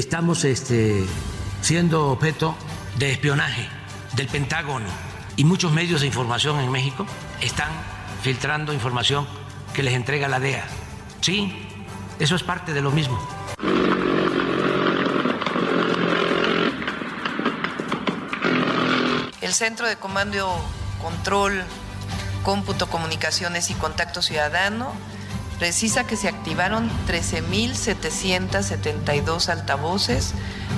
Estamos este, siendo objeto de espionaje del Pentágono y muchos medios de información en México están filtrando información que les entrega la DEA. Sí, eso es parte de lo mismo. El Centro de Comando, Control, Cómputo, Comunicaciones y Contacto Ciudadano precisa que se activaron 13.772 altavoces,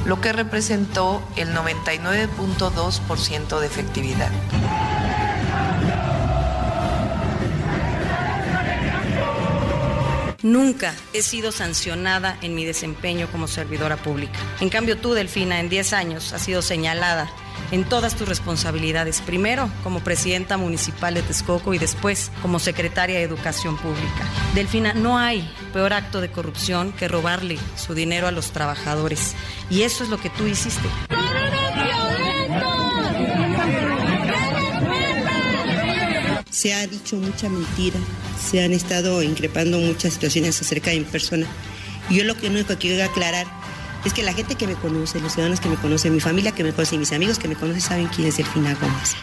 lo que representó el 99.2% de efectividad. Nunca he sido sancionada en mi desempeño como servidora pública. En cambio, tú, Delfina, en 10 años has sido señalada en todas tus responsabilidades. Primero, como presidenta municipal de Texcoco y después como secretaria de Educación Pública. Delfina, no hay peor acto de corrupción que robarle su dinero a los trabajadores. Y eso es lo que tú hiciste. Se ha dicho mucha mentira, se han estado increpando muchas situaciones acerca de mi persona. Yo lo que único que quiero aclarar es que la gente que me conoce, los ciudadanos que me conocen, mi familia que me conoce mis amigos que me conocen saben quién es Delfina Gómez.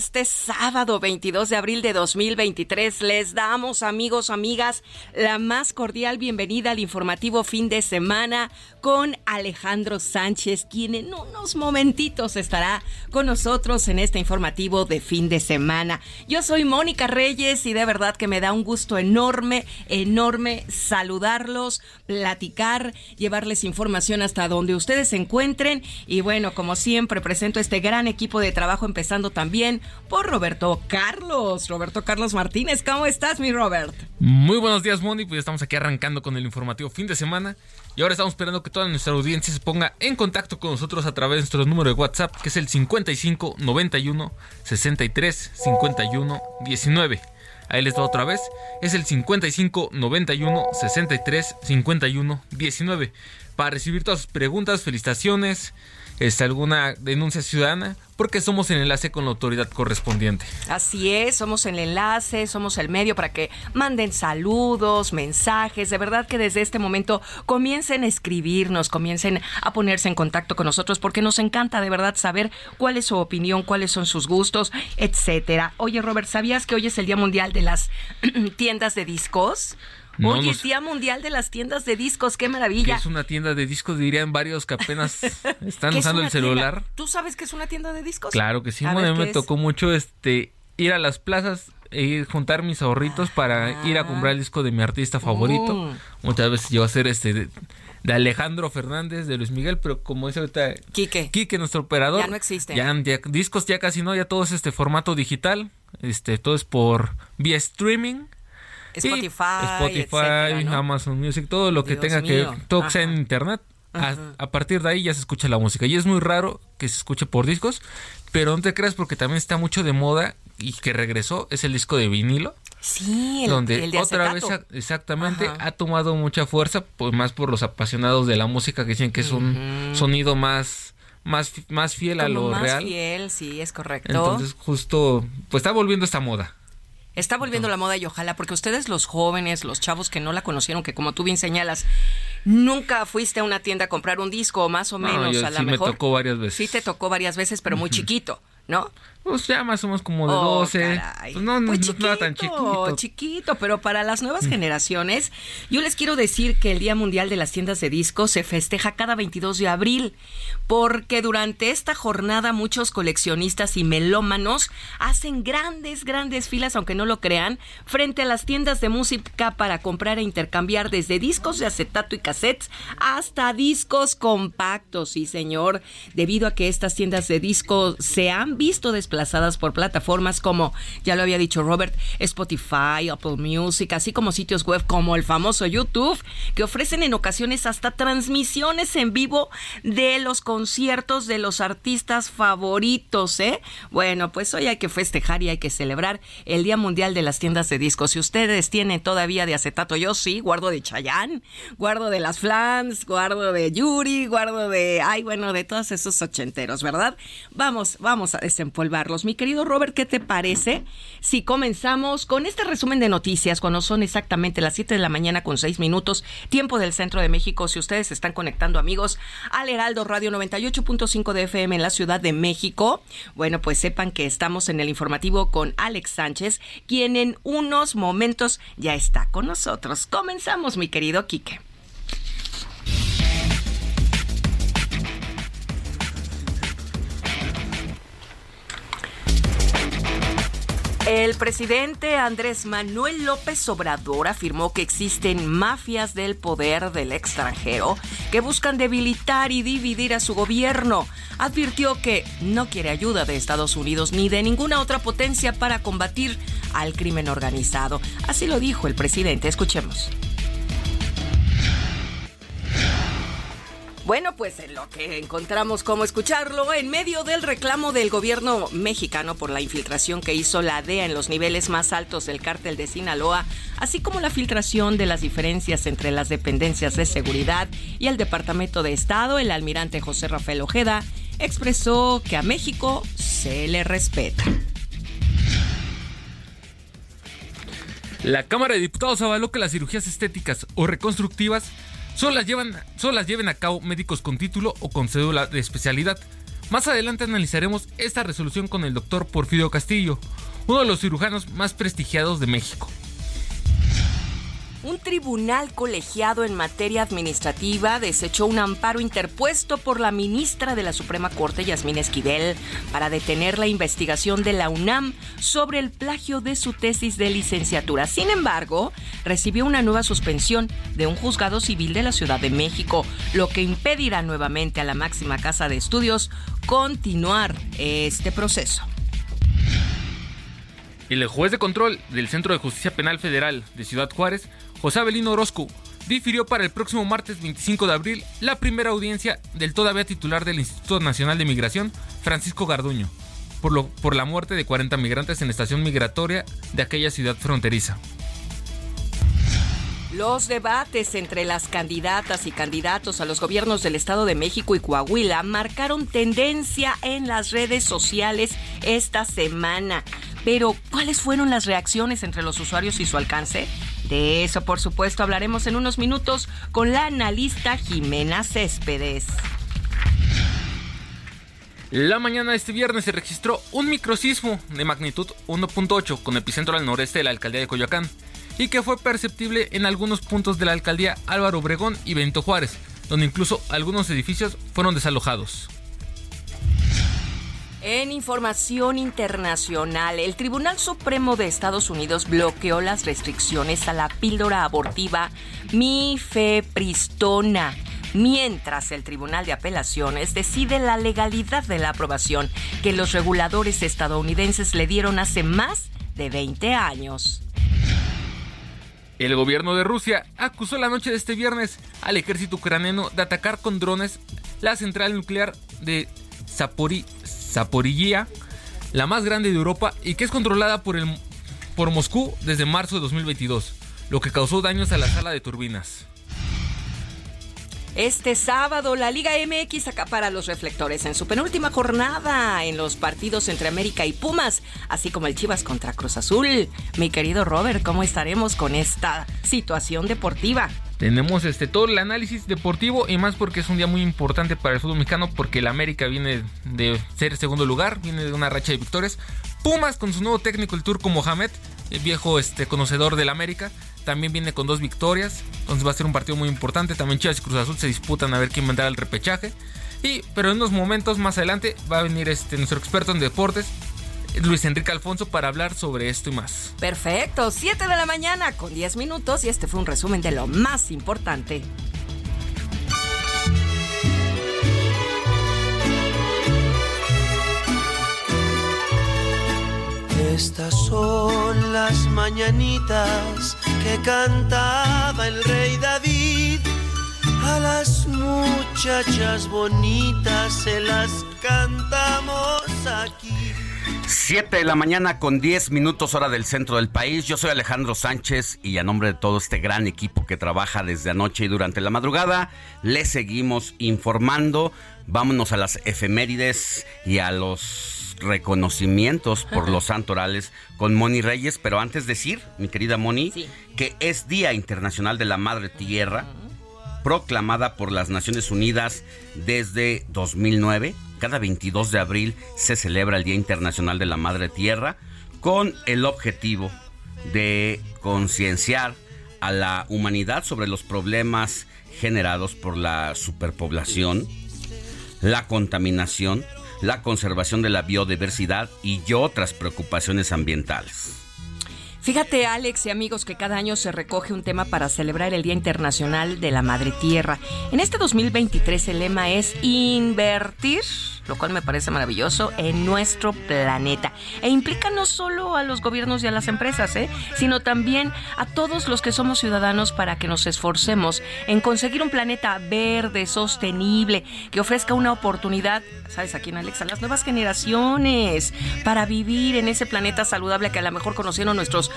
Minutos de este sábado 22 de abril de 2023. Les damos, amigos, amigas, la más cordial bienvenida al informativo fin de semana con Alejandro Sánchez, quien en unos momentitos estará con nosotros en este informativo de fin de semana. Yo soy Mónica Reyes y de verdad que me da un gusto enorme, enorme saludarlos, platicar, llevarles información hasta donde ustedes se encuentren y bueno, como siempre, presento este gran equipo de trabajo, empezando también por Roberto Carlos. Roberto Carlos Martínez, ¿cómo estás, mi Robert? Muy buenos días, Moni. Pues estamos aquí arrancando con el informativo fin de semana. Y ahora estamos esperando que toda nuestra audiencia se ponga en contacto con nosotros a través de nuestro número de WhatsApp, que es el 55 91 63 51 19. Ahí les va otra vez. Es el 55 91 63 51 19. Para recibir todas sus preguntas, felicitaciones, este, alguna denuncia ciudadana, porque somos el enlace con la autoridad correspondiente. Así es, somos el enlace, somos el medio para que manden saludos, mensajes. De verdad que desde este momento comiencen a escribirnos, comiencen a ponerse en contacto con nosotros, porque nos encanta de verdad saber cuál es su opinión, cuáles son sus gustos, etcétera. Oye, Robert, ¿sabías que hoy es el Día Mundial de las tiendas de discos? No, Oye, no es Día Mundial de las tiendas de discos, qué maravilla. es una tienda de discos, dirían varios que apenas están ¿Qué es usando el celular. tienda? ¿Tú sabes que es una tienda de discos? Claro que sí, A bueno, ver, me ¿qué es? tocó mucho este ir a las plazas e juntar mis ahorritos para ir a comprar el disco de mi artista favorito. Mm. Muchas veces yo a hacer este de- Alejandro Fernández, de Luis Miguel, pero como dice ahorita Quique, Quique nuestro operador. Ya no existen. Ya, ya- discos ya casi no, ya todo es este formato digital, este todo es por vía streaming. Spotify, Spotify. Amazon Music, todo lo que Dios tenga mío. que todo que sea en internet. A, partir de ahí ya se escucha la música. Y es muy raro que se escuche por discos, pero no te creas porque también está mucho de moda y que regresó es el disco de vinilo. Sí, el, donde el de otra vez exactamente Ajá. ha tomado mucha fuerza, pues más por los apasionados de la música que dicen que es un sonido más más más fiel a lo más real. fiel, sí, es correcto. Entonces justo pues está volviendo esta moda. Está volviendo la moda y ojalá, porque ustedes los jóvenes, los chavos que no la conocieron, que como tú bien señalas, nunca fuiste a una tienda a comprar un disco, más o No, menos, yo a lo sí me mejor. tocó varias veces. Sí te tocó varias veces, pero muy chiquito, ¿no? Pues ya más o menos como de Oh, 12. caray. Pues no, no, Pues no estaba tan chiquito. chiquito, pero para las nuevas generaciones, yo les quiero decir que el Día Mundial de las Tiendas de Discos se festeja cada 22 de abril, porque durante esta jornada muchos coleccionistas y melómanos hacen grandes, grandes filas, aunque no lo crean, frente a las tiendas de música para comprar e intercambiar desde discos de acetato y cassettes hasta discos compactos, sí señor, debido a que estas tiendas de discos se han visto desplazadas por plataformas como, ya lo había dicho Robert, Spotify, Apple Music, así como sitios web como el famoso YouTube, que ofrecen en ocasiones hasta transmisiones en vivo de los conciertos de los artistas favoritos, ¿eh? Bueno, pues hoy hay que festejar y hay que celebrar el Día Mundial de las Tiendas de Discos. Si ustedes tienen todavía de acetato, yo sí, guardo de Chayanne, guardo de las Flans, guardo de Yuri, guardo de, ay, bueno, de todos esos ochenteros, ¿verdad? Vamos, vamos a Mi querido Robert, ¿qué te parece si comenzamos con este resumen de noticias cuando son exactamente las 7 de la mañana con 6 minutos, tiempo del centro de México? Si ustedes están conectando, amigos, al Heraldo Radio 98.5 de FM en la Ciudad de México, bueno, pues sepan que estamos en el informativo con Alex Sánchez, quien en unos momentos ya está con nosotros. Comenzamos, mi querido Quique. El presidente Andrés Manuel López Obrador afirmó que existen mafias del poder del extranjero que buscan debilitar y dividir a su gobierno. Advirtió que no quiere ayuda de Estados Unidos ni de ninguna otra potencia para combatir al crimen organizado. Así lo dijo el presidente. Escuchemos. Bueno, pues en lo que encontramos cómo escucharlo, en medio del reclamo del gobierno mexicano por la infiltración que hizo la DEA en los niveles más altos del cártel de Sinaloa, así como la filtración de las diferencias entre las dependencias de seguridad y el Departamento de Estado, el almirante José Rafael Ojeda expresó que a México se le respeta. La Cámara de Diputados avaló que las cirugías estéticas o reconstructivas solo las, llevan, solo las lleven a cabo médicos con título o con cédula de especialidad. Más adelante analizaremos esta resolución con el doctor Porfirio Castillo, uno de los cirujanos más prestigiados de México. Un tribunal colegiado en materia administrativa desechó un amparo interpuesto por la ministra de la Suprema Corte, Yasmín Esquivel, para detener la investigación de la UNAM sobre el plagio de su tesis de licenciatura. Sin embargo, recibió una nueva suspensión de un juzgado civil de la Ciudad de México, lo que impedirá nuevamente a la máxima casa de estudios continuar este proceso. El juez de control del Centro de Justicia Penal Federal de Ciudad Juárez, José Abelino Orozco, difirió para el próximo martes 25 de abril la primera audiencia del todavía titular del Instituto Nacional de Migración, Francisco Garduño, por, lo, por la muerte de 40 migrantes en estación migratoria de aquella ciudad fronteriza. Los debates entre las candidatas y candidatos a los gobiernos del Estado de México y Coahuila marcaron tendencia en las redes sociales esta semana. Pero, ¿cuáles fueron las reacciones entre los usuarios y su alcance? De eso, por supuesto, hablaremos en unos minutos con la analista Jimena Céspedes. La mañana de este viernes se registró un microsismo de magnitud 1.8 con epicentro al noreste de la alcaldía de Coyoacán y que fue perceptible en algunos puntos de la alcaldía Álvaro Obregón y Benito Juárez, donde incluso algunos edificios fueron desalojados. En información internacional, el Tribunal Supremo de Estados Unidos bloqueó las restricciones a la píldora abortiva mifepristona mientras el Tribunal de Apelaciones decide la legalidad de la aprobación que los reguladores estadounidenses le dieron hace más de 20 años. El gobierno de Rusia acusó la noche de este viernes al ejército ucraniano de atacar con drones la central nuclear de Zapori, la más grande de Europa y que es controlada por, el, por Moscú desde marzo de 2022, lo que causó daños a la sala de turbinas. Este sábado la Liga MX acapara los reflectores en su penúltima jornada en los partidos entre América y Pumas, así como el Chivas contra Cruz Azul. Mi querido Robert, ¿cómo estaremos con esta situación deportiva? Tenemos este todo el análisis deportivo y más porque es un día muy importante para el fútbol mexicano porque el América viene de ser segundo lugar, viene de una racha de victorias. Pumas con su nuevo técnico el turco Mohamed, el viejo este conocedor del América, también viene con dos victorias. Entonces va a ser un partido muy importante. También Chivas y Cruz Azul se disputan a ver quién vendrá al repechaje. Y, pero en unos momentos más adelante va a venir este, nuestro experto en deportes, Luis Enrique Alfonso, para hablar sobre esto y más. Perfecto, 7 de la mañana con 10 minutos y este fue un resumen de lo más importante. Estas son las mañanitas que cantaba el rey David. A las muchachas bonitas se las cantamos aquí. Siete de la mañana con 10 minutos hora del centro del país. Yo soy Alejandro Sánchez y a nombre de todo este gran equipo que trabaja desde anoche y durante la madrugada, le seguimos informando. Vámonos a las efemérides y a los reconocimientos por los santorales con Moni Reyes, pero antes decir, mi querida Moni, que es Día Internacional de la Madre Tierra, proclamada por las Naciones Unidas desde 2009. Cada 22 de abril se celebra el Día Internacional de la Madre Tierra con el objetivo de concienciar a la humanidad sobre los problemas generados por la superpoblación, la contaminación, la conservación de la biodiversidad y otras preocupaciones ambientales. Fíjate, Alex y amigos, que cada año se recoge un tema para celebrar el Día Internacional de la Madre Tierra. En este 2023 el lema es invertir lo cual me parece maravilloso, en nuestro planeta. E implica no solo a los gobiernos y a las empresas, ¿eh? sino también a todos los que somos ciudadanos para que nos esforcemos en conseguir un planeta verde, sostenible, que ofrezca una oportunidad, ¿sabes a quién, Alex? A las nuevas generaciones para vivir en ese planeta saludable que a lo mejor conocieron nuestros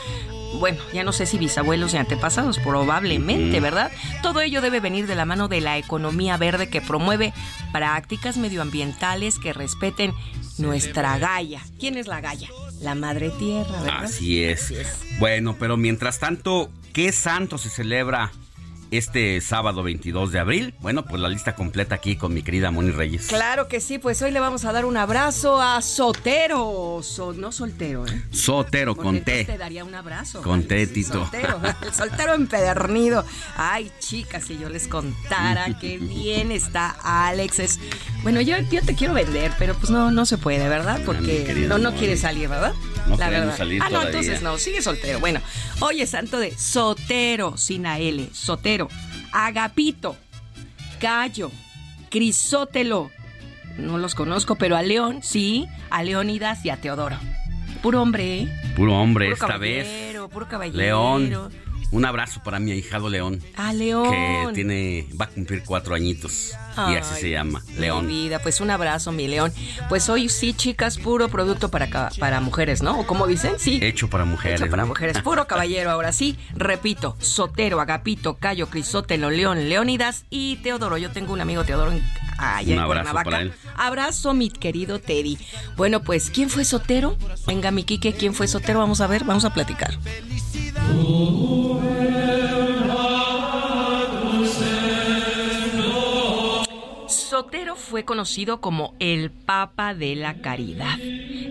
bueno, ya no sé si bisabuelos y antepasados, probablemente, ¿verdad? Todo ello debe venir de la mano de la economía verde que promueve prácticas medioambientales que respeten nuestra Gaia. ¿Quién es la Gaia? La Madre Tierra, ¿verdad? Así es. Así es. Bueno, pero mientras tanto, ¿qué santo se celebra este sábado 22 de abril. Bueno, pues la lista completa aquí con mi querida Moni Reyes. Claro que sí, pues hoy le vamos a dar un abrazo a Sotero, no soltero, ¿eh? Sotero, con T. te daría un abrazo. Con T, Tito. Soltero, el soltero empedernido. Ay, chicas, si yo les contara qué bien está Alex. Es, bueno, yo, yo te quiero vender, pero pues no, no se puede, ¿verdad? Porque no, no quiere salir, ¿verdad? No la verdad. salir Ah, no, entonces no, sigue soltero. Bueno, hoy es santo de Sotero, sin a L, Sotero. Agapito, Gallo, Crisótelo. No los conozco, pero a León, sí, a Leónidas y a Teodoro. Puro hombre, ¿eh? Puro hombre esta vez. Puro caballero. León. Un abrazo para mi ahijado León. Ah, León. Que tiene, va a cumplir cuatro añitos. y así se llama, León. Mi vida, pues un abrazo, mi León. Pues hoy sí, chicas, puro producto para, para mujeres, ¿no? ¿O cómo dicen? Sí. Hecho para mujeres. Hecho para mujeres. Puro caballero, ahora sí. Repito, Sotero, Agapito, Cayo, Crisótelo, León, Leónidas y Teodoro. Yo tengo un amigo Teodoro en, allá un abrazo Para él. Abrazo, mi querido Teddy. Bueno, pues, ¿quién fue Sotero? Venga, mi Quique, ¿quién fue Sotero? Vamos a ver, vamos a platicar. Sotero fue conocido como el Papa de la Caridad.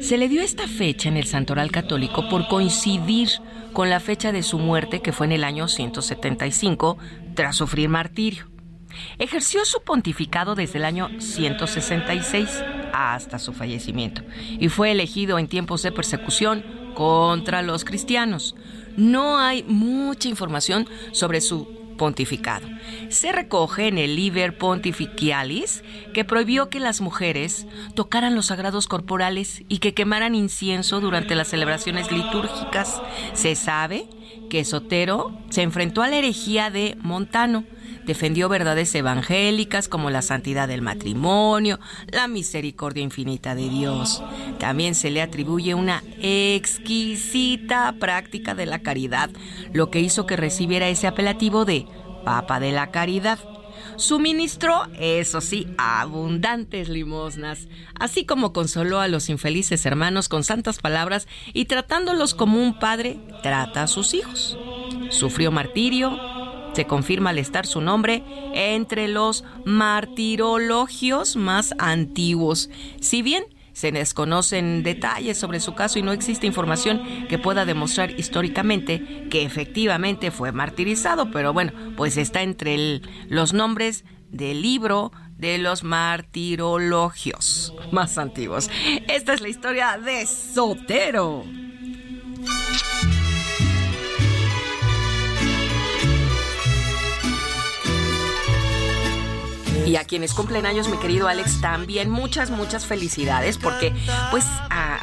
Se le dio esta fecha en el Santoral Católico por coincidir con la fecha de su muerte, que fue en el año 175, tras sufrir martirio. Ejerció su pontificado desde el año 166 hasta su fallecimiento y fue elegido en tiempos de persecución contra los cristianos. No hay mucha información sobre su pontificado. Se recoge en el Liber Pontificialis que prohibió que las mujeres tocaran los sagrados corporales y que quemaran incienso durante las celebraciones litúrgicas. Se sabe que Sotero se enfrentó a la herejía de Montano, defendió verdades evangélicas como la santidad del matrimonio, la misericordia infinita de Dios. También se le atribuye una exquisita práctica de la caridad, lo que hizo que recibiera ese apelativo de Papa de la Caridad. Suministró, eso sí, abundantes limosnas, así como consoló a los infelices hermanos con santas palabras y tratándolos como un padre trata a sus hijos. Sufrió martirio, se confirma al estar su nombre entre los martirologios más antiguos. Si bien se desconocen detalles sobre su caso y no existe información que pueda demostrar históricamente que efectivamente fue martirizado, pero bueno, pues está entre los nombres del libro de los martirologios más antiguos. Esta es la historia de Sotero. Y a quienes cumplen años, mi querido Alex, también muchas, muchas felicidades, porque pues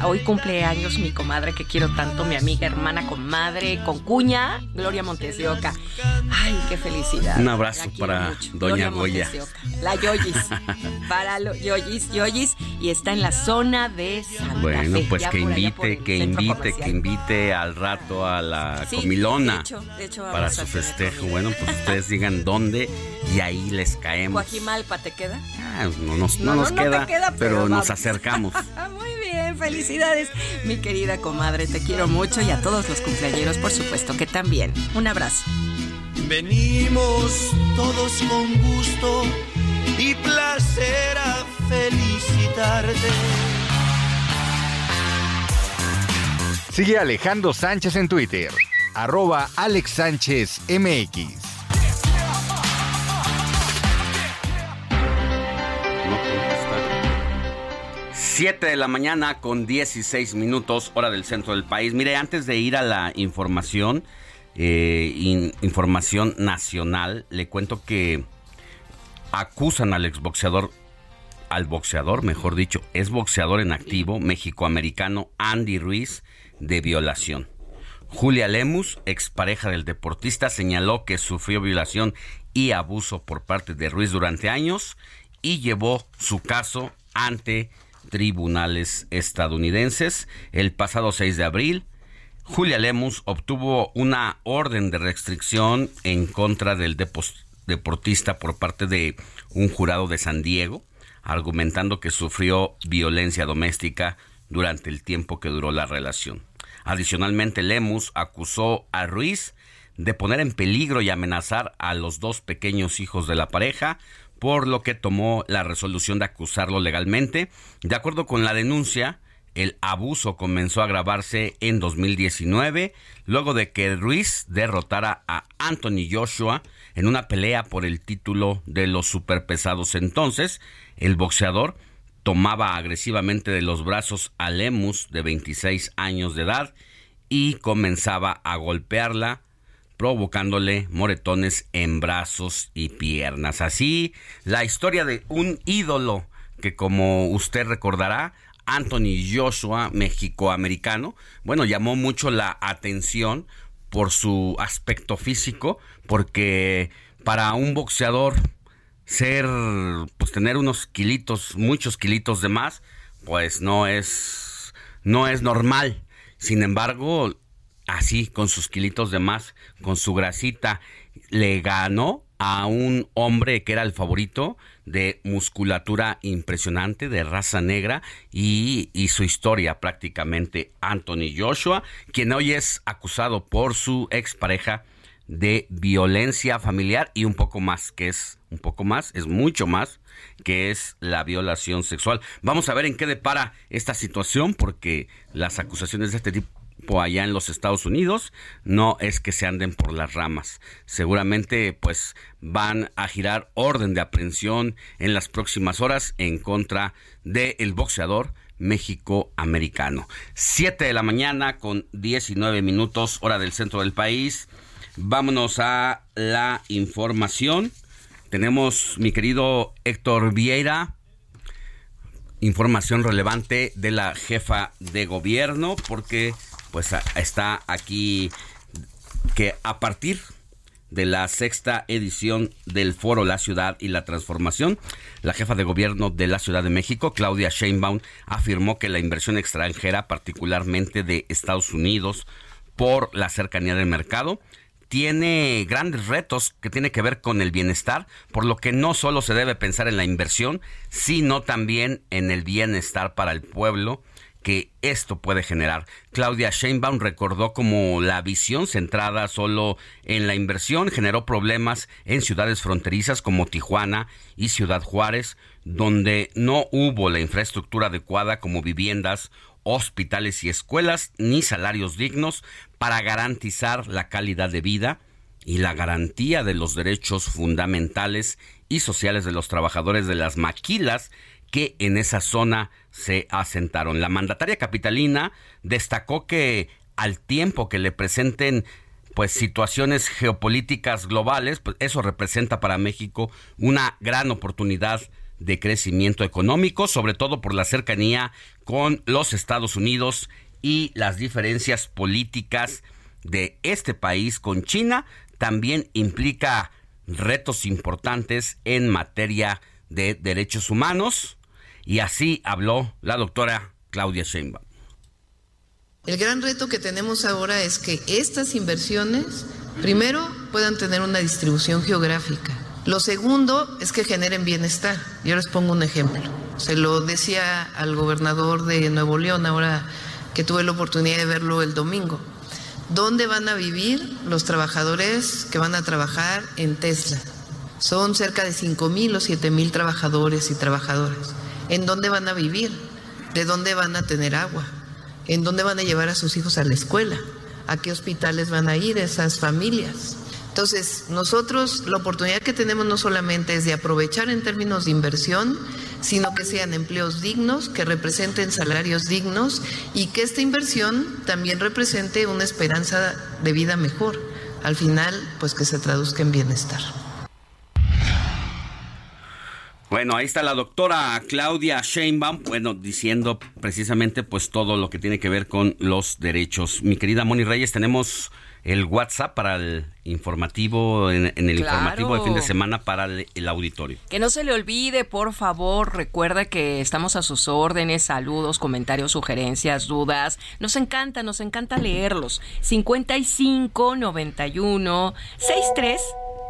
hoy cumple años mi comadre que quiero tanto, mi amiga, hermana, comadre, con cuña, Gloria Montes de Oca. Ay, qué felicidad. Un abrazo para Doña Goya. La Yoyis. para los Yoyis, Yoyis, y está en la zona de Santa Bueno, pues que invite, que invite, que invite al rato a la comilona para su festejo. Bueno, pues ustedes digan dónde y ahí les caemos. Malpa te queda? Ah, no nos, queda, pero, nos acercamos. Muy bien, felicidades, mi querida comadre. Te quiero mucho y a todos los cumpleañeros, por supuesto que también. Un abrazo. Venimos todos con gusto y placer a felicitarte. Sigue Alejandro Sánchez en Twitter, arroba Alex Sánchez MX. 7 de la mañana con 16 minutos, hora del centro del país. Mire, antes de ir a la información, eh, información nacional, le cuento que acusan al exboxeador, al boxeador, mejor dicho, es boxeador en activo, mexicoamericano Andy Ruiz, de violación. Julia Lemus, expareja del deportista, señaló que sufrió violación y abuso por parte de Ruiz durante años y llevó su caso ante tribunales estadounidenses. El pasado 6 de abril, Julia Lemus obtuvo una orden de restricción en contra del deportista por parte de un jurado de San Diego, argumentando que sufrió violencia doméstica durante el tiempo que duró la relación. Adicionalmente, Lemus acusó a Ruiz de poner en peligro y amenazar a los dos pequeños hijos de la pareja, por lo que tomó la resolución de acusarlo legalmente. De acuerdo con la denuncia, el abuso comenzó a agravarse en 2019, luego de que Ruiz derrotara a Anthony Joshua en una pelea por el título de los superpesados. Entonces, el boxeador tomaba agresivamente de los brazos a Lemus, de 26 años de edad, y comenzaba a golpearla, provocándole moretones en brazos y piernas. Así, la historia de un ídolo que como usted recordará, Anthony Joshua, mexicoamericano, bueno, llamó mucho la atención por su aspecto físico, porque para un boxeador ser, pues tener unos kilitos, muchos kilitos de más, pues no es, no es normal. Sin embargo, así, con sus kilitos de más, con su grasita, le ganó a un hombre que era el favorito de musculatura impresionante, de raza negra, y, su historia prácticamente Anthony Joshua, quien hoy es acusado por su expareja de violencia familiar y un poco más, que es un poco más, es mucho más, que es la violación sexual. Vamos a ver en qué depara esta situación, porque las acusaciones de este tipo allá en los Estados Unidos no es que se anden por las ramas. Seguramente pues van a girar orden de aprehensión en las próximas horas en contra del el boxeador México-americano. Siete de la mañana con 19 minutos hora del centro del país. Vámonos a la información. Tenemos mi querido Héctor Vieira, información relevante de la jefa de gobierno, porque pues está aquí que a partir de la sexta edición del foro La Ciudad y la Transformación, la jefa de gobierno de la Ciudad de México, Claudia Sheinbaum, afirmó que la inversión extranjera, particularmente de Estados Unidos, por la cercanía del mercado, tiene grandes retos que tiene que ver con el bienestar, por lo que no solo se debe pensar en la inversión, sino también en el bienestar para el pueblo que esto puede generar. Claudia Sheinbaum recordó como la visión centrada solo en la inversión generó problemas en ciudades fronterizas como Tijuana y Ciudad Juárez, donde no hubo la infraestructura adecuada como viviendas, hospitales y escuelas, ni salarios dignos para garantizar la calidad de vida y la garantía de los derechos fundamentales y sociales de los trabajadores de las maquilas que en esa zona se asentaron. La mandataria capitalina destacó que al tiempo que le presenten pues situaciones geopolíticas globales, pues eso representa para México una gran oportunidad de crecimiento económico, sobre todo por la cercanía con los Estados Unidos y las diferencias políticas de este país con China, también implica retos importantes en materia de derechos humanos, y así habló la doctora Claudia Sheinbaum. El gran reto que tenemos ahora es que estas inversiones, primero, puedan tener una distribución geográfica. Lo segundo es que generen bienestar. Yo les pongo un ejemplo. Se lo decía al gobernador de Nuevo León ahora que tuve la oportunidad de verlo el domingo. ¿Dónde van a vivir los trabajadores que van a trabajar en Tesla? Son cerca de 5 mil o 7 mil trabajadores y trabajadoras en dónde van a vivir, de dónde van a tener agua, en dónde van a llevar a sus hijos a la escuela, a qué hospitales van a ir esas familias. Entonces, nosotros la oportunidad que tenemos no solamente es de aprovechar en términos de inversión, sino que sean empleos dignos, que representen salarios dignos y que esta inversión también represente una esperanza de vida mejor. Al final, pues que se traduzca en bienestar. Bueno, ahí está la doctora Claudia Sheinbaum, bueno, diciendo precisamente pues todo lo que tiene que ver con los derechos. Mi querida Moni Reyes, tenemos el WhatsApp para el informativo, en, el informativo de fin de semana para el, el, auditorio. Que no se le olvide, por favor, recuerda que estamos a sus órdenes, saludos, comentarios, sugerencias, dudas. Nos encanta, nos encanta leerlos. 55 91 63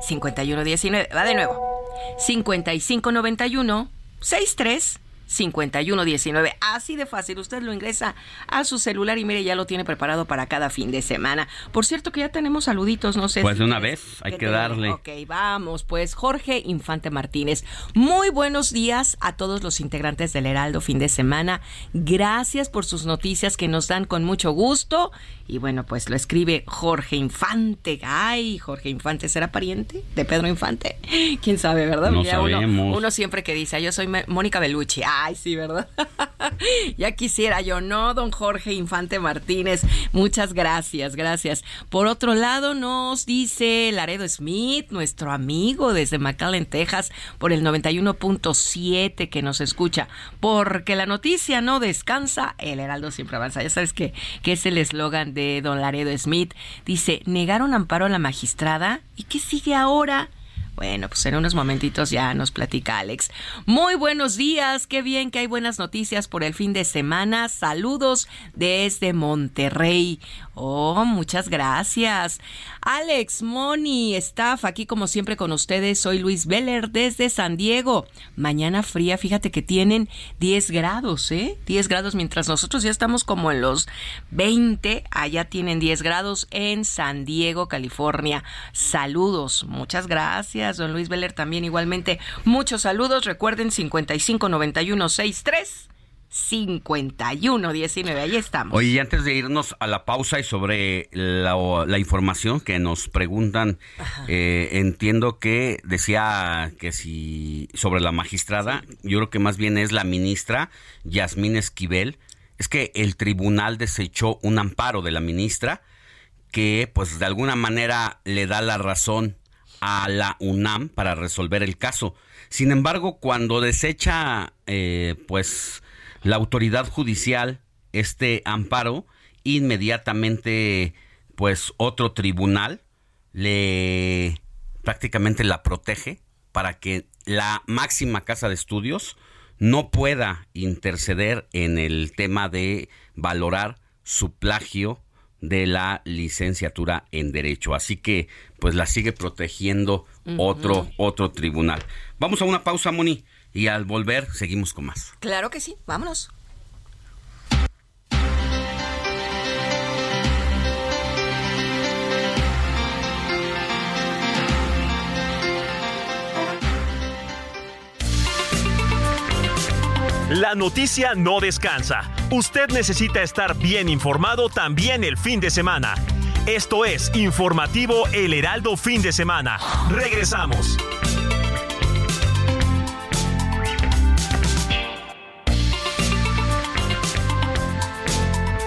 51 19. Va de nuevo. 5591 63 5119. Así de fácil. Usted lo ingresa a su celular y mire, ya lo tiene preparado para cada fin de semana. Por cierto, que ya tenemos saluditos, no sé. Pues de una vez, hay que, darle. Ok, vamos. Pues Jorge Infante Martínez. Muy buenos días a todos los integrantes del Heraldo fin de semana. Gracias por sus noticias que nos dan con mucho gusto. Y bueno, pues lo escribe Jorge Infante. Ay, Jorge Infante, ¿será pariente de Pedro Infante? ¿Quién sabe, verdad? No sabemos. Uno, siempre que dice, yo soy Mónica Bellucci. Ay, sí, ¿verdad? ya quisiera yo, ¿no? Don Jorge Infante Martínez. Muchas gracias, gracias. Por otro lado, nos dice Laredo Smith, nuestro amigo desde McAllen, Texas, por el 91.7 que nos escucha. Porque la noticia no descansa, el Heraldo siempre avanza. Ya sabes que, que es el eslogan de Don Laredo Smith. Dice, negaron amparo a la magistrada. ¿Y qué sigue ahora? Bueno, pues en unos momentitos ya nos platica Alex. Muy buenos días, qué bien que hay buenas noticias por el fin de semana. Saludos desde Monterrey. Oh, muchas gracias. Alex, Moni, staff, aquí como siempre con ustedes. Soy Luis Veller desde San Diego. Mañana fría, fíjate que tienen 10 grados, ¿eh? 10 grados, mientras nosotros ya estamos como en los 20. Allá tienen 10 grados en San Diego, California. Saludos, muchas gracias, don Luis Veller también igualmente. Muchos saludos. Recuerden 559163 5119. Ahí estamos. Oye, y antes de irnos a la pausa y sobre la, información que nos preguntan, eh, entiendo que decía que si sobre la magistrada, yo creo que más bien es la ministra Yasmín Esquivel. Es que el tribunal desechó un amparo de la ministra que pues de alguna manera le da la razón a la UNAM para resolver el caso. Sin embargo, cuando desecha eh, pues la autoridad judicial este amparo, inmediatamente pues otro tribunal le prácticamente la protege para que la máxima casa de estudios no pueda interceder en el tema de valorar su plagio de la licenciatura en derecho. Así que pues la sigue protegiendo otro otro tribunal. Vamos a una pausa, Moni, y al volver seguimos con más. Claro que sí, vámonos. La noticia no descansa. Usted necesita estar bien informado también el fin de semana. Esto es Informativo El Heraldo Fin de Semana. Regresamos.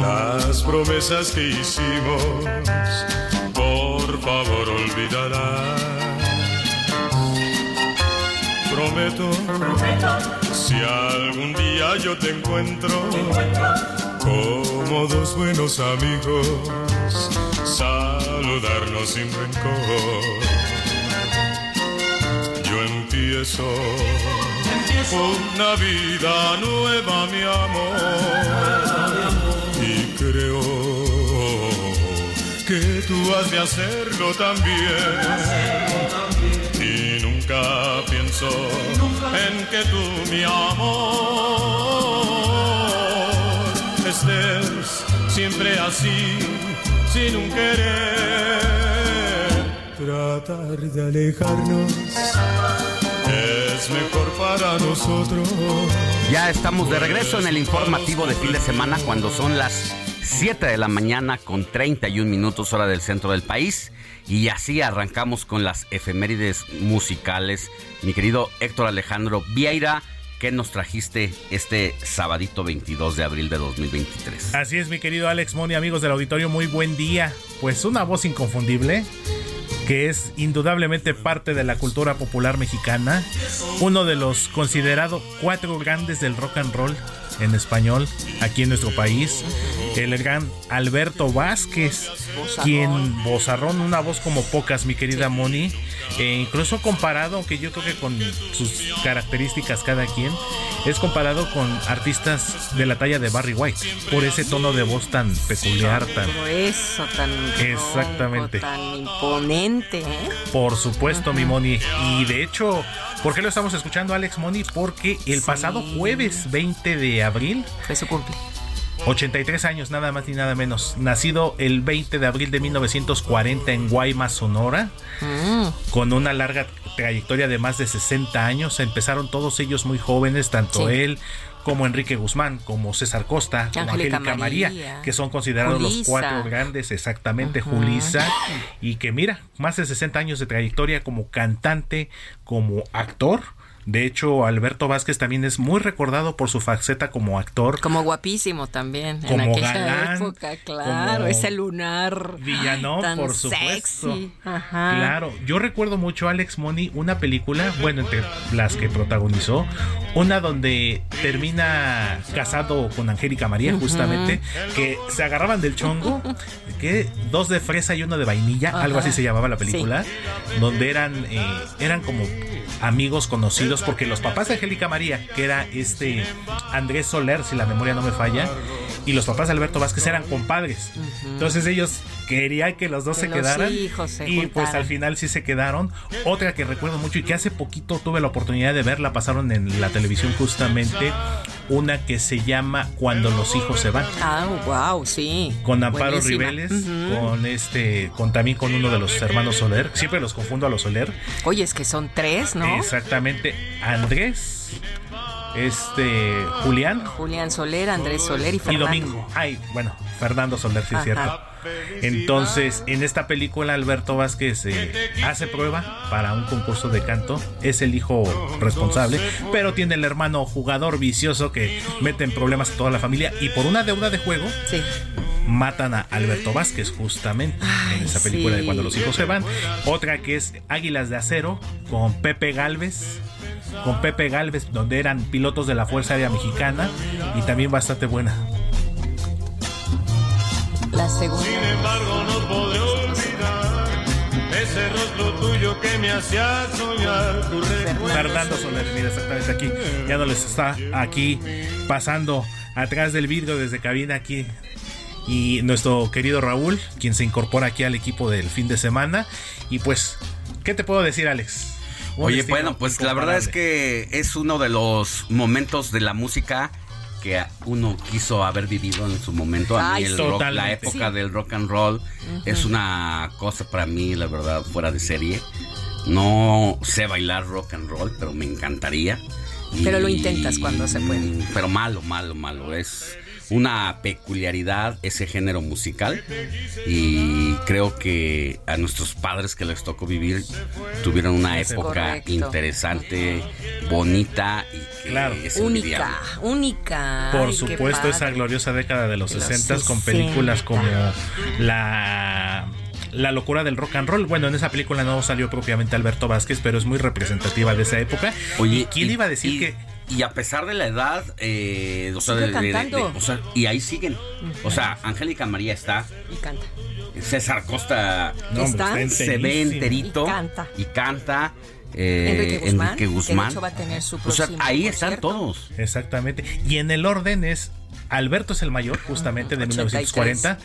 las promesas que hicimos, por favor olvídala. Prometo, si algún día yo te encuentro, como dos buenos amigos, saludarnos sin rencor. Yo empiezo, una vida nueva, mi amor. Y creo que tú has de hacerlo también. Y nunca pienso en que tú, mi amor, estés siempre así, sin un querer. Tratar de alejarnos mejor para nosotros. Ya estamos de regreso en el informativo de fin de semana cuando son las 7 de la mañana con 31 minutos hora del centro del país. Y así arrancamos con las efemérides musicales. Mi querido Héctor Alejandro Vieira, ¿qué nos trajiste este sabadito 22 de abril de 2023? Así es, mi querido Alex Moni, amigos del auditorio, muy buen día. Pues una voz inconfundible que es indudablemente parte de la cultura popular mexicana, uno de los considerados cuatro grandes del rock and roll en español aquí en nuestro país, el gran Alberto Vázquez, quien bozarrón, una voz como pocas, mi querida Moni, e incluso comparado, aunque yo creo que con sus características cada quien, es comparado con artistas de la talla de Barry White, por ese tono de voz tan peculiar, tan... Eso, tan... Exactamente. Tan imponente, ¿eh? Por supuesto, mi Moni. Y de hecho, ¿por qué lo estamos escuchando, Alex Moni? Porque el pasado jueves 20 de abril... Fue su cumple. 83 años, nada más ni nada menos. Nacido el 20 de abril de 1940 en Guaymas, Sonora, Mm. con una larga trayectoria de más de 60 años. Empezaron todos ellos muy jóvenes, tanto Sí. él como Enrique Guzmán, como César Costa, como Angélica Angélica María, María, que son considerados los cuatro grandes, exactamente, Ujú. Julisa, y que mira, más de 60 años de trayectoria como cantante, como actor. De hecho, Alberto Vázquez también es muy recordado por su faceta como actor. Como guapísimo también. Como en aquella galán, época, claro. como Ese lunar. Villano, tan por supuesto. Sexy. Ajá. Claro, yo recuerdo mucho Alex Money, una película, bueno, entre las que protagonizó, una donde termina casado con Angélica María, justamente, que se agarraban del chongo, que dos de fresa y uno de vainilla, algo así se llamaba la película, donde eran, eh, eran como amigos conocidos, porque los papás de Angélica María, que era este Andrés Soler, si la memoria no me falla, y los papás de Alberto Vázquez eran compadres. Entonces ellos querían que los dos Que se los quedaran hijos se y pues al final sí se quedaron. Otra que recuerdo mucho y que hace poquito tuve la oportunidad de ver, la pasaron en la televisión justamente, una que se llama Cuando los hijos se van. Ah, wow, sí. Con Amparo Ribeles, con este, con también con uno de los hermanos Soler. Siempre los confundo a los Soler. Oye, es que son tres, ¿no? Exactamente. Andrés, este, Julián. Julián Soler, Andrés Soler y Fernando. Y Domingo. Ay, bueno, Fernando Soler, sí es cierto. Entonces, en esta película, Alberto Vázquez eh, hace prueba para un concurso de canto. Es el hijo responsable, pero tiene el hermano jugador vicioso que mete en problemas a toda la familia. Y por una deuda de juego, matan a Alberto Vázquez, justamente, en esa película de Cuando los hijos se van. Otra que es Águilas de Acero, con Pepe Galvez con Pepe Galvez, donde eran pilotos de la Fuerza Aérea Mexicana y también bastante buena. La segunda. Sin embargo, no podré olvidar ese rostro tuyo que me hacía soñar. Tu Fernando Soler, mira, exactamente aquí. Ya no les está aquí pasando atrás del vidrio desde cabina aquí. Y nuestro querido Raúl, quien se incorpora aquí al equipo del fin de semana. Y pues, ¿qué te puedo decir, Alex? Oye, bueno, pues la verdad es que es uno de los momentos de la música que uno quiso haber vivido en su momento. A mí el rock, la época del rock and roll es una cosa para mí, la verdad, fuera de serie. No sé bailar rock and roll, pero me encantaría. Pero lo intentas cuando se puede. Pero malo, malo, malo. Es una peculiaridad ese género musical y creo que a nuestros padres que les tocó vivir tuvieron una época interesante, bonita y que claro. única, única. Por supuesto, esa gloriosa década de los 60 con películas como la la locura del rock and roll. Bueno, en esa película no salió propiamente Alberto Vázquez, pero es muy representativa de esa época. Oye, ¿quién iba a decir que y a pesar de la edad, eh, o, sea, y ahí siguen. O sea, Angélica María está. Y canta. César Costa ¿Está? se ve enterito. Y canta. Y canta. Eh, Enrique Guzmán. va a tener su o sea, ahí están todos. Exactamente. Y en el orden es Alberto es el mayor, justamente de 1940.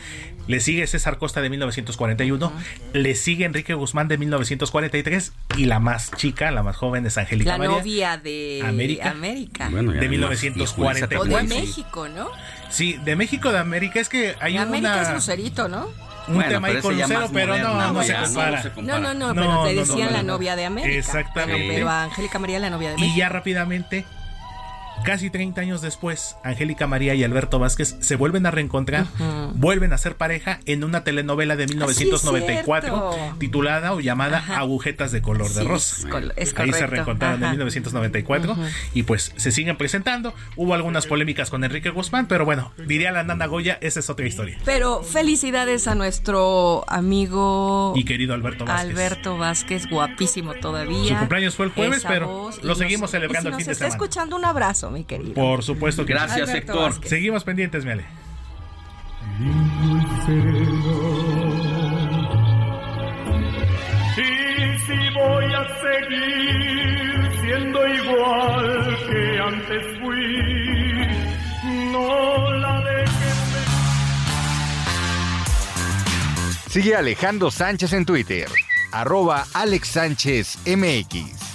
Le sigue César Costa de 1941. Le sigue Enrique Guzmán de 1943. Y la más chica, la más joven es Angélica La novia de América. América. de 1944. O de México, ¿no? Sí, de México, de América. Es que hay una... América es Lucerito, ¿no? un tema ahí con Lucero, pero no, no, se compara. No, no, no, pero te decían la novia de América. Exactamente. Pero, a Angélica María la novia de México. Y ya rápidamente, Casi 30 años después, Angélica María y Alberto Vázquez se vuelven a reencontrar, vuelven a ser pareja en una telenovela de 1994 titulada o llamada Agujetas de color de rosa. Ahí se reencontraron en 1994 y pues se siguen presentando. Hubo algunas polémicas con Enrique Guzmán, pero bueno, diría la Nanda Goya, esa es otra historia. Pero felicidades a nuestro amigo y querido Alberto Vázquez. Alberto Vázquez, guapísimo todavía. Su cumpleaños fue el jueves, pero lo seguimos celebrando el fin de semana. está escuchando un abrazo mi querido. Por supuesto que Gracias, Héctor. Seguimos pendientes, Miale. Y si voy a seguir siendo igual que antes fui, no la dejes. Sigue Alejandro Sánchez en Twitter, arroba Alex Sánchez MX.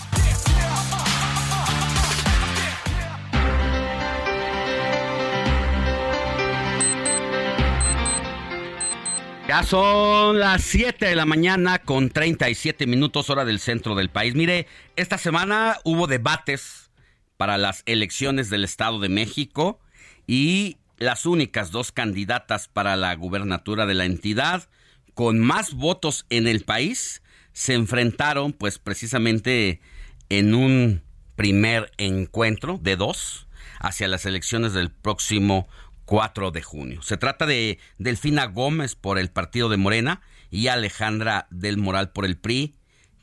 Ya son las 7 de la mañana con 37 minutos hora del centro del país. Mire, esta semana hubo debates para las elecciones del Estado de México y las únicas dos candidatas para la gubernatura de la entidad con más votos en el país se enfrentaron pues precisamente en un primer encuentro de dos hacia las elecciones del próximo 4 de junio. Se trata de Delfina Gómez por el partido de Morena y Alejandra del Moral por el PRI,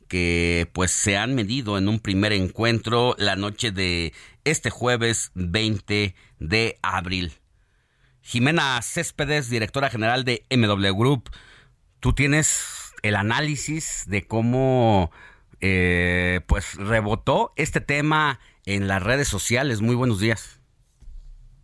que pues se han medido en un primer encuentro la noche de este jueves 20 de abril. Jimena Céspedes, directora general de MW Group, tú tienes el análisis de cómo eh, pues rebotó este tema en las redes sociales. Muy buenos días.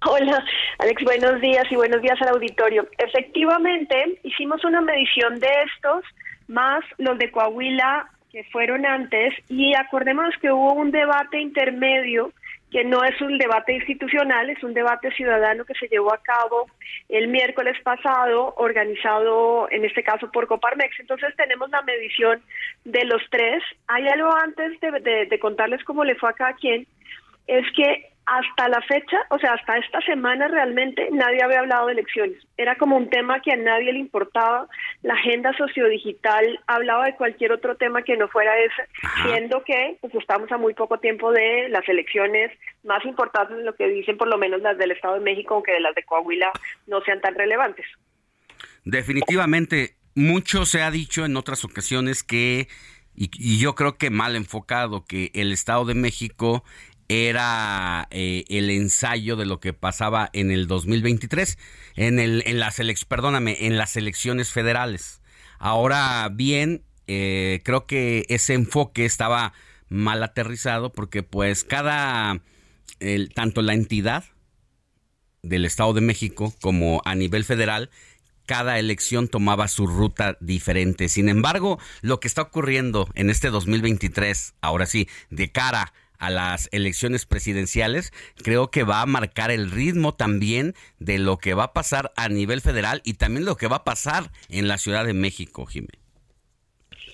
Hola, Alex, buenos días y buenos días al auditorio. Efectivamente, hicimos una medición de estos, más los de Coahuila que fueron antes, y acordémonos que hubo un debate intermedio que no es un debate institucional, es un debate ciudadano que se llevó a cabo el miércoles pasado, organizado en este caso por Coparmex. Entonces tenemos la medición de los tres. Hay algo antes de, de contarles cómo le fue a cada quien, es que hasta la fecha, o sea, hasta esta semana realmente nadie había hablado de elecciones. Era como un tema que a nadie le importaba. La agenda sociodigital hablaba de cualquier otro tema que no fuera ese, siendo que pues, estamos a muy poco tiempo de las elecciones más importantes lo que dicen por lo menos las del Estado de México, aunque de las de Coahuila no sean tan relevantes. Definitivamente, mucho se ha dicho en otras ocasiones que y, yo creo que mal enfocado que el Estado de México era eh, el ensayo de lo que pasaba en el 2023, en, el, en las perdóname, en las elecciones federales. Ahora bien, eh, creo que ese enfoque estaba mal aterrizado porque pues cada, tanto la entidad del Estado de México como a nivel federal, cada elección tomaba su ruta diferente. Sin embargo, lo que está ocurriendo en este 2023, ahora sí, de cara a las elecciones presidenciales, creo que va a marcar el ritmo también de lo que va a pasar a nivel federal y también lo que va a pasar en la Ciudad de México, Jiménez.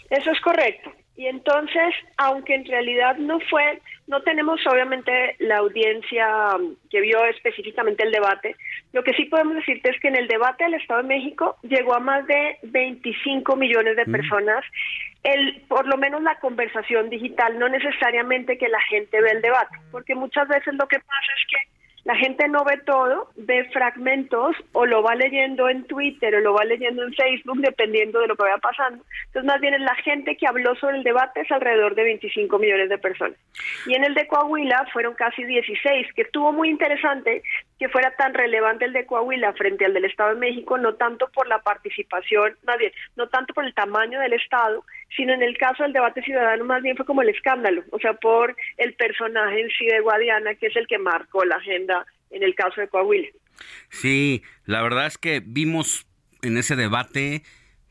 Eso es correcto. Y entonces, aunque en realidad no fue, no tenemos obviamente la audiencia um, que vio específicamente el debate, lo que sí podemos decirte es que en el debate del Estado de México llegó a más de 25 millones de mm. El, por lo menos la conversación digital, no necesariamente que la gente ve el debate, porque muchas veces lo que pasa es que la gente no ve todo, ve fragmentos o lo va leyendo en Twitter o lo va leyendo en Facebook, dependiendo de lo que vaya pasando. Entonces, más bien la gente que habló sobre el debate es alrededor de 25 millones de personas. Y en el de Coahuila fueron casi 16, que estuvo muy interesante que fuera tan relevante el de Coahuila frente al del Estado de México, no tanto por la participación, más bien, no tanto por el tamaño del Estado, sino en el caso del debate ciudadano más bien fue como el escándalo, o sea, por el personaje en sí de Guadiana, que es el que marcó la agenda en el caso de Coahuila. Sí, la verdad es que vimos en ese debate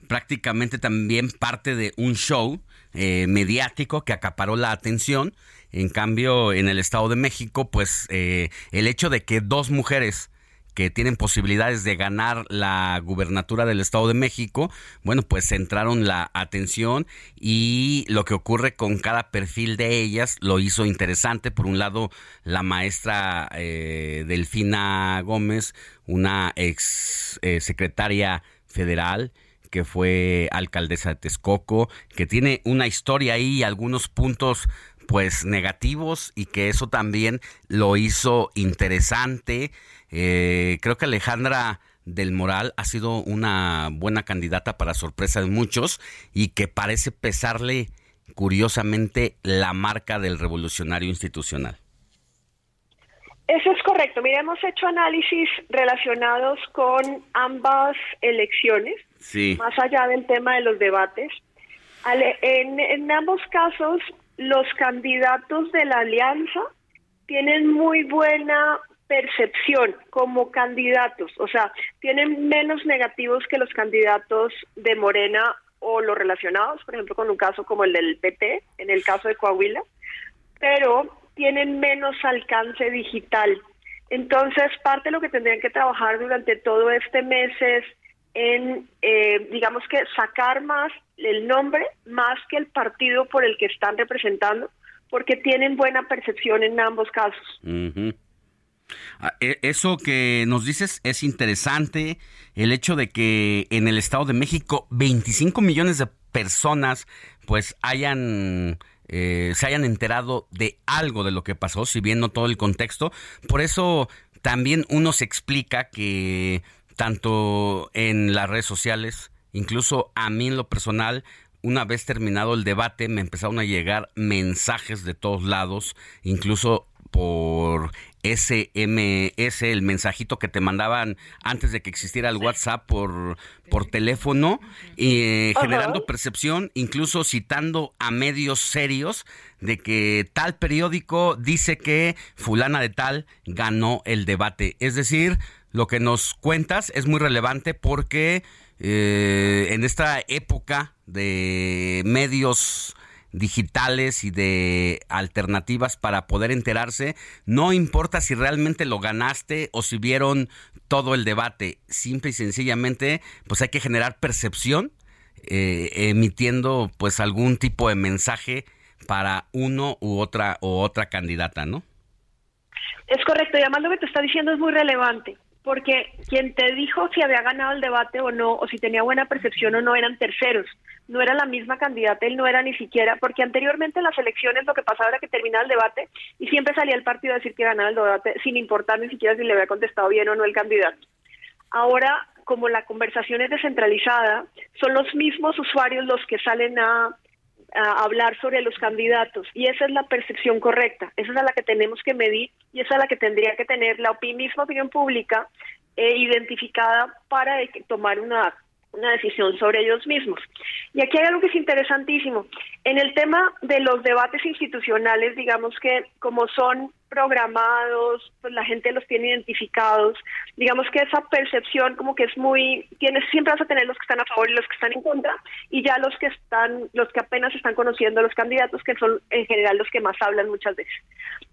prácticamente también parte de un show eh, mediático que acaparó la atención. En cambio, en el Estado de México, pues eh, el hecho de que dos mujeres que tienen posibilidades de ganar la gubernatura del Estado de México, bueno, pues centraron la atención y lo que ocurre con cada perfil de ellas lo hizo interesante. Por un lado, la maestra eh, Delfina Gómez, una ex eh, secretaria federal, que fue alcaldesa de Texcoco, que tiene una historia ahí y algunos puntos pues negativos y que eso también lo hizo interesante. Eh, creo que Alejandra del Moral ha sido una buena candidata para sorpresa de muchos y que parece pesarle curiosamente la marca del revolucionario institucional. Eso es correcto. Mira, hemos hecho análisis relacionados con ambas elecciones, más allá del tema de los debates. En, en ambos casos, los candidatos de la alianza tienen muy buena percepción como candidatos, o sea, tienen menos negativos que los candidatos de Morena o los relacionados, por ejemplo, con un caso como el del PT, en el caso de Coahuila, pero tienen menos alcance digital. Entonces, parte de lo que tendrían que trabajar durante todo este mes es en, eh, digamos que, sacar más el nombre, más que el partido por el que están representando, porque tienen buena percepción en ambos casos. Ah, e, eso que nos dices es interesante, el hecho de que en el Estado de México 25 millones de personas pues hayan eh, se hayan enterado de algo de lo que pasó, si bien no todo el contexto. Por eso también uno se explica que tanto en las redes sociales, incluso a mí en lo personal, una vez terminado el debate me empezaron a llegar mensajes de todos lados, incluso por SMS, el mensajito que te mandaban antes de que existiera el WhatsApp por, por teléfono, eh, generando percepción, incluso citando a medios serios de que tal periódico dice que fulana de tal ganó el debate. Es decir, lo que nos cuentas es muy relevante porque eh, en esta época de medios digitales y de alternativas para poder enterarse. No importa si realmente lo ganaste o si vieron todo el debate. Simple y sencillamente, pues hay que generar percepción eh, emitiendo pues algún tipo de mensaje para uno u otra o otra candidata, ¿no? Es correcto, y además lo que te está diciendo es muy relevante, porque quien te dijo si había ganado el debate o no, o si tenía buena percepción o no, eran terceros, no era la misma candidata, él no era ni siquiera, porque anteriormente en las elecciones lo que pasaba era que terminaba el debate y siempre salía el partido a decir que ganaba el debate, sin importar ni siquiera si le había contestado bien o no el candidato. Ahora, como la conversación es descentralizada, son los mismos usuarios los que salen a a hablar sobre los candidatos. Y esa es la percepción correcta, esa es la que tenemos que medir y esa es la que tendría que tener la misma opinión pública eh, identificada para tomar una una decisión sobre ellos mismos. Y aquí hay algo que es interesantísimo. En el tema de los debates institucionales, digamos que como son programados, pues la gente los tiene identificados, digamos que esa percepción como que es muy, tienes, siempre vas a tener los que están a favor y los que están en contra, y ya los que están, los que apenas están conociendo a los candidatos, que son en general los que más hablan muchas veces.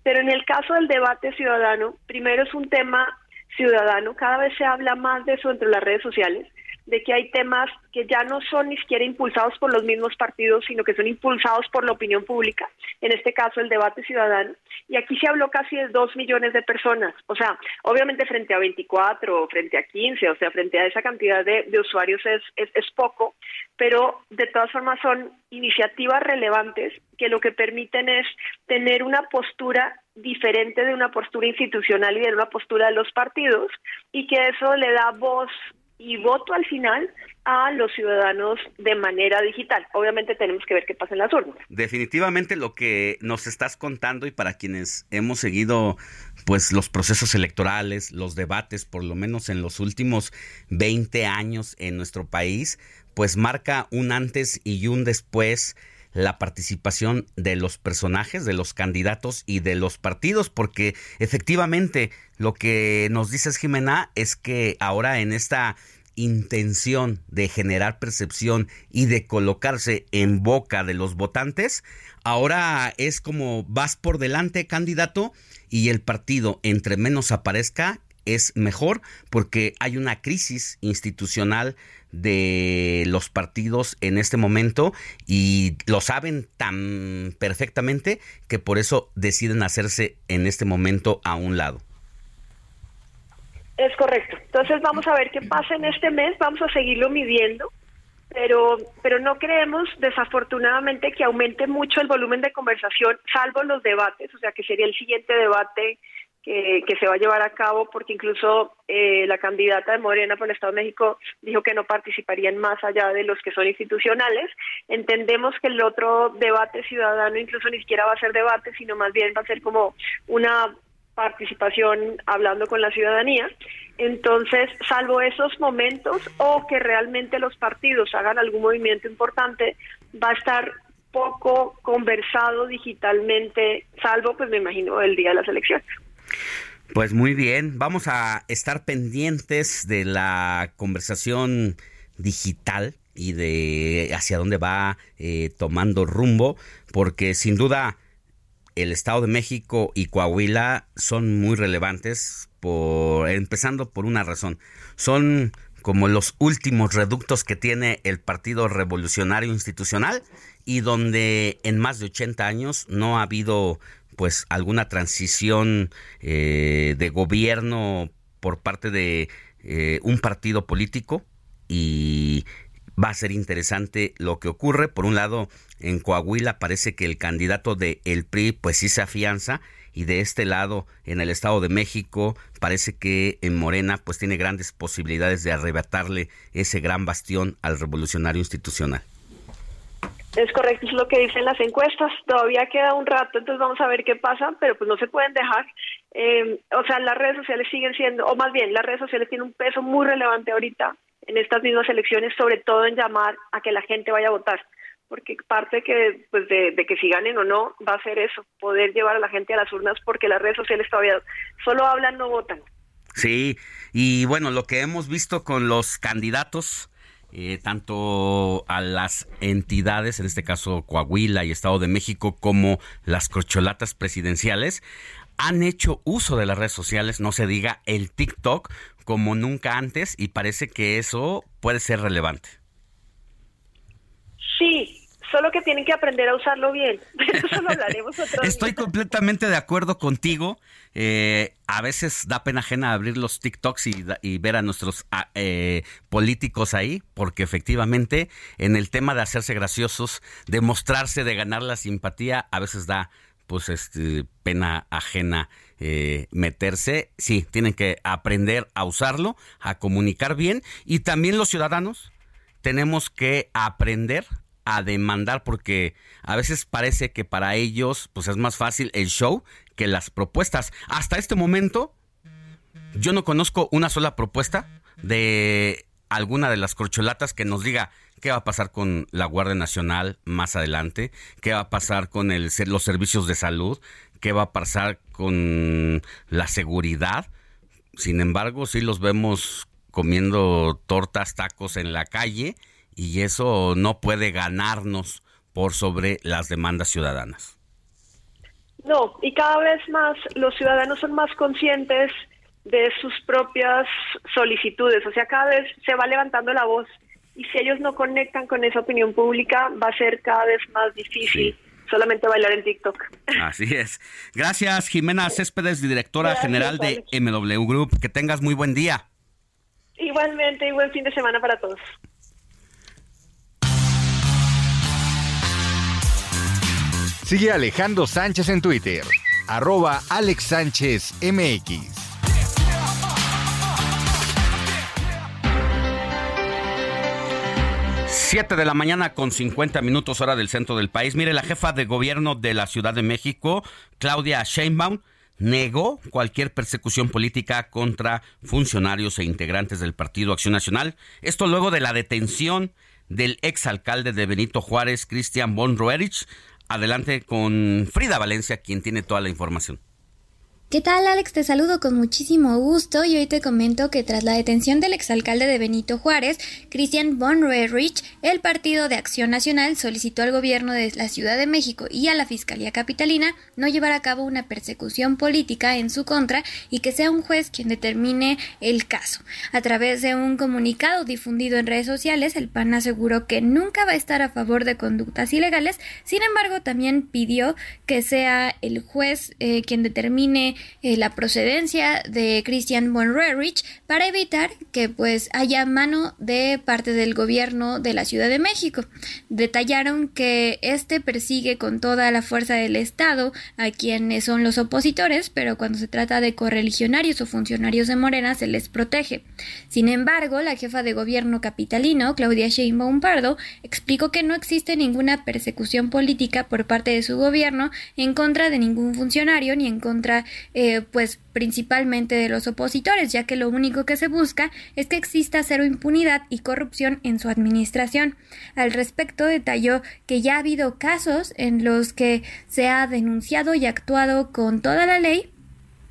Pero en el caso del debate ciudadano, primero es un tema ciudadano, cada vez se habla más de eso entre las redes sociales, de que hay temas que ya no son ni siquiera impulsados por los mismos partidos, sino que son impulsados por la opinión pública, en este caso el debate ciudadano. Y aquí se habló casi de dos millones de personas, o sea, obviamente frente a 24 o frente a 15, o sea, frente a esa cantidad de, usuarios es, es, es poco, pero de todas formas son iniciativas relevantes que lo que permiten es tener una postura diferente de una postura institucional y de una postura de los partidos y que eso le da voz y voto al final a los ciudadanos de manera digital. Obviamente tenemos que ver qué pasa en las urnas. Definitivamente lo que nos estás contando y para quienes hemos seguido pues los procesos electorales, los debates, por lo menos en los últimos 20 años en nuestro país, pues marca un antes y un después la participación de los personajes, de los candidatos y de los partidos, porque efectivamente lo que nos dices, Jimena, es que ahora en esta intención de generar percepción y de colocarse en boca de los votantes, ahora es como vas por delante candidato y el partido entre menos aparezca es mejor porque hay una crisis institucional de los partidos en este momento y lo saben tan perfectamente que por eso deciden hacerse en este momento a un lado. Es correcto. Entonces vamos a ver qué pasa en este mes, vamos a seguirlo midiendo, pero, pero no creemos desafortunadamente que aumente mucho el volumen de conversación, salvo los debates, o sea que sería el siguiente debate que, que se va a llevar a cabo, porque incluso eh, la candidata de Morena por el Estado de México dijo que no participarían más allá de los que son institucionales. Entendemos que el otro debate ciudadano incluso ni siquiera va a ser debate, sino más bien va a ser como una participación hablando con la ciudadanía. Entonces, salvo esos momentos o que realmente los partidos hagan algún movimiento importante, va a estar poco conversado digitalmente, salvo, pues me imagino, el día de las elecciones. Pues muy bien, vamos a estar pendientes de la conversación digital y de hacia dónde va eh, tomando rumbo, porque sin duda el Estado de México y Coahuila son muy relevantes, por, empezando por una razón. Son como los últimos reductos que tiene el Partido Revolucionario Institucional y donde en más de 80 años no ha habido pues alguna transición eh, de gobierno por parte de eh, un partido político y va a ser interesante lo que ocurre. Por un lado, en Coahuila parece que el candidato de el PRI pues sí se afianza y de este lado en el Estado de México parece que en Morena pues tiene grandes posibilidades de arrebatarle ese gran bastión al revolucionario institucional. Es correcto, es lo que dicen las encuestas. Todavía queda un rato, entonces vamos a ver qué pasa, pero pues no se pueden dejar. Eh, o sea, las redes sociales siguen siendo, o más bien, las redes sociales tienen un peso muy relevante ahorita en estas mismas elecciones, sobre todo en llamar a que la gente vaya a votar, porque parte que, pues de, que si ganen o no va a ser eso, poder llevar a la gente a las urnas, porque las redes sociales todavía solo hablan, no votan. Sí, y bueno, lo que hemos visto con los candidatos eh, tanto a las entidades, en este caso Coahuila y Estado de México, como las corcholatas presidenciales, han hecho uso de las redes sociales, no se diga el TikTok, como nunca antes, y parece que eso puede ser relevante. Sí, solo que tienen que aprender a usarlo bien. eso lo hablaremos otro Estoy completamente de acuerdo contigo. Eh, a veces da pena ajena abrir los TikToks y, ver a nuestros eh, políticos ahí, porque efectivamente en el tema de hacerse graciosos, de mostrarse, de ganar la simpatía, a veces da pues este pena ajena eh, meterse. Sí, tienen que aprender a usarlo, a comunicar bien y también los ciudadanos tenemos que aprender a demandar porque a veces parece que para ellos pues es más fácil el show que las propuestas. Hasta este momento yo no conozco una sola propuesta de alguna de las corcholatas que nos diga qué va a pasar con la Guardia Nacional más adelante, qué va a pasar con el, los servicios de salud, qué va a pasar con la seguridad. Sin embargo, sí los vemos comiendo tortas, tacos en la calle y eso no puede ganarnos por sobre las demandas ciudadanas. No, y cada vez más los ciudadanos son más conscientes de sus propias solicitudes, o sea, cada vez se va levantando la voz y si ellos no conectan con esa opinión pública va a ser cada vez más difícil. Solamente bailar en TikTok. Así es. Gracias, Jimena Céspedes, directora general de MW Group. Que tengas muy buen día. Igualmente, y buen fin de semana para todos. Sigue Alejandro Sánchez en Twitter, arroba Alex Sánchez MX. Siete de la mañana con 50 minutos hora del centro del país. Mire, la jefa de gobierno de la Ciudad de México, Claudia Sheinbaum, negó cualquier persecución política contra funcionarios e integrantes del Partido Acción Nacional. Esto luego de la detención del exalcalde de Benito Juárez, Cristian von Roerich, Adelante con Frida Valencia, quien tiene toda la información. ¿Qué tal, Alex? Te saludo con muchísimo gusto y hoy te comento que tras la detención del exalcalde de Benito Juárez, Christian von Rich, el Partido de Acción Nacional solicitó al gobierno de la Ciudad de México y a la Fiscalía Capitalina no llevar a cabo una persecución política en su contra y que sea un juez quien determine el caso. A través de un comunicado difundido en redes sociales, el PAN aseguró que nunca va a estar a favor de conductas ilegales, sin embargo también pidió que sea el juez eh, quien determine eh, la procedencia de Christian von Rerich para evitar que pues haya mano de parte del gobierno de la Ciudad de México. Detallaron que este persigue con toda la fuerza del Estado a quienes son los opositores, pero cuando se trata de correligionarios o funcionarios de Morena se les protege. Sin embargo, la jefa de gobierno capitalino, Claudia Sheinbaum Pardo, explicó que no existe ninguna persecución política por parte de su gobierno en contra de ningún funcionario ni en contra eh, pues principalmente de los opositores, ya que lo único que se busca es que exista cero impunidad y corrupción en su administración. Al respecto, detalló que ya ha habido casos en los que se ha denunciado y actuado con toda la ley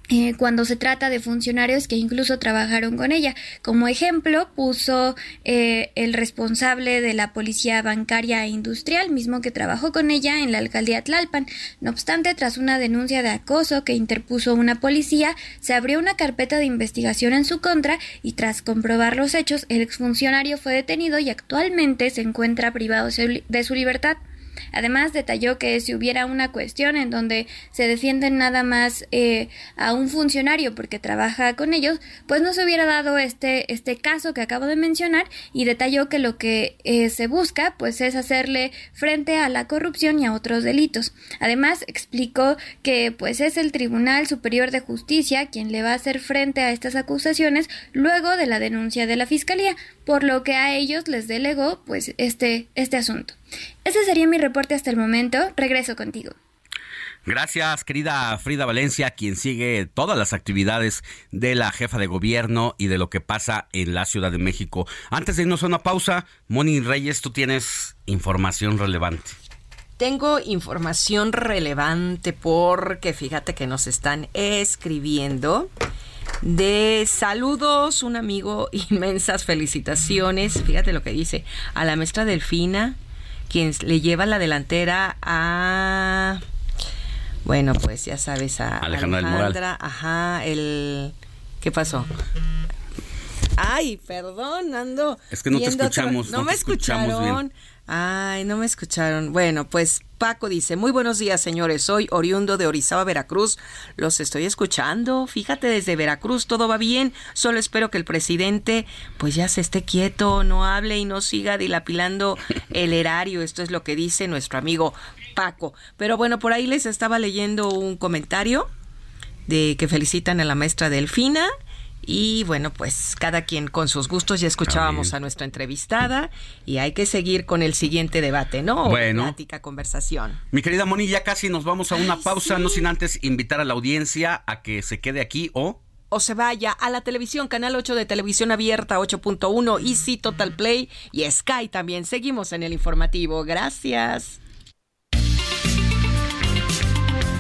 eh, cuando se trata de funcionarios que incluso trabajaron con ella. Como ejemplo, puso eh, el responsable de la Policía Bancaria e Industrial, mismo que trabajó con ella en la alcaldía Tlalpan. No obstante, tras una denuncia de acoso que interpuso una policía, se abrió una carpeta de investigación en su contra y tras comprobar los hechos, el exfuncionario fue detenido y actualmente se encuentra privado de su libertad. Además, detalló que si hubiera una cuestión en donde se defienden nada más eh, a un funcionario porque trabaja con ellos, pues no se hubiera dado este, este caso que acabo de mencionar y detalló que lo que eh, se busca pues es hacerle frente a la corrupción y a otros delitos. Además, explicó que pues es el Tribunal Superior de Justicia quien le va a hacer frente a estas acusaciones luego de la denuncia de la Fiscalía, por lo que a ellos les delegó pues este, este asunto. Ese sería mi reporte hasta el momento. Regreso contigo. Gracias, querida Frida Valencia, quien sigue todas las actividades de la jefa de gobierno y de lo que pasa en la Ciudad de México. Antes de irnos a una pausa, Moni Reyes, tú tienes información relevante. Tengo información relevante porque fíjate que nos están escribiendo De saludos, un amigo, inmensas felicitaciones. Fíjate lo que dice. A la maestra Delfina, quien le lleva la delantera a. Bueno, pues ya sabes, a Alejandra, Alejandra Ajá, el. ¿Qué pasó? Ay, perdón, ando. Es que no te escuchamos. No, me escucharon. Ay, no me escucharon. Bueno, pues Paco dice, muy buenos días señores, soy oriundo de Orizaba, Veracruz. Los estoy escuchando. Fíjate, desde Veracruz todo va bien. Solo espero que el presidente pues ya se esté quieto, no hable y no siga dilapilando el erario. Esto es lo que dice nuestro amigo Paco. Pero bueno, por ahí les estaba leyendo un comentario de que felicitan a la maestra Delfina y bueno, pues cada quien con sus gustos. Ya escuchábamos a nuestra entrevistada y hay que seguir con el siguiente debate, ¿no? Bueno. Plática, conversación. Mi querida Moni, ya casi nos vamos a una pausa, no sin antes invitar a la audiencia a que se quede aquí o o se vaya a la televisión, Canal 8 de Televisión Abierta 8.1, Easy Total Play y Sky también. Seguimos en el informativo. Gracias.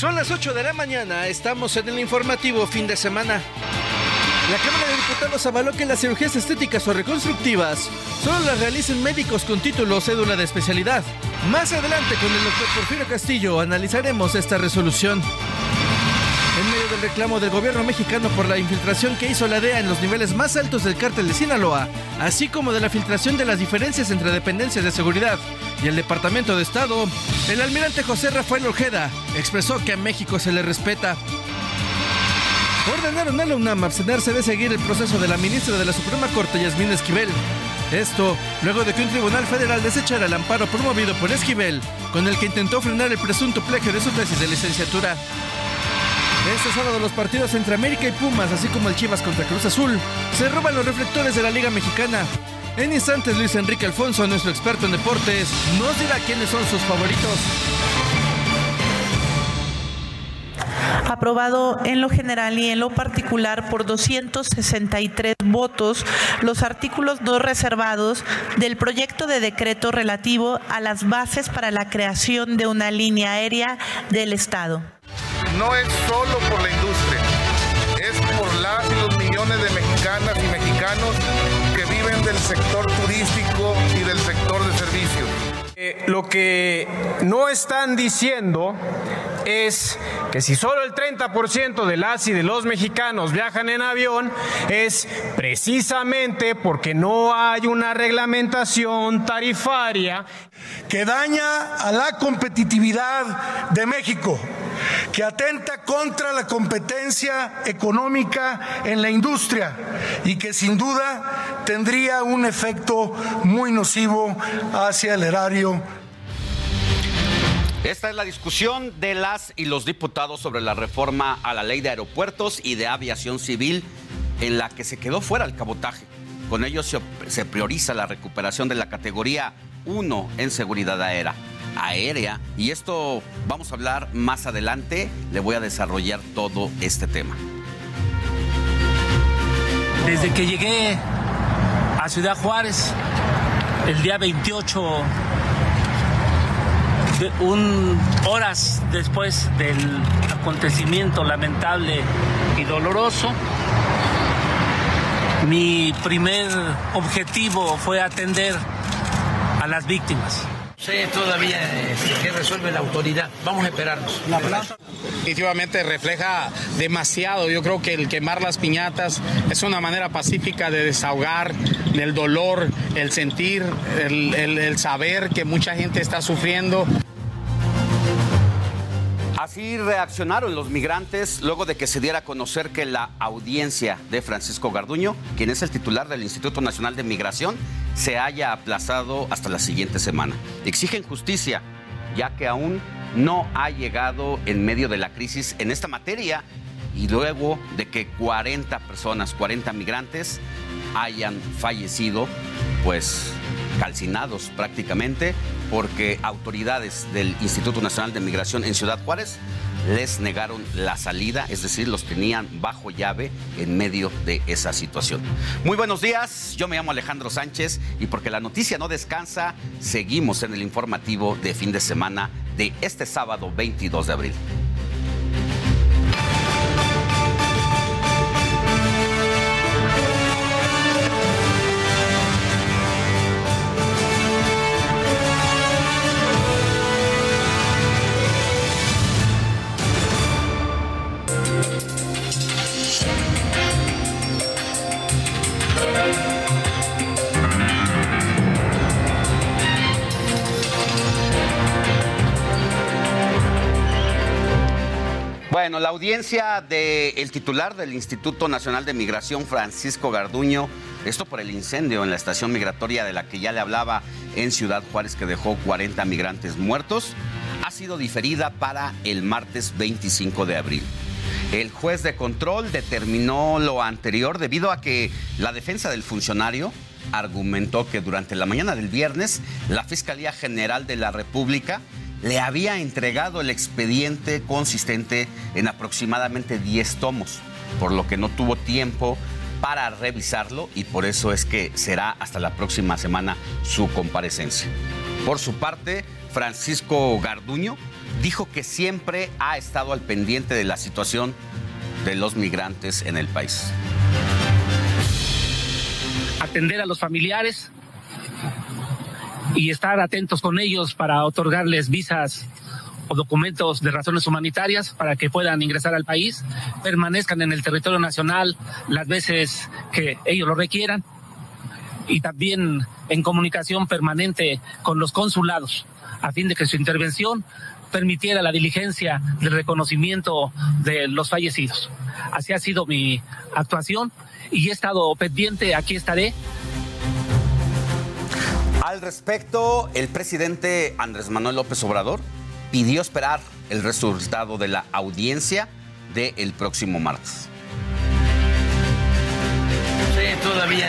Son las 8 de la mañana, estamos en el informativo fin de semana. La Cámara de Diputados avaló que las cirugías estéticas o reconstructivas solo las realicen médicos con título o cédula de especialidad. Más adelante con el doctor Porfirio Castillo analizaremos esta resolución. Del reclamo del gobierno mexicano por la infiltración que hizo la DEA en los niveles más altos del cártel de Sinaloa, así como de la filtración de las diferencias entre dependencias de seguridad y el Departamento de Estado, el almirante José Rafael Ojeda expresó que a México se le respeta ordenaron a la UNAM abstenerse de seguir el proceso de la ministra de la Suprema Corte, Yasmín Esquivel. Esto luego de que un tribunal federal desechara el amparo promovido por Esquivel, con el que intentó frenar el presunto plagio de su tesis de licenciatura. Este sábado los partidos entre América y Pumas, así como el Chivas contra Cruz Azul, se roban los reflectores de la Liga Mexicana. En instantes Luis Enrique Alfonso, nuestro experto en deportes, nos dirá quiénes son sus favoritos. aprobado en lo general y en lo particular por 263 votos los artículos no reservados del proyecto de decreto relativo a las bases para la creación de una línea aérea del Estado. No es solo por la industria, es por las y los millones de mexicanas y mexicanos que viven del sector turístico y del sector de servicios. Eh, lo que no están diciendo es que si solo el 30% de las y de los mexicanos viajan en avión es precisamente porque no hay una reglamentación tarifaria que daña a la competitividad de México, que atenta contra la competencia económica en la industria y que sin duda tendría un efecto muy nocivo hacia el erario esta es la discusión de las y los diputados sobre la reforma a la ley de aeropuertos y de aviación civil en la que se quedó fuera el cabotaje. Con ello se, prioriza la recuperación de la categoría 1 en seguridad aérea. Aérea. Y esto vamos a hablar más adelante. Le voy a desarrollar todo este tema. Desde que llegué a Ciudad Juárez el día 28 un, horas después del acontecimiento lamentable y doloroso, mi primer objetivo fue atender a las víctimas. Sí, todavía que resuelve la autoridad. Vamos a esperarnos. La planta definitivamente refleja demasiado. Yo creo que el quemar las piñatas es una manera pacífica de desahogar el dolor, el sentir, el saber que mucha gente está sufriendo. Así reaccionaron los migrantes luego de que se diera a conocer que la audiencia de Francisco Garduño, quien es el titular del Instituto Nacional de Migración, se haya aplazado hasta la siguiente semana. Exigen justicia, ya que aún no ha llegado en medio de la crisis en esta materia y luego de que 40 personas, 40 migrantes hayan fallecido, pues calcinados prácticamente, porque autoridades del Instituto Nacional de Migración en Ciudad Juárez les negaron la salida, es decir, los tenían bajo llave en medio de esa situación. Muy buenos días, yo me llamo Alejandro Sánchez y porque la noticia no descansa, seguimos en el informativo de fin de semana de este sábado 22 de abril. La audiencia del titular del Instituto Nacional de Migración, Francisco Garduño, esto por el incendio en la estación migratoria de la que ya le hablaba en Ciudad Juárez, que dejó 40 migrantes muertos, ha sido diferida para el martes 25 de abril. El juez de control determinó lo anterior debido a que la defensa del funcionario argumentó que durante la mañana del viernes la Fiscalía General de la República le había entregado el expediente consistente en aproximadamente 10 tomos, por lo que no tuvo tiempo para revisarlo y por eso es que será hasta la próxima semana su comparecencia. Por su parte, Francisco Garduño dijo que siempre ha estado al pendiente de la situación de los migrantes en el país. Atender a los familiares, y estar atentos con ellos para otorgarles visas o documentos de razones humanitarias para que puedan ingresar al país, permanezcan en el territorio nacional las veces que ellos lo requieran y también en comunicación permanente con los consulados a fin de que su intervención permitiera la diligencia del reconocimiento de los fallecidos. Así ha sido mi actuación y he estado pendiente, aquí estaré al respecto, el presidente Andrés Manuel López Obrador pidió esperar el resultado de la audiencia del próximo martes. Sí, todavía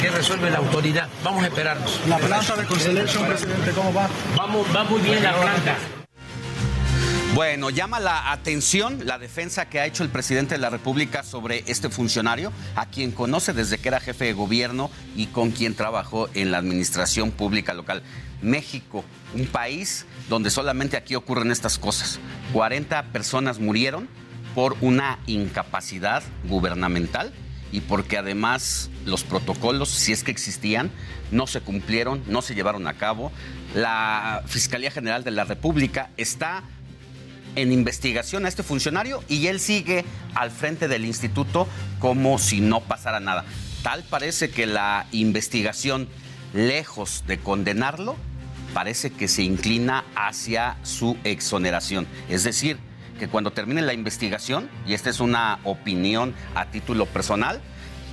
que resuelve la autoridad. Vamos a esperarnos. La planta de Constellation, presidente, ¿cómo va? Vamos, va muy bien la planta. Bueno, llama la atención la defensa que ha hecho el presidente de la República sobre este funcionario, a quien conoce desde que era jefe de gobierno y con quien trabajó en la administración pública local. México, un país donde solamente aquí ocurren estas cosas. 40 personas murieron por una incapacidad gubernamental y porque además los protocolos, si es que existían, no se cumplieron, no se llevaron a cabo. La Fiscalía General de la República está en investigación a este funcionario y él sigue al frente del instituto como si no pasara nada. Tal parece que la investigación, lejos de condenarlo, parece que se inclina hacia su exoneración. Es decir, que cuando termine la investigación, y esta es una opinión a título personal,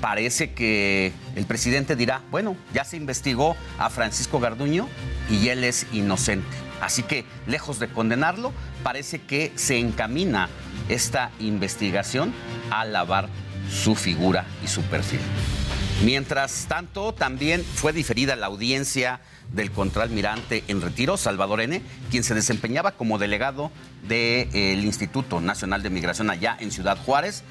parece que el presidente dirá, bueno, ya se investigó a Francisco Garduño y él es inocente. Así que, lejos de condenarlo, parece que se encamina esta investigación a lavar su figura y su perfil. Mientras tanto, también fue diferida la audiencia del contraalmirante en retiro, Salvador N., quien se desempeñaba como delegado del Instituto Nacional de Migración allá en Ciudad Juárez.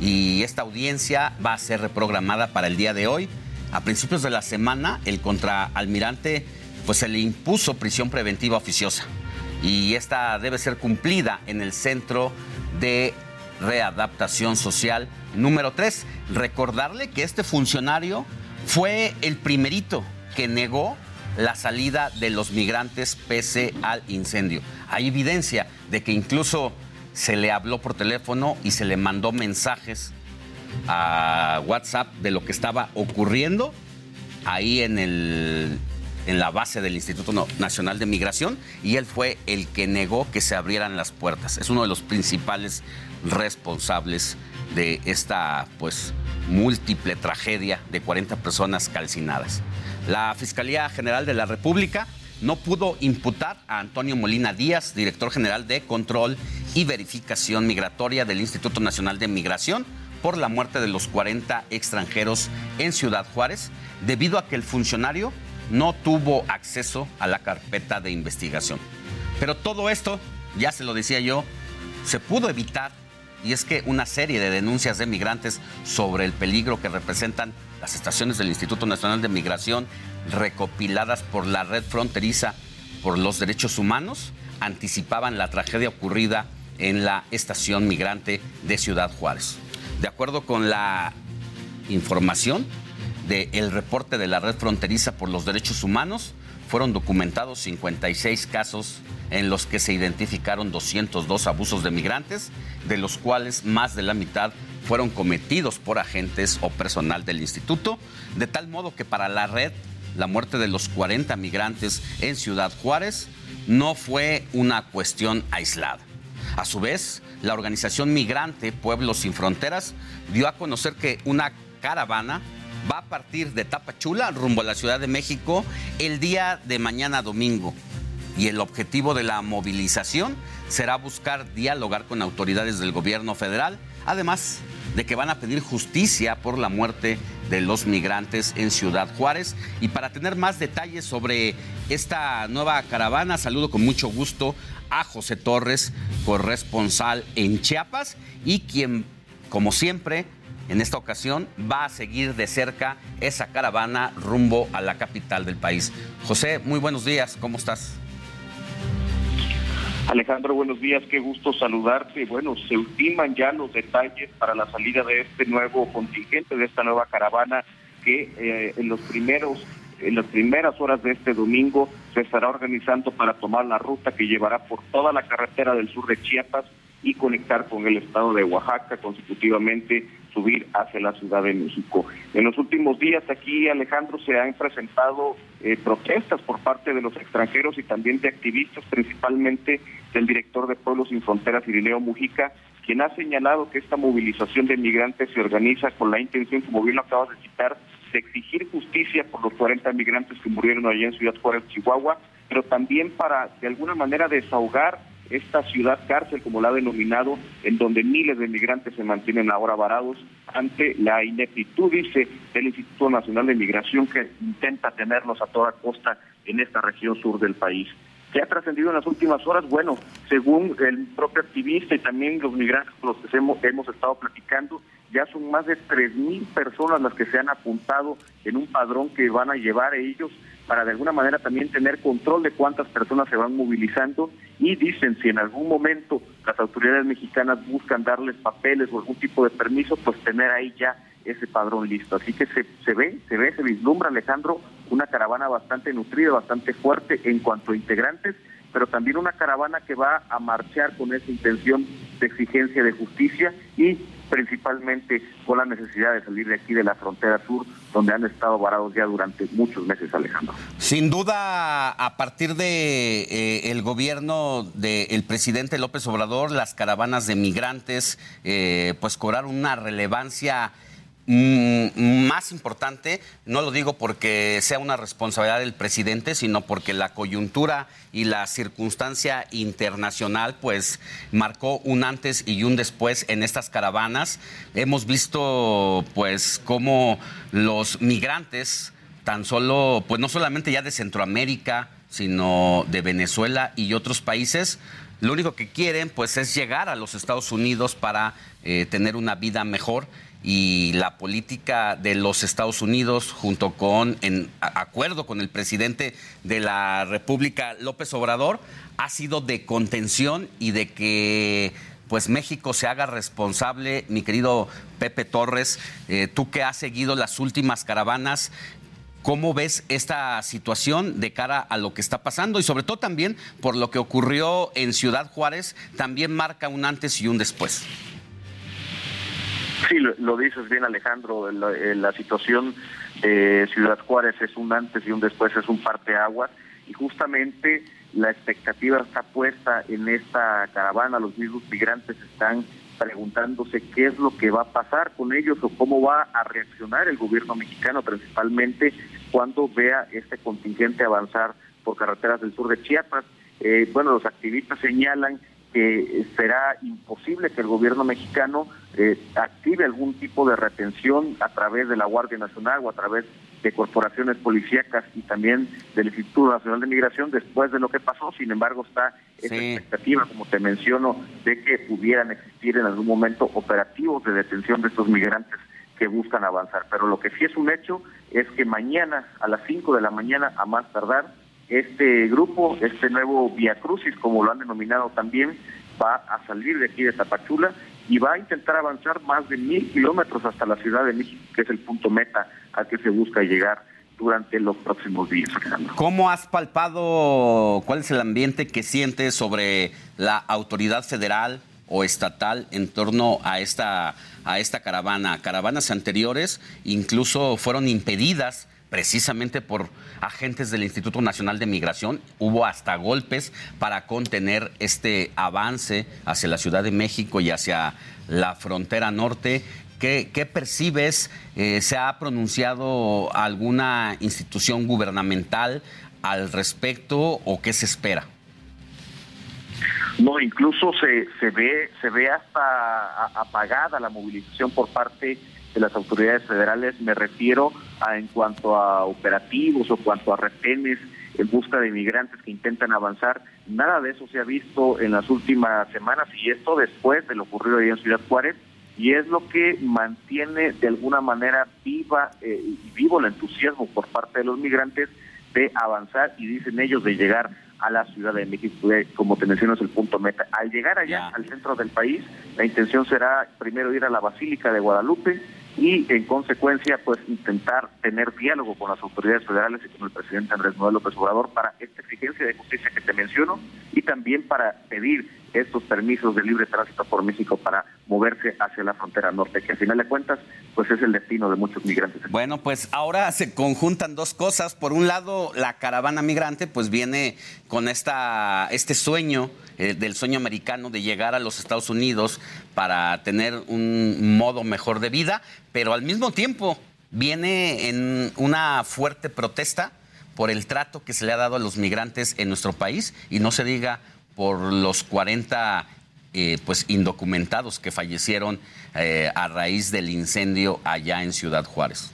Y esta audiencia va a ser reprogramada para el día de hoy. A principios de la semana, el contraalmirante pues se le impuso prisión preventiva oficiosa y esta debe ser cumplida en el Centro de Readaptación Social número 3. Recordarle que este funcionario fue el primerito que negó la salida de los migrantes pese al incendio. Hay evidencia de que incluso se le habló por teléfono y se le mandó mensajes a WhatsApp de lo que estaba ocurriendo ahí en el en la base del Instituto Nacional de Migración y él fue el que negó que se abrieran las puertas. Es uno de los principales responsables de esta pues múltiple tragedia de 40 personas calcinadas. La Fiscalía General de la República no pudo imputar a Antonio Molina Díaz, director general de Control y Verificación Migratoria del Instituto Nacional de Migración, por la muerte de los 40 extranjeros en Ciudad Juárez, debido a que el funcionario no tuvo acceso a la carpeta de investigación. Pero todo esto, ya se lo decía yo, se pudo evitar y es que una serie de denuncias de migrantes sobre el peligro que representan las estaciones del Instituto Nacional de Migración recopiladas por la red fronteriza por los derechos humanos anticipaban la tragedia ocurrida en la estación migrante de Ciudad Juárez. De acuerdo con la información del reporte de la red fronteriza por los derechos humanos, fueron documentados 56 casos en los que se identificaron 202 abusos de migrantes, de los cuales más de la mitad fueron cometidos por agentes o personal del instituto, de tal modo que para la red la muerte de los 40 migrantes en Ciudad Juárez no fue una cuestión aislada. A su vez, la organización migrante Pueblos Sin Fronteras dio a conocer que una caravana va a partir de Tapachula rumbo a la Ciudad de México el día de mañana domingo. Y el objetivo de la movilización será buscar dialogar con autoridades del gobierno federal, además de que van a pedir justicia por la muerte de los migrantes en Ciudad Juárez. Y para tener más detalles sobre esta nueva caravana, saludo con mucho gusto a José Torres, corresponsal en Chiapas, y quien, como siempre, en esta ocasión va a seguir de cerca esa caravana rumbo a la capital del país. José, muy buenos días, ¿cómo estás? Alejandro, buenos días, qué gusto saludarte. Bueno, se ultiman ya los detalles para la salida de este nuevo contingente, de esta nueva caravana que eh, en los primeros en las primeras horas de este domingo se estará organizando para tomar la ruta que llevará por toda la carretera del sur de Chiapas y conectar con el estado de Oaxaca consecutivamente subir hacia la Ciudad de México. En los últimos días aquí, Alejandro, se han presentado eh, protestas por parte de los extranjeros y también de activistas, principalmente del director de Pueblos Sin Fronteras, Irineo Mujica, quien ha señalado que esta movilización de migrantes se organiza con la intención, como bien lo acabas de citar, de exigir justicia por los 40 migrantes que murieron allá en Ciudad Juárez, Chihuahua, pero también para, de alguna manera, desahogar esta ciudad cárcel, como la ha denominado, en donde miles de migrantes se mantienen ahora varados ante la ineptitud, dice el Instituto Nacional de Migración, que intenta tenerlos a toda costa en esta región sur del país. ¿Qué ha trascendido en las últimas horas? Bueno, según el propio activista y también los migrantes con los que hemos, hemos estado platicando, ya son más de 3.000 personas las que se han apuntado en un padrón que van a llevar ellos para de alguna manera también tener control de cuántas personas se van movilizando y dicen si en algún momento las autoridades mexicanas buscan darles papeles o algún tipo de permiso, pues tener ahí ya ese padrón listo. Así que se, se ve, se ve, se vislumbra, Alejandro, una caravana bastante nutrida, bastante fuerte en cuanto a integrantes, pero también una caravana que va a marchar con esa intención de exigencia de justicia y principalmente con la necesidad de salir de aquí de la frontera sur, donde han estado varados ya durante muchos meses, Alejandro. Sin duda, a partir de eh, el gobierno del presidente López Obrador, las caravanas de migrantes eh, pues cobraron una relevancia más importante, no lo digo porque sea una responsabilidad del presidente, sino porque la coyuntura y la circunstancia internacional pues marcó un antes y un después en estas caravanas. Hemos visto pues cómo los migrantes tan solo pues no solamente ya de Centroamérica, sino de Venezuela y otros países lo único que quieren pues es llegar a los Estados Unidos para eh, tener una vida mejor y la política de los Estados Unidos junto con, en acuerdo con el presidente de la República, López Obrador, ha sido de contención y de que pues México se haga responsable, mi querido Pepe Torres, eh, tú que has seguido las últimas caravanas, ¿Cómo ves esta situación de cara a lo que está pasando? Y sobre todo también por lo que ocurrió en Ciudad Juárez, también marca un antes y un después. Sí, lo, dices bien Alejandro, la, situación de Ciudad Juárez es un antes y un después, es un parteaguas y justamente la expectativa está puesta en esta caravana, los mismos migrantes están preguntándose qué es lo que va a pasar con ellos o cómo va a reaccionar el gobierno mexicano principalmente cuando vea este contingente avanzar por carreteras del sur de Chiapas. Eh, bueno, los activistas señalan que será imposible que el gobierno mexicano eh, active algún tipo de retención a través de la Guardia Nacional o a través de corporaciones policíacas y también del Instituto Nacional de Migración después de lo que pasó. Sin embargo, está esa expectativa, como te menciono, de que pudieran existir en algún momento operativos de detención de estos migrantes que buscan avanzar. Pero lo que sí es un hecho es que mañana a las 5 de la mañana, a más tardar, este grupo, este nuevo Via Crucis, como lo han denominado también, va a salir de aquí de Tapachula y va a intentar avanzar más de mil kilómetros hasta la Ciudad de México, que es el punto meta al que se busca llegar durante los próximos días. ¿Cómo has palpado, cuál es el ambiente que sientes sobre la autoridad federal o estatal en torno a esta, a esta caravana? Caravanas anteriores incluso fueron impedidas precisamente por agentes del Instituto Nacional de Migración. Hubo hasta golpes para contener este avance hacia la Ciudad de México y hacia la frontera norte. ¿Qué, percibes? Eh, ¿Se ha pronunciado alguna institución gubernamental al respecto o qué se espera? No, incluso se, se ve se ve hasta apagada la movilización por parte de las autoridades federales, me refiero a en cuanto a operativos o cuanto a retenes en busca de inmigrantes que intentan avanzar, nada de eso se ha visto en las últimas semanas y esto después de lo ocurrido ahí en Ciudad Juárez y es lo que mantiene de alguna manera viva eh, vivo el entusiasmo por parte de los migrantes de avanzar y dicen ellos de llegar a la Ciudad de México, como te menciono es el punto meta. Al llegar allá, al centro del país, la intención será primero ir a la Basílica de Guadalupe, y en consecuencia pues intentar tener diálogo con las autoridades federales y con el presidente Andrés Manuel López Obrador para esta exigencia de justicia que te menciono y también para pedir estos permisos de libre tránsito por México para moverse hacia la frontera norte, que al final de cuentas pues es el destino de muchos migrantes. Bueno, pues ahora se conjuntan dos cosas. Por un lado, la caravana migrante pues viene con esta este sueño eh, del sueño americano de llegar a los Estados Unidos para tener un modo mejor de vida, pero al mismo tiempo viene en una fuerte protesta por el trato que se le ha dado a los migrantes en nuestro país y no se diga por los 40 eh, pues indocumentados que fallecieron eh, a raíz del incendio allá en Ciudad Juárez.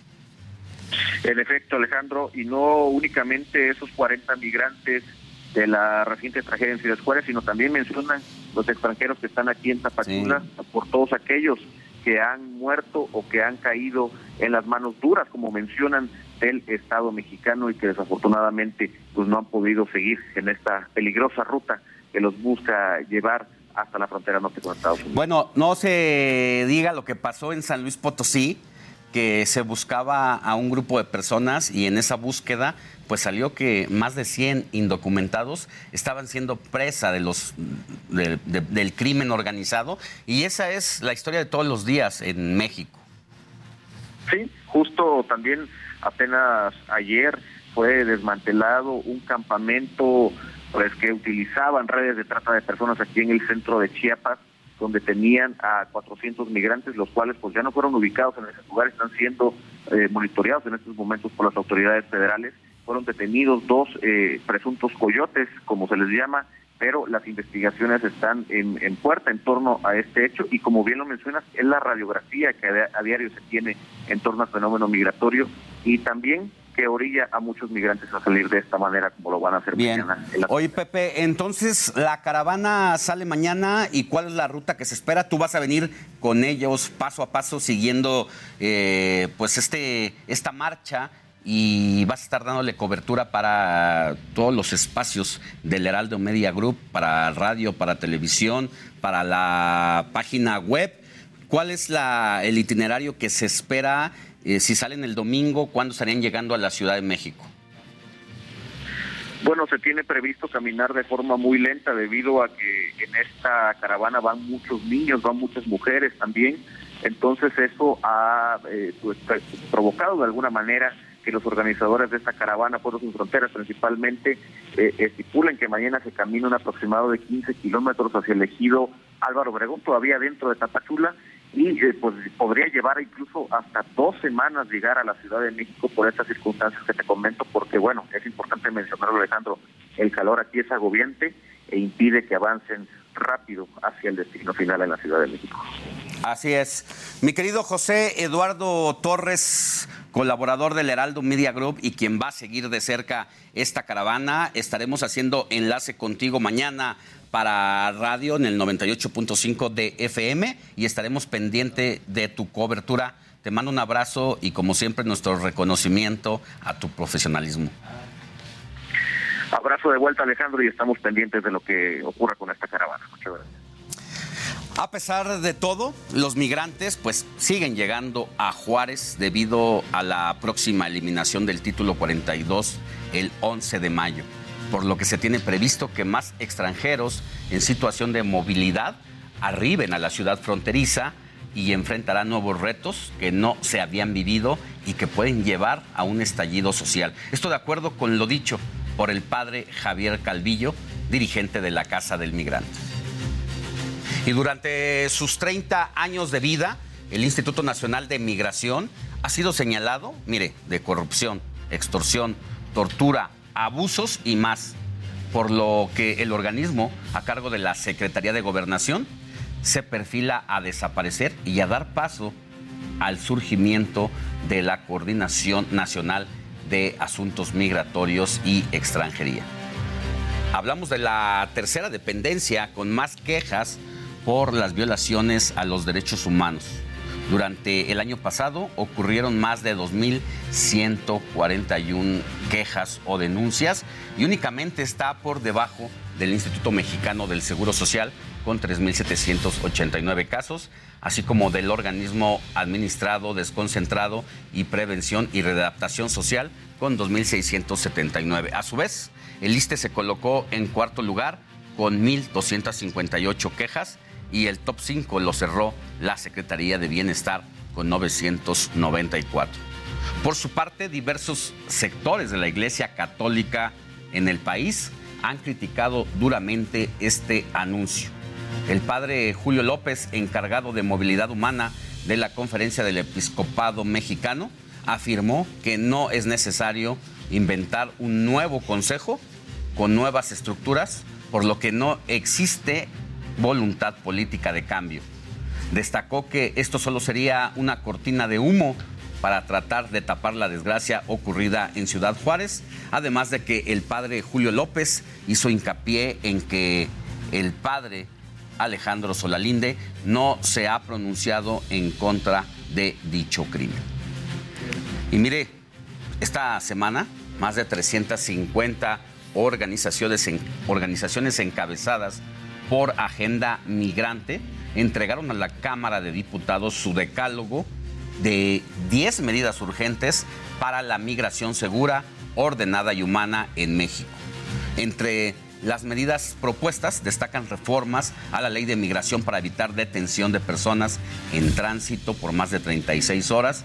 En efecto, Alejandro, y no únicamente esos 40 migrantes de la reciente tragedia en Ciudad Juárez, sino también mencionan los extranjeros que están aquí en Tapachula, por todos aquellos que han muerto o que han caído en las manos duras, como mencionan del Estado mexicano y que desafortunadamente pues no han podido seguir en esta peligrosa ruta que los busca llevar hasta la frontera norte con Estados Unidos. Bueno, no se diga lo que pasó en San Luis Potosí, que se buscaba a un grupo de personas y en esa búsqueda pues salió que más de 100 indocumentados estaban siendo presa de los, del crimen organizado y esa es la historia de todos los días en México. Sí, justo también apenas ayer fue desmantelado un campamento pues que utilizaban redes de trata de personas aquí en el centro de Chiapas donde tenían a 400 migrantes, los cuales pues ya no fueron ubicados en ese lugar, están siendo eh, monitoreados en estos momentos por las autoridades federales. Fueron detenidos dos eh, presuntos coyotes, como se les llama, pero las investigaciones están en, puerta en torno a este hecho. Y como bien lo mencionas, es la radiografía que a, diario se tiene en torno al fenómeno migratorio. Y también que orilla a muchos migrantes a salir de esta manera como lo van a hacer mañana. Oye, Pepe, entonces la caravana sale mañana y ¿cuál es la ruta que se espera? Tú vas a venir con ellos paso a paso siguiendo eh, pues este esta marcha y vas a estar dándole cobertura para todos los espacios del Heraldo Media Group, para radio, para televisión, para la página web. ¿Cuál es la, el itinerario que se espera eh, si salen el domingo? ¿Cuándo estarían llegando a la Ciudad de México? Bueno, se tiene previsto caminar de forma muy lenta debido a que en esta caravana van muchos niños, van muchas mujeres también. Entonces eso ha eh, pues, provocado de alguna manera que los organizadores de esta caravana por sus fronteras principalmente eh, estipulan que mañana se camina un aproximado de 15 kilómetros hacia el ejido Álvaro Obregón, todavía dentro de Tapachula, y eh, pues podría llevar incluso hasta dos semanas llegar a la Ciudad de México por estas circunstancias que te comento, porque bueno, es importante mencionarlo Alejandro, el calor aquí es agobiante e impide que avancen rápido hacia el destino final en la Ciudad de México. Así es. Mi querido José Eduardo Torres, colaborador del Heraldo Media Group y quien va a seguir de cerca esta caravana, estaremos haciendo enlace contigo mañana para radio en el 98.5 de FM y estaremos pendiente de tu cobertura. Te mando un abrazo y como siempre nuestro reconocimiento a tu profesionalismo. Abrazo de vuelta Alejandro y estamos pendientes de lo que ocurra con esta caravana. Muchas gracias. A pesar de todo, los migrantes pues siguen llegando a Juárez debido a la próxima eliminación del título 42 el 11 de mayo por lo que se tiene previsto que más extranjeros en situación de movilidad arriben a la ciudad fronteriza y enfrentarán nuevos retos que no se habían vivido y que pueden llevar a un estallido social. Esto de acuerdo con lo dicho por el padre Javier Calvillo, dirigente de la Casa del Migrante. Y durante sus 30 años de vida, el Instituto Nacional de Migración ha sido señalado, mire, de corrupción, extorsión, tortura, abusos y más, por lo que el organismo a cargo de la Secretaría de Gobernación se perfila a desaparecer y a dar paso al surgimiento de la Coordinación Nacional de Asuntos Migratorios y Extranjería. Hablamos de la tercera dependencia con más quejas por las violaciones a los derechos humanos. Durante el año pasado ocurrieron más de 2.141 quejas o denuncias y únicamente está por debajo del Instituto Mexicano del Seguro Social con 3.789 casos, así como del organismo administrado, desconcentrado y prevención y readaptación social con 2.679. A su vez, el ISTE se colocó en cuarto lugar con 1.258 quejas y el top 5 lo cerró la Secretaría de Bienestar con 994. Por su parte, diversos sectores de la Iglesia Católica en el país han criticado duramente este anuncio. El padre Julio López, encargado de movilidad humana de la Conferencia del Episcopado Mexicano, afirmó que no es necesario inventar un nuevo consejo con nuevas estructuras, por lo que no existe voluntad política de cambio. Destacó que esto solo sería una cortina de humo para tratar de tapar la desgracia ocurrida en Ciudad Juárez, además de que el padre Julio López hizo hincapié en que el padre Alejandro Solalinde no se ha pronunciado en contra de dicho crimen. Y mire, esta semana más de 350 organizaciones, organizaciones encabezadas por Agenda Migrante entregaron a la Cámara de Diputados su decálogo de 10 medidas urgentes para la migración segura, ordenada y humana en México. Entre las medidas propuestas destacan reformas a la ley de migración para evitar detención de personas en tránsito por más de 36 horas,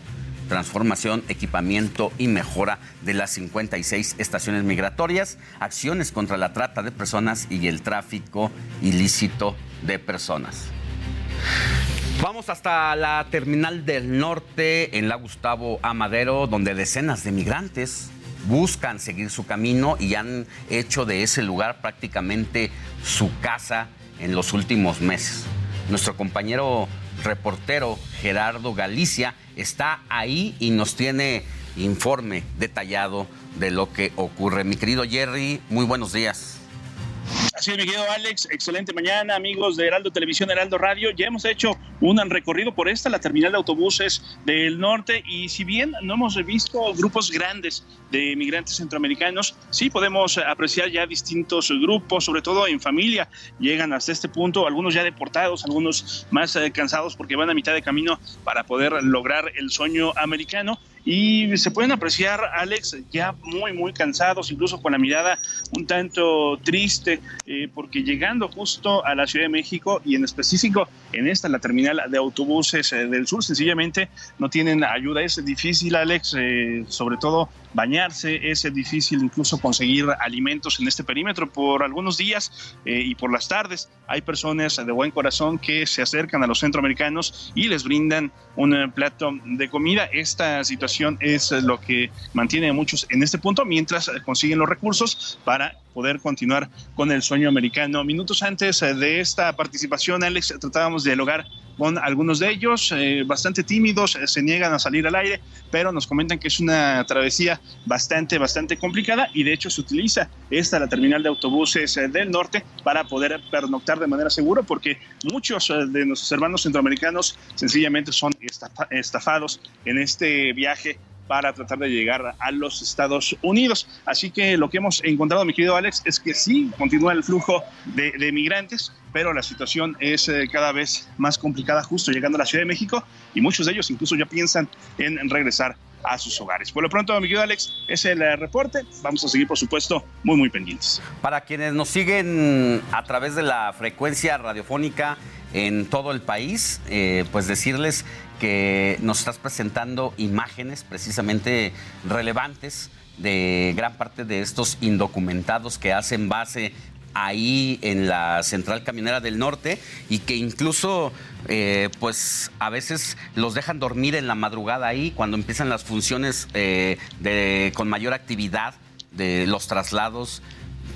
transformación, equipamiento y mejora de las 56 estaciones migratorias, acciones contra la trata de personas y el tráfico ilícito de personas. Vamos hasta la terminal del norte en la Gustavo Amadero, donde decenas de migrantes buscan seguir su camino y han hecho de ese lugar prácticamente su casa en los últimos meses. Nuestro compañero reportero Gerardo Galicia está ahí y nos tiene informe detallado de lo que ocurre. Mi querido Jerry, muy buenos días. Así es, mi querido Alex, excelente mañana, amigos de Heraldo Televisión, Heraldo Radio. Ya hemos hecho un recorrido por esta, la terminal de autobuses del norte, y si bien no hemos visto grupos grandes de migrantes centroamericanos, sí podemos apreciar ya distintos grupos, sobre todo en familia, llegan hasta este punto, algunos ya deportados, algunos más eh, cansados porque van a mitad de camino para poder lograr el sueño americano y se pueden apreciar, Alex, ya muy, muy cansados, incluso con la mirada un tanto triste, eh, porque llegando justo a la Ciudad de México y en específico en esta, la terminal de autobuses eh, del sur, sencillamente no tienen ayuda. Es difícil, Alex, eh, sobre todo bañarse, es difícil incluso conseguir alimentos en este perímetro por algunos días y por las tardes. Hay personas de buen corazón que se acercan a los centroamericanos y les brindan un plato de comida. Esta situación es lo que mantiene a muchos en este punto mientras consiguen los recursos para poder continuar con el sueño americano. Minutos antes de esta participación, Alex, tratábamos de dialogar con algunos de ellos, eh, bastante tímidos, eh, se niegan a salir al aire, pero nos comentan que es una travesía bastante, bastante complicada y de hecho se utiliza esta, la terminal de autobuses eh, del norte, para poder pernoctar de manera segura, porque muchos de nuestros hermanos centroamericanos sencillamente son estafados en este viaje para tratar de llegar a los Estados Unidos. Así que lo que hemos encontrado, mi querido Alex, es que sí, continúa el flujo de, migrantes, pero la situación es eh, cada vez más complicada justo llegando a la Ciudad de México y muchos de ellos incluso ya piensan en regresar a sus hogares. Por lo pronto, mi querido Alex, es el eh, reporte. Vamos a seguir, por supuesto, muy, muy pendientes. Para quienes nos siguen a través de la frecuencia radiofónica en todo el país, eh, pues decirles que nos estás presentando imágenes precisamente relevantes de gran parte de estos indocumentados que hacen base ahí en la central camionera del norte y que incluso eh, pues a veces los dejan dormir en la madrugada ahí cuando empiezan las funciones eh, de, con mayor actividad de los traslados.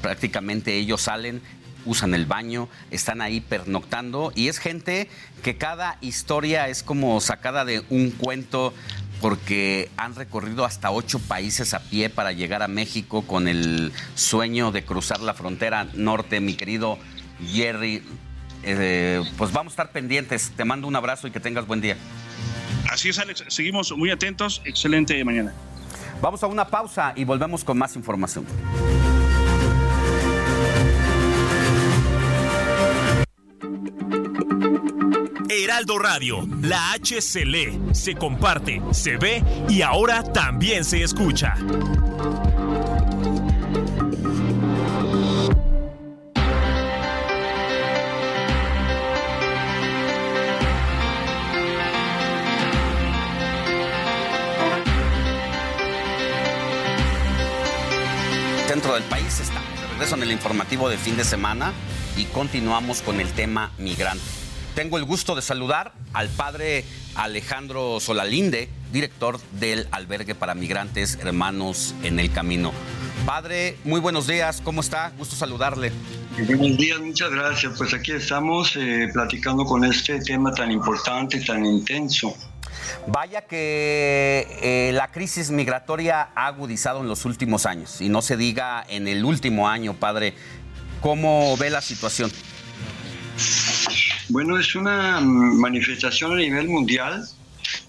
Prácticamente ellos salen usan el baño, están ahí pernoctando y es gente que cada historia es como sacada de un cuento porque han recorrido hasta ocho países a pie para llegar a México con el sueño de cruzar la frontera norte, mi querido Jerry. Eh, pues vamos a estar pendientes. Te mando un abrazo y que tengas buen día. Así es, Alex. Seguimos muy atentos. Excelente mañana. Vamos a una pausa y volvemos con más información. Heraldo Radio, la H se lee, se comparte, se ve y ahora también se escucha. Centro del país está. regreso en el informativo de fin de semana y continuamos con el tema migrante. Tengo el gusto de saludar al padre Alejandro Solalinde, director del albergue para migrantes Hermanos en el Camino. Padre, muy buenos días, ¿cómo está? Gusto saludarle. Buenos días, muchas gracias. Pues aquí estamos eh, platicando con este tema tan importante, tan intenso. Vaya que eh, la crisis migratoria ha agudizado en los últimos años, y no se diga en el último año, padre. ¿Cómo ve la situación? Bueno, es una manifestación a nivel mundial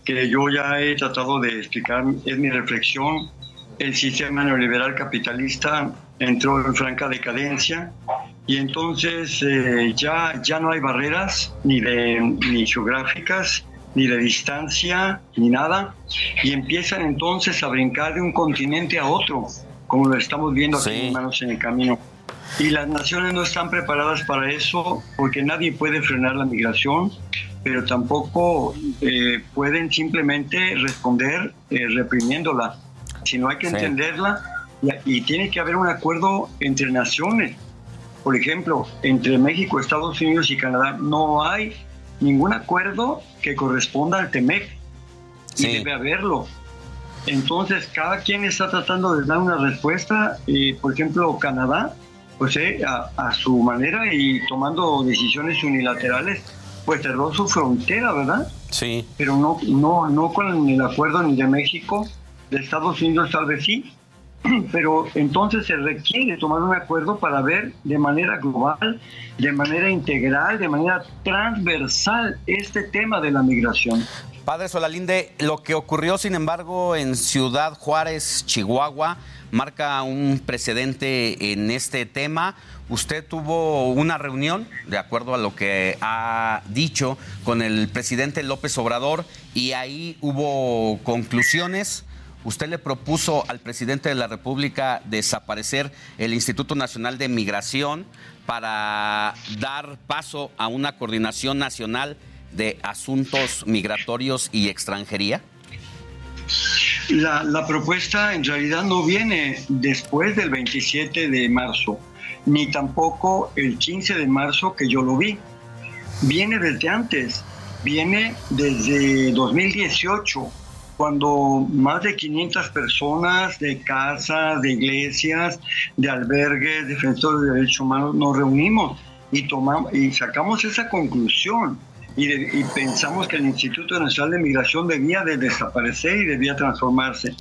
que yo ya he tratado de explicar, es mi reflexión. El sistema neoliberal capitalista entró en franca decadencia y entonces eh, ya, ya no hay barreras ni, de, ni geográficas, ni de distancia, ni nada, y empiezan entonces a brincar de un continente a otro, como lo estamos viendo aquí, manos en el camino. Y las naciones no están preparadas para eso porque nadie puede frenar la migración, pero tampoco eh, pueden simplemente responder eh, reprimiéndola, sino hay que entenderla y, y, tiene que haber un acuerdo entre naciones. Por ejemplo, entre México, Estados Unidos y Canadá no hay ningún acuerdo que corresponda al TEMEC y debe haberlo. Entonces, cada quien está tratando de dar una respuesta. y por ejemplo, Canadá pues eh, a, su manera y tomando decisiones unilaterales, pues cerró su frontera, ¿verdad? Sí. Pero no, no, no con el acuerdo ni de México, de Estados Unidos tal vez sí, pero entonces se requiere tomar un acuerdo para ver de manera global, de manera integral, de manera transversal este tema de la migración. Padre Solalinde, lo que ocurrió sin embargo en Ciudad Juárez, Chihuahua, marca un precedente en este tema. Usted tuvo una reunión, de acuerdo a lo que ha dicho, con el presidente López Obrador y ahí hubo conclusiones. Usted le propuso al presidente de la República desaparecer el Instituto Nacional de Migración para dar paso a una coordinación nacional de asuntos migratorios y extranjería. La, propuesta en realidad no viene después del 27 de marzo, ni tampoco el 15 de marzo que yo lo vi. Viene desde antes, viene desde 2018, cuando más de 500 personas de casas, de iglesias, de albergues, defensores de derechos humanos nos reunimos y, tomamos, y sacamos esa conclusión y, pensamos que el Instituto Nacional de Migración debía de desaparecer y debía transformarse.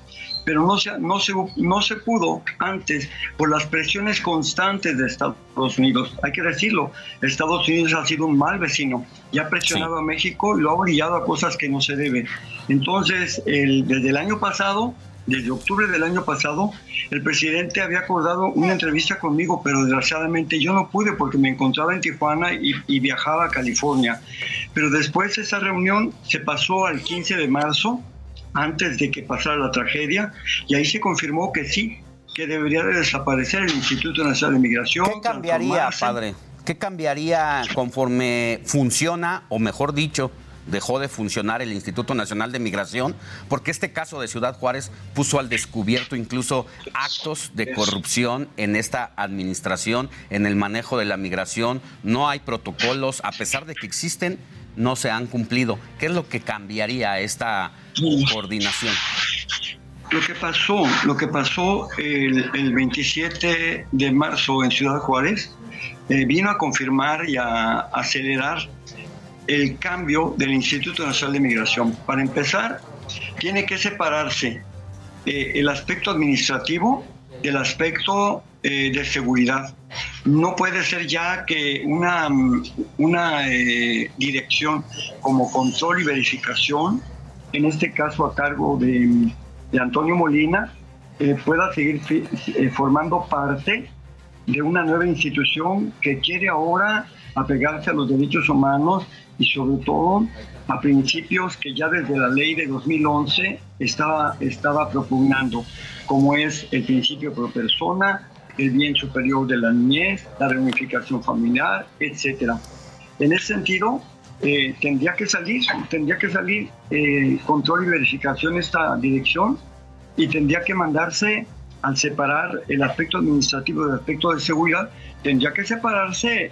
Pero no se, no, se, no se pudo antes por las presiones constantes de Estados Unidos. Hay que decirlo, Estados Unidos ha sido un mal vecino y ha presionado a México y lo ha obligado a cosas que no se debe. Entonces, el, desde el año pasado desde octubre del año pasado, el presidente había acordado una entrevista conmigo, pero desgraciadamente yo no pude porque me encontraba en Tijuana y, viajaba a California. Pero después esa reunión se pasó al 15 de marzo, antes de que pasara la tragedia, y ahí se confirmó que sí, que debería de desaparecer el Instituto Nacional de Migración. ¿Qué cambiaría, padre? ¿Qué cambiaría conforme funciona, o mejor dicho, dejó de funcionar el Instituto Nacional de Migración, porque este caso de Ciudad Juárez puso al descubierto incluso actos de corrupción en esta administración, en el manejo de la migración. No hay protocolos, a pesar de que existen, no se han cumplido. ¿Qué es lo que cambiaría esta coordinación? Lo que pasó, lo que pasó el, 27 de marzo en Ciudad Juárez eh, vino a confirmar y a acelerar el cambio del Instituto Nacional de Migración. Para empezar, tiene que separarse eh, el aspecto administrativo del aspecto eh, de seguridad. No puede ser ya que una, una eh, dirección como control y verificación, en este caso a cargo de, de Antonio Molina, pueda seguir formando parte de una nueva institución que quiere ahora apegarse a los derechos humanos y sobre todo a principios que ya desde la ley de 2011 estaba, estaba propugnando, como es el principio pro persona, el bien superior de la niñez, la reunificación familiar, etc. En ese sentido, eh, tendría que salir, tendría que salir eh, control y verificación esta dirección y tendría que mandarse al separar el aspecto administrativo del aspecto de seguridad, tendría que separarse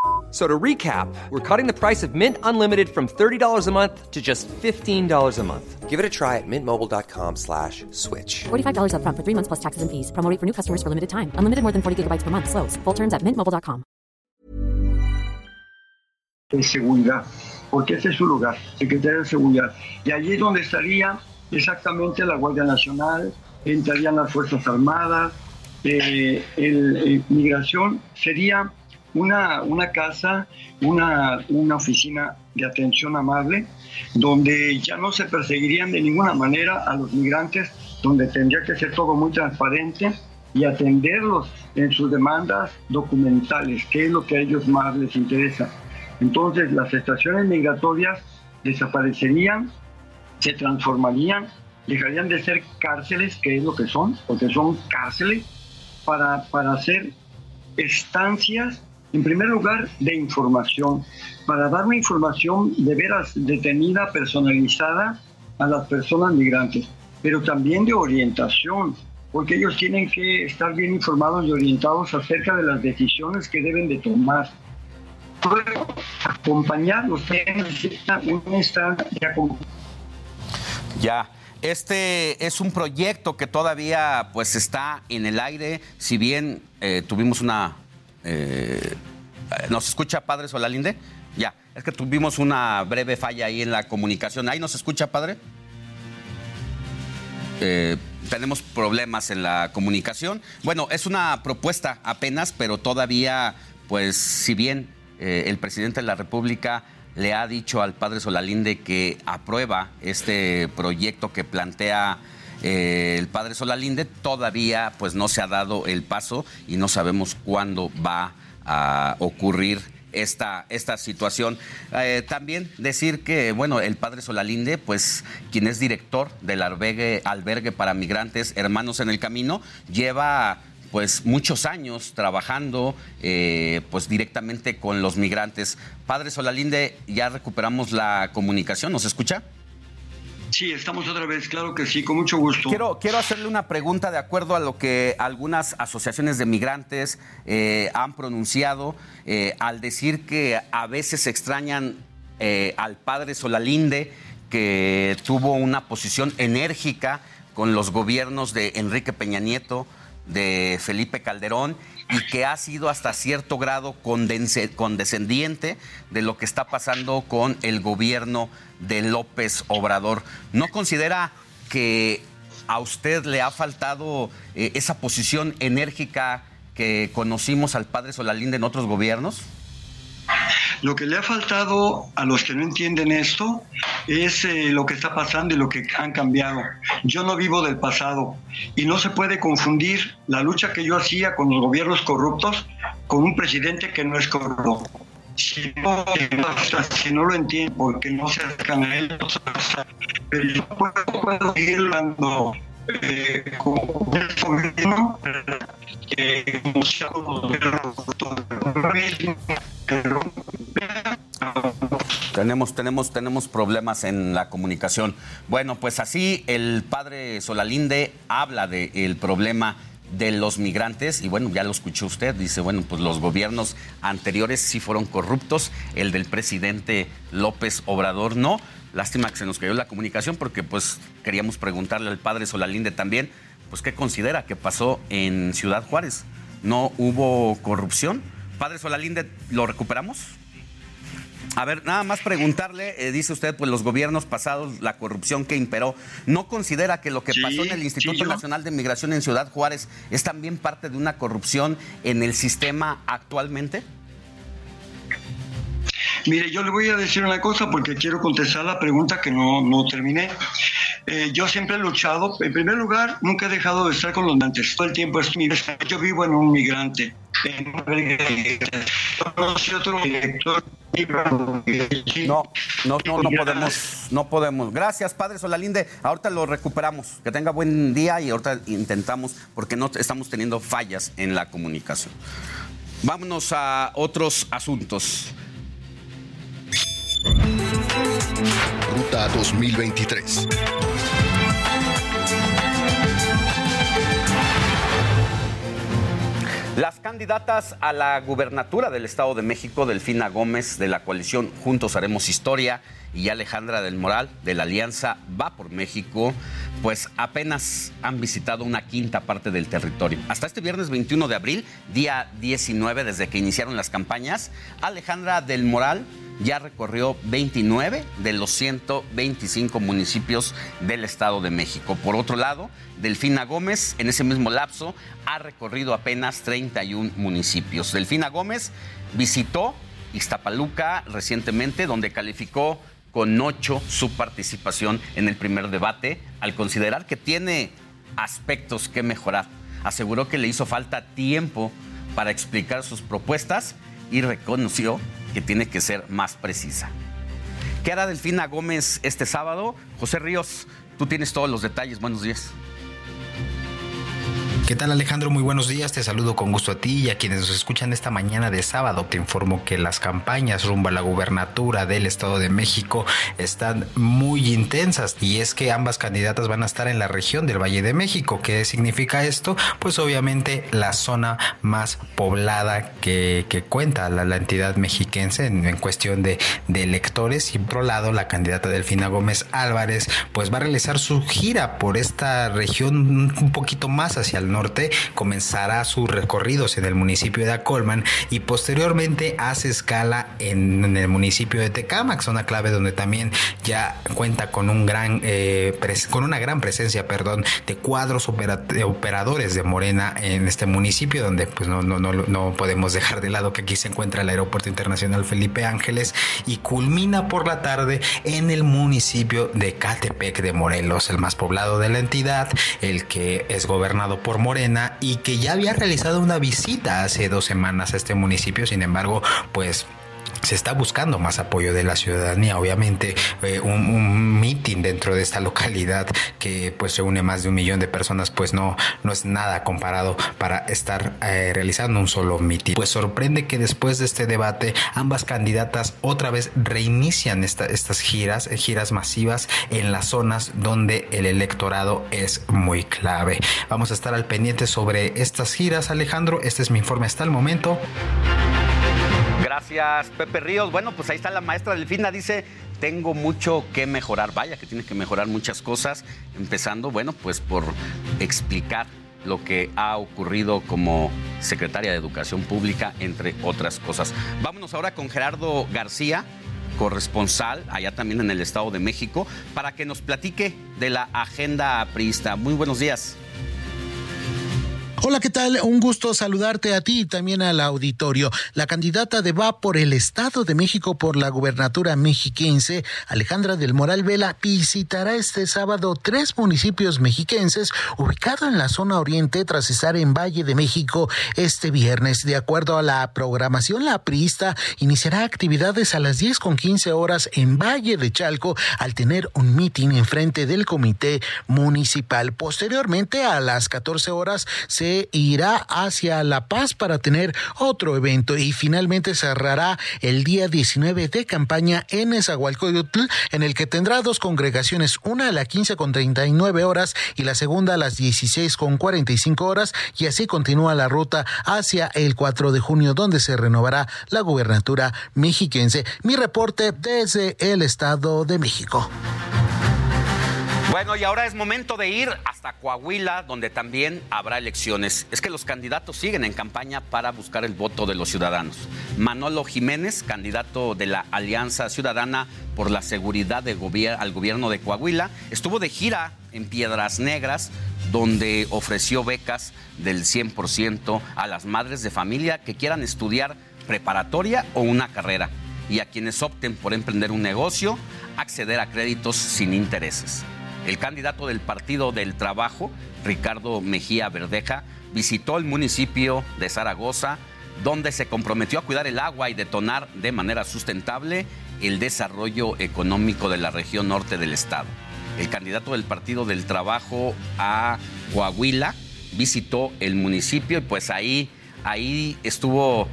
So to recap, we're cutting the price of Mint Unlimited from $30 a month to just $15 a month. Give it a try at mintmobile.com slash switch. $45 up front for three months plus taxes and fees. Promo for new customers for limited time. Unlimited more than 40 gigabytes per month. Slows. Full terms at mintmobile.com. De seguridad, porque ese es su lugar, Secretaría de Seguridad. Y allí es donde estaría exactamente la Guardia Nacional, entrarían las Fuerzas Armadas, eh, el, el, migración sería una, una casa, una, una oficina de atención amable, donde ya no se perseguirían de ninguna manera a los migrantes, donde tendría que ser todo muy transparente y atenderlos en sus demandas documentales, que es lo que a ellos más les interesa. Entonces las estaciones migratorias desaparecerían, se transformarían, dejarían de ser cárceles, que es lo que son, porque son cárceles, para, para hacer estancias en primer lugar, de información, para dar una información de veras detenida, personalizada a las personas migrantes, pero también de orientación, porque ellos tienen que estar bien informados y orientados acerca de las decisiones que deben de tomar. Acompañarlos, necesita un estado de Ya. Este es un proyecto que todavía pues está en el aire, si bien eh, tuvimos una eh, ¿Nos escucha, padre Solalinde? Ya, es que tuvimos una breve falla ahí en la comunicación. ¿Ahí nos escucha, padre? Eh, tenemos problemas en la comunicación. Bueno, es una propuesta apenas, pero todavía, pues, si bien eh, el presidente de la República le ha dicho al padre Solalinde que aprueba este proyecto que plantea eh, el padre Solalinde, todavía pues no se ha dado el paso y no sabemos cuándo va a ocurrir esta, esta situación. Eh, también decir que, bueno, el padre Solalinde, pues quien es director del albergue, para migrantes Hermanos en el Camino, lleva pues muchos años trabajando eh, pues directamente con los migrantes. Padre Solalinde, ya recuperamos la comunicación, ¿nos escucha? Sí, estamos otra vez, claro que sí, con mucho gusto. Quiero, quiero hacerle una pregunta de acuerdo a lo que algunas asociaciones de migrantes eh, han pronunciado eh, al decir que a veces extrañan eh, al padre Solalinde, que tuvo una posición enérgica con los gobiernos de Enrique Peña Nieto, de Felipe Calderón y que ha sido hasta cierto grado condescendiente de lo que está pasando con el gobierno de López Obrador. ¿No considera que a usted le ha faltado eh, esa posición enérgica que conocimos al padre Solalinde en otros gobiernos? Lo que le ha faltado a los que no entienden esto es eh, lo que está pasando y lo que han cambiado. Yo no vivo del pasado y no se puede confundir la lucha que yo hacía con los gobiernos corruptos con un presidente que no es corrupto. Si no, lo entienden porque no se acercan a él, pero yo puedo, puedo hablando tenemos, tenemos, tenemos problemas en la comunicación. Bueno, pues así el padre Solalinde habla del problema de los migrantes y bueno, ya lo escuchó usted, dice, bueno, pues los gobiernos anteriores sí fueron corruptos, el del presidente López Obrador no. Lástima que se nos cayó la comunicación porque pues queríamos preguntarle al padre Solalinde también, pues qué considera que pasó en Ciudad Juárez. ¿No hubo corrupción? Padre Solalinde, ¿lo recuperamos? A ver, nada más preguntarle, eh, dice usted, pues los gobiernos pasados, la corrupción que imperó, ¿no considera que lo que pasó en el Instituto Nacional de Migración en Ciudad Juárez es también parte de una corrupción en el sistema actualmente? Mire, yo le voy a decir una cosa porque quiero contestar la pregunta que no, no terminé. Eh, yo siempre he luchado, en primer lugar, nunca he dejado de estar con los migrantes. Todo el tiempo es Yo vivo en un migrante. En otro director no, no, no, no podemos, no podemos. Gracias, padre Solalinde. Ahorita lo recuperamos. Que tenga buen día y ahorita intentamos, porque no estamos teniendo fallas en la comunicación. Vámonos a otros asuntos. Ruta 2023. Las candidatas a la gubernatura del Estado de México, Delfina Gómez de la coalición Juntos Haremos Historia y Alejandra del Moral de la Alianza Va por México, pues apenas han visitado una quinta parte del territorio. Hasta este viernes 21 de abril, día 19 desde que iniciaron las campañas, Alejandra del Moral ya recorrió 29 de los 125 municipios del Estado de México. Por otro lado, Delfina Gómez, en ese mismo lapso, ha recorrido apenas 31 municipios. Delfina Gómez visitó Iztapaluca recientemente, donde calificó con 8 su participación en el primer debate, al considerar que tiene aspectos que mejorar. Aseguró que le hizo falta tiempo para explicar sus propuestas y reconoció que tiene que ser más precisa. ¿Qué hará Delfina Gómez este sábado? José Ríos, tú tienes todos los detalles. Buenos días. ¿Qué tal Alejandro? Muy buenos días, te saludo con gusto a ti y a quienes nos escuchan esta mañana de sábado. Te informo que las campañas rumbo a la gubernatura del Estado de México están muy intensas y es que ambas candidatas van a estar en la región del Valle de México. ¿Qué significa esto? Pues obviamente la zona más poblada que, cuenta la, entidad mexiquense en, cuestión de, de, electores y por otro lado la candidata Delfina Gómez Álvarez pues va a realizar su gira por esta región un poquito más hacia el norte Comenzará sus recorridos en el municipio de Acolman y posteriormente hace escala en, el municipio de Tecámac, zona clave donde también ya cuenta con un gran eh, con una gran presencia, perdón, de cuadros operadores de Morena en este municipio donde pues no, no, no, no podemos dejar de lado que aquí se encuentra el Aeropuerto Internacional Felipe Ángeles y culmina por la tarde en el municipio de Catepec de Morelos, el más poblado de la entidad, el que es gobernado por Morena y que ya había realizado una visita hace dos semanas a este municipio, sin embargo, pues se está buscando más apoyo de la ciudadanía. Obviamente, eh, un, un meeting dentro de esta localidad que pues reúne más de un millón de personas, pues no, no es nada comparado para estar eh, realizando un solo meeting. Pues sorprende que después de este debate ambas candidatas otra vez reinician estas giras, eh, giras masivas en las zonas donde el electorado es muy clave. Vamos a estar al pendiente sobre estas giras, Alejandro. Este es mi informe hasta el momento. Gracias, Pepe Ríos. Bueno, pues ahí está la maestra Delfina, dice, tengo mucho que mejorar. Vaya, que tiene que mejorar muchas cosas, empezando, bueno, pues por explicar lo que ha ocurrido como secretaria de Educación Pública, entre otras cosas. Vámonos ahora con Gerardo García, corresponsal allá también en el Estado de México, para que nos platique de la agenda priista. Muy buenos días. Hola, ¿qué tal? Un gusto saludarte a ti y también al auditorio. La candidata de Va por el Estado de México por la gubernatura mexiquense, Alejandra del Moral Vela, visitará este sábado tres municipios mexiquenses ubicados en la zona oriente tras estar en Valle de México este viernes. De acuerdo a la programación, la priista iniciará actividades a las 10 con 15 horas en Valle de Chalco al tener un mitin en frente del comité municipal. Posteriormente, a las 14 horas, se irá hacia La Paz para tener otro evento y finalmente cerrará el día 19 de campaña en Esahualcoyotl, en el que tendrá dos congregaciones, una a las 15 con 39 horas y la segunda a las 16 con 45 horas y así continúa la ruta hacia el 4 de junio donde se renovará la gubernatura mexiquense. Mi reporte desde el Estado de México. Bueno, y ahora es momento de ir hasta Coahuila, donde también habrá elecciones. Es que los candidatos siguen en campaña para buscar el voto de los ciudadanos. Manolo Jiménez, candidato de la Alianza Ciudadana por la Seguridad de al gobierno de Coahuila, estuvo de gira en Piedras Negras, donde ofreció becas del 100% a las madres de familia que quieran estudiar preparatoria o una carrera y a quienes opten por emprender un negocio, acceder a créditos sin intereses. El candidato del Partido del Trabajo, Ricardo Mejía Verdeja, visitó el municipio de Zaragoza, donde se comprometió a cuidar el agua y detonar de manera sustentable el desarrollo económico de la región norte del estado. El candidato del Partido del Trabajo a Coahuila visitó el municipio y pues ahí, ahí estuvo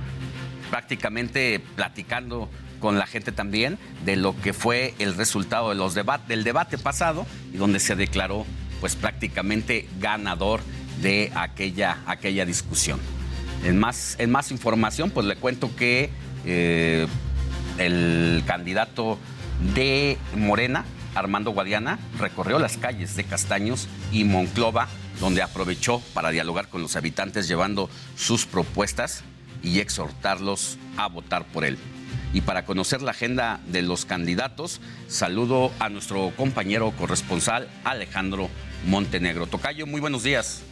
prácticamente platicando con la gente también de lo que fue el resultado del debate pasado y donde se declaró pues prácticamente ganador de aquella, aquella discusión. En más, en más información, pues le cuento que eh, el candidato de Morena, Armando Guadiana, recorrió las calles de Castaños y Monclova, donde aprovechó para dialogar con los habitantes llevando sus propuestas y exhortarlos a votar por él. Y para conocer la agenda de los candidatos, saludo a nuestro compañero corresponsal Alejandro Montenegro. Tocayo, muy buenos días.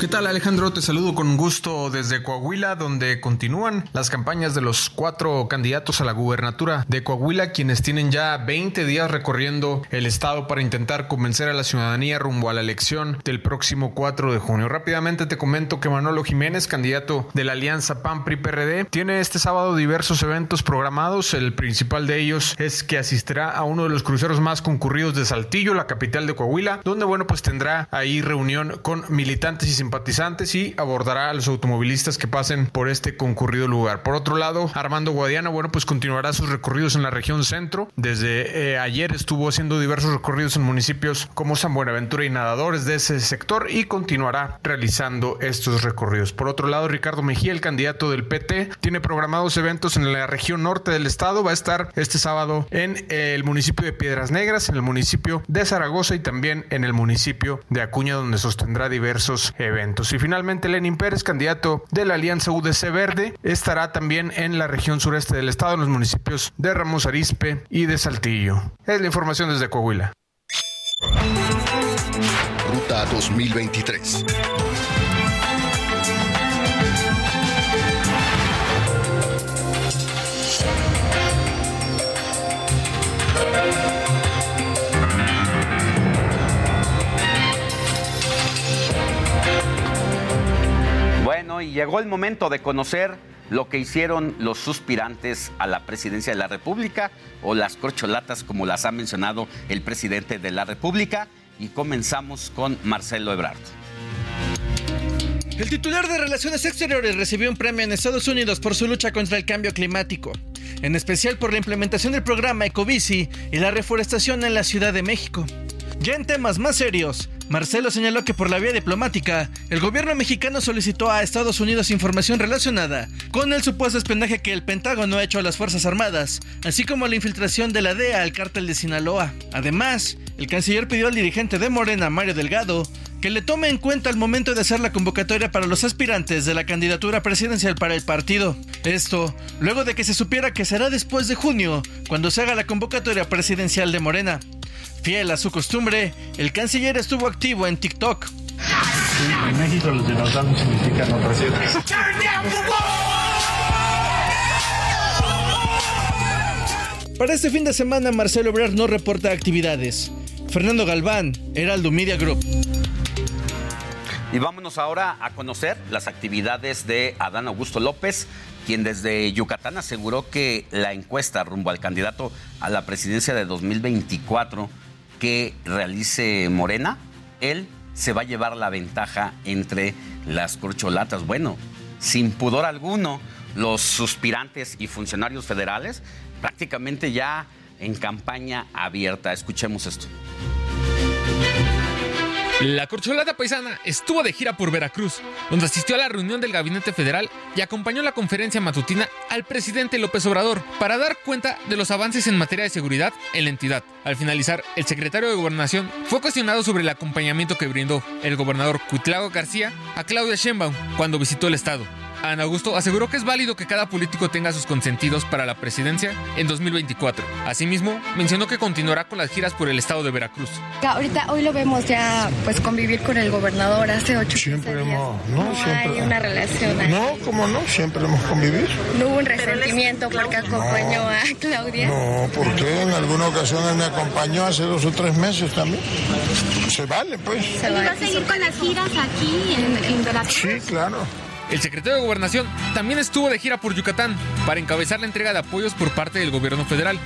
¿Qué tal Alejandro? Te saludo con gusto desde Coahuila, donde continúan las campañas de los cuatro candidatos a la gubernatura de Coahuila, quienes tienen ya 20 días recorriendo el estado para intentar convencer a la ciudadanía rumbo a la elección del próximo 4 de junio. Rápidamente te comento que Manolo Jiménez, candidato de la alianza PAN-PRI-PRD, tiene este sábado diversos eventos programados. El principal de ellos es que asistirá a uno de los cruceros más concurridos de Saltillo, la capital de Coahuila, donde bueno pues tendrá ahí reunión con militantes y simpatizantes y abordará a los automovilistas que pasen por este concurrido lugar. Por otro lado, Armando Guadiana, bueno, pues continuará sus recorridos en la región centro. Desde eh, ayer estuvo haciendo diversos recorridos en municipios como San Buenaventura y Nadadores de ese sector y continuará realizando estos recorridos. Por otro lado, Ricardo Mejía, el candidato del PT, tiene programados eventos en la región norte del estado. Va a estar este sábado en el municipio de Piedras Negras, en el municipio de Zaragoza y también en el municipio de Acuña, donde sostendrá diversos eventos. Y finalmente, Lenin Pérez, candidato de la Alianza UDC Verde, estará también en la región sureste del estado, en los municipios de Ramos Arispe y de Saltillo. Es la información desde Coahuila. Ruta 2023. Bueno, y llegó el momento de conocer lo que hicieron los suspirantes a la presidencia de la República o las corcholatas como las ha mencionado el presidente de la República y comenzamos con Marcelo Ebrard. El titular de Relaciones Exteriores recibió un premio en Estados Unidos por su lucha contra el cambio climático, en especial por la implementación del programa Ecobici y la reforestación en la Ciudad de México. Ya en temas más serios, Marcelo señaló que por la vía diplomática, el gobierno mexicano solicitó a Estados Unidos información relacionada con el supuesto espionaje que el Pentágono ha hecho a las Fuerzas Armadas, así como la infiltración de la DEA al cártel de Sinaloa. Además, el canciller pidió al dirigente de Morena, Mario Delgado, que le tome en cuenta al momento de hacer la convocatoria para los aspirantes de la candidatura presidencial para el partido. Esto, luego de que se supiera que será después de junio, cuando se haga la convocatoria presidencial de Morena. Fiel a su costumbre, el canciller estuvo activo en TikTok. en México los dinosaurios significan otras. Para este fin de semana, Marcelo Ebrard no reporta actividades. Fernando Galván, Heraldo Media Group. Y vámonos ahora a conocer las actividades de Adán Augusto López, quien desde Yucatán aseguró que la encuesta rumbo al candidato a la presidencia de 2024 que realice Morena, él se va a llevar la ventaja entre las corcholatas. Bueno, sin pudor alguno, los suspirantes y funcionarios federales prácticamente ya en campaña abierta. Escuchemos esto. La corcholata paisana estuvo de gira por Veracruz, donde asistió a la reunión del Gabinete Federal y acompañó la conferencia matutina al presidente López Obrador para dar cuenta de los avances en materia de seguridad en la entidad. Al finalizar, el secretario de Gobernación fue cuestionado sobre el acompañamiento que brindó el gobernador Cuitlago García a Claudia Sheinbaum cuando visitó el estado. Ana Augusto aseguró que es válido que cada político tenga sus consentidos para la presidencia en 2024. Asimismo, mencionó que continuará con las giras por el estado de Veracruz. Ahorita, hoy lo vemos ya, pues convivir con el gobernador hace ocho Siempre días. hemos, no, No siempre. hay una relación ahí. No, como no, siempre hemos convivido. No hubo un resentimiento porque acompañó a Claudia. No, porque en alguna ocasión él me acompañó hace dos o tres meses también. Se vale, pues. ¿Se va a seguir con las giras aquí en, en Veracruz? Sí, claro. El secretario de Gobernación también estuvo de gira por Yucatán para encabezar la entrega de apoyos por parte del gobierno federal.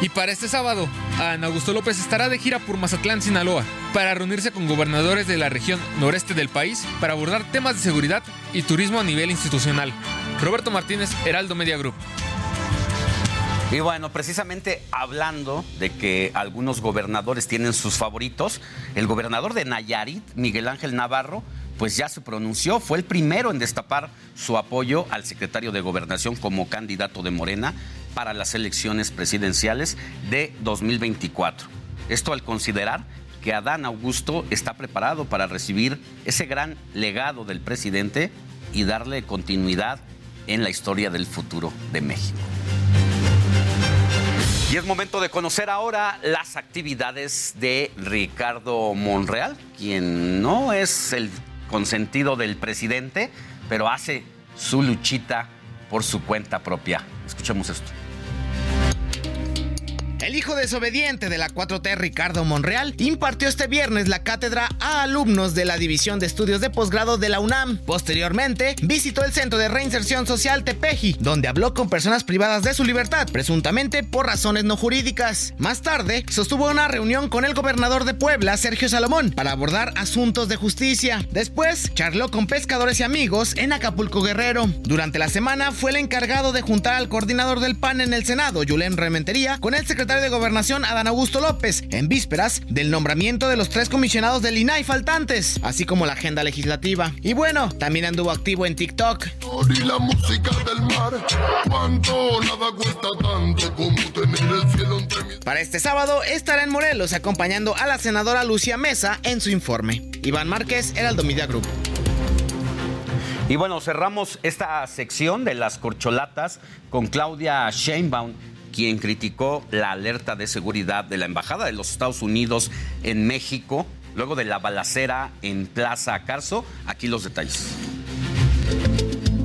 Y para este sábado, Ana Augusto López estará de gira por Mazatlán, Sinaloa, para reunirse con gobernadores de la región noreste del país para abordar temas de seguridad y turismo a nivel institucional. Roberto Martínez, Heraldo Media Group. Y bueno, precisamente hablando de que algunos gobernadores tienen sus favoritos, el gobernador de Nayarit, Miguel Ángel Navarro, pues ya se pronunció, fue el primero en destapar su apoyo al secretario de Gobernación como candidato de Morena para las elecciones presidenciales de 2024. Esto al considerar que Adán Augusto está preparado para recibir ese gran legado del presidente y darle continuidad en la historia del futuro de México. Y es momento de conocer ahora las actividades de Ricardo Monreal, quien no es el consentido del presidente, pero hace su luchita por su cuenta propia. Escuchemos esto. El hijo desobediente de la 4T, Ricardo Monreal, impartió este viernes la cátedra a alumnos de la División de Estudios de Posgrado de la UNAM. Posteriormente, visitó el Centro de Reinserción Social Tepeji, donde habló con personas privadas de su libertad, presuntamente por razones no jurídicas. Más tarde, sostuvo una reunión con el gobernador de Puebla, Sergio Salomón, para abordar asuntos de justicia. Después, charló con pescadores y amigos en Acapulco Guerrero. Durante la semana, fue el encargado de juntar al coordinador del PAN en el Senado, Julen Rementería, con el secretario de Gobernación Adán Augusto López, en vísperas del nombramiento de los tres comisionados del INAI faltantes, así como la agenda legislativa. Y bueno, también anduvo activo en TikTok. Para este sábado estará en Morelos acompañando a la senadora Lucia Mesa en su informe. Iván Márquez, Heraldo Media Group. Y bueno, cerramos esta sección de las corcholatas con Claudia Sheinbaum quien criticó la alerta de seguridad de la Embajada de los Estados Unidos en México luego de la balacera en Plaza Carso. Aquí los detalles.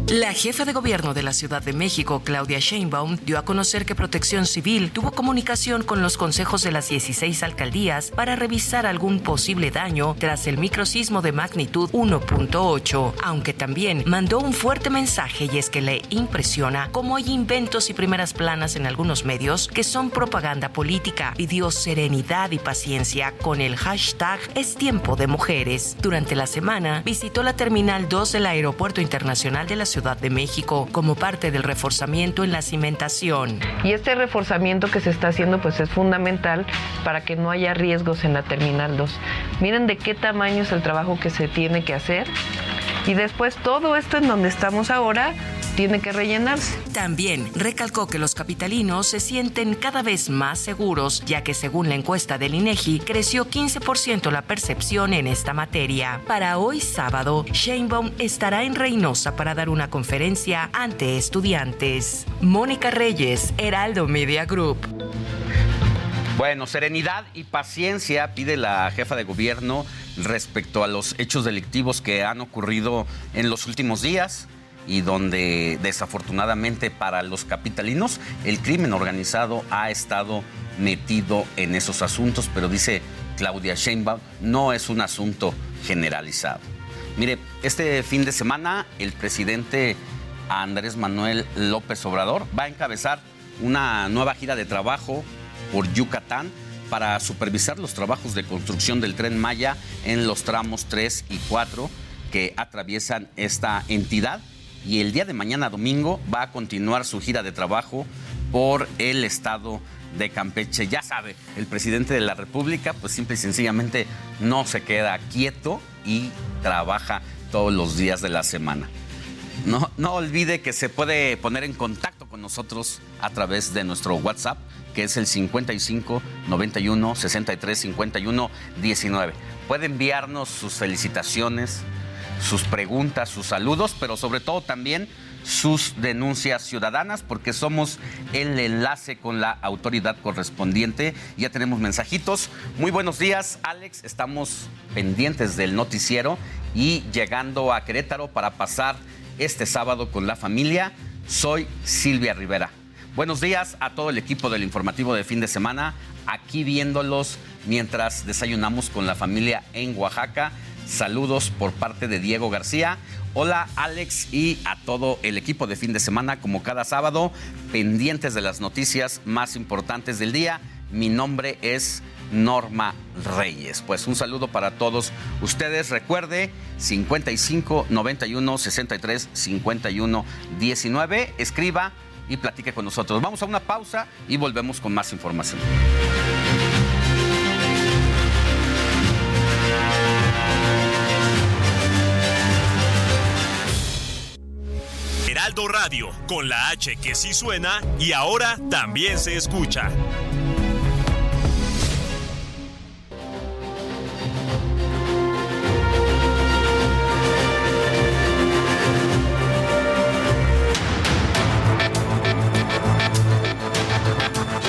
La jefa de gobierno de la Ciudad de México, Claudia Sheinbaum, dio a conocer que Protección Civil tuvo comunicación con los consejos de las 16 alcaldías para revisar algún posible daño tras el microsismo de magnitud 1.8, aunque también mandó un fuerte mensaje y es que le impresiona cómo hay inventos y primeras planas en algunos medios que son propaganda política. Pidió serenidad y paciencia con el hashtag Es tiempo de mujeres. Durante la semana visitó la Terminal 2 del Aeropuerto Internacional de la Ciudad Ciudad de México como parte del reforzamiento en la cimentación. Y este reforzamiento que se está haciendo pues es fundamental para que no haya riesgos en la Terminal 2. Miren de qué tamaño es el trabajo que se tiene que hacer y después todo esto en donde estamos ahora tiene que rellenarse. También recalcó que los capitalinos se sienten cada vez más seguros, ya que según la encuesta del INEGI creció 15% la percepción en esta materia. Para hoy sábado, Sheinbaum estará en Reynosa para dar una conferencia ante estudiantes. Mónica Reyes, Heraldo Media Group. Bueno, serenidad y paciencia pide la jefa de gobierno respecto a los hechos delictivos que han ocurrido en los últimos días y donde desafortunadamente para los capitalinos el crimen organizado ha estado metido en esos asuntos, pero dice Claudia Sheinbaum, no es un asunto generalizado. Mire, este fin de semana el presidente Andrés Manuel López Obrador va a encabezar una nueva gira de trabajo por Yucatán para supervisar los trabajos de construcción del tren Maya en los tramos 3 y 4 que atraviesan esta entidad y el día de mañana domingo va a continuar su gira de trabajo por el estado de Campeche. Ya sabe, el presidente de la República pues simple y sencillamente no se queda quieto y trabaja todos los días de la semana. No, no olvide que se puede poner en contacto con nosotros a través de nuestro WhatsApp, que es el 55 91 63 51 19. Puede enviarnos sus felicitaciones, sus preguntas, sus saludos, pero sobre todo también sus denuncias ciudadanas, porque somos el enlace con la autoridad correspondiente. Ya tenemos mensajitos. Muy buenos días, Alex. Estamos pendientes del noticiero y llegando a Querétaro para pasar este sábado con la familia. Soy Silvia Rivera. Buenos días a todo el equipo del informativo de fin de semana, aquí viéndolos mientras desayunamos con la familia en Oaxaca. Saludos por parte de Diego García. Hola Alex y a todo el equipo de fin de semana, como cada sábado, pendientes de las noticias más importantes del día. Mi nombre es Norma Reyes. Pues un saludo para todos ustedes. Recuerde 55 91 63 51 19. Escriba y platique con nosotros. Vamos a una pausa y volvemos con más información. Heraldo Radio, con la H que sí suena y ahora también se escucha.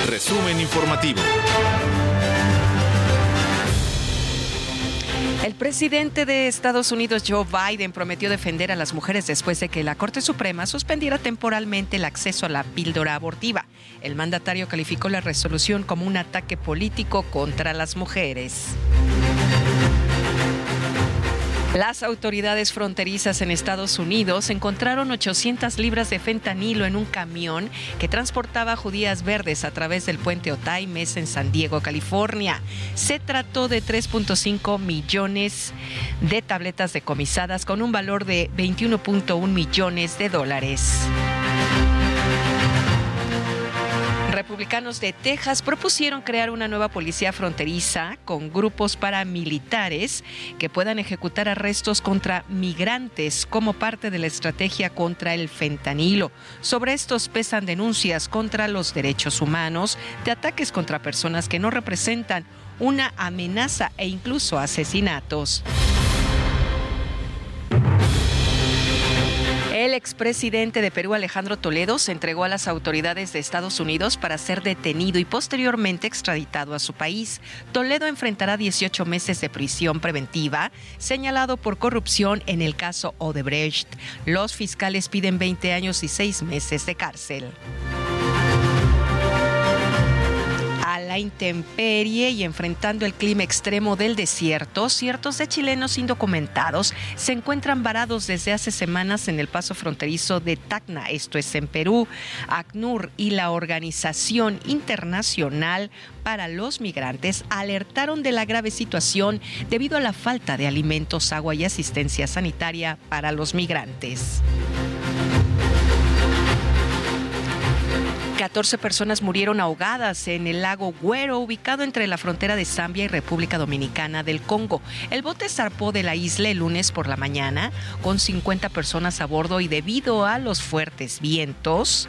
Resumen informativo. El presidente de Estados Unidos, Joe Biden, prometió defender a las mujeres después de que la Corte Suprema suspendiera temporalmente el acceso a la píldora abortiva. El mandatario calificó la resolución como un ataque político contra las mujeres. Las autoridades fronterizas en Estados Unidos encontraron 800 libras de fentanilo en un camión que transportaba judías verdes a través del puente Otay Mesa en San Diego, California. Se trató de 3.5 millones de tabletas decomisadas con un valor de 21.1 millones de dólares republicanos de Texas propusieron crear una nueva policía fronteriza con grupos paramilitares que puedan ejecutar arrestos contra migrantes como parte de la estrategia contra el fentanilo. Sobre estos pesan denuncias contra los derechos humanos, de ataques contra personas que no representan una amenaza e incluso asesinatos. El expresidente de Perú, Alejandro Toledo, se entregó a las autoridades de Estados Unidos para ser detenido y posteriormente extraditado a su país. Toledo enfrentará 18 meses de prisión preventiva, señalado por corrupción en el caso Odebrecht. Los fiscales piden 20 años y 6 meses de cárcel. La intemperie y enfrentando el clima extremo del desierto, ciertos de chilenos indocumentados se encuentran varados desde hace semanas en el paso fronterizo de Tacna, esto es en Perú. ACNUR y la Organización Internacional para los Migrantes alertaron de la grave situación debido a la falta de alimentos, agua y asistencia sanitaria para los migrantes. 14 personas murieron ahogadas en el lago Güero, ubicado entre la frontera de Zambia y República Dominicana del Congo. El bote zarpó de la isla el lunes por la mañana con 50 personas a bordo y debido a los fuertes vientos,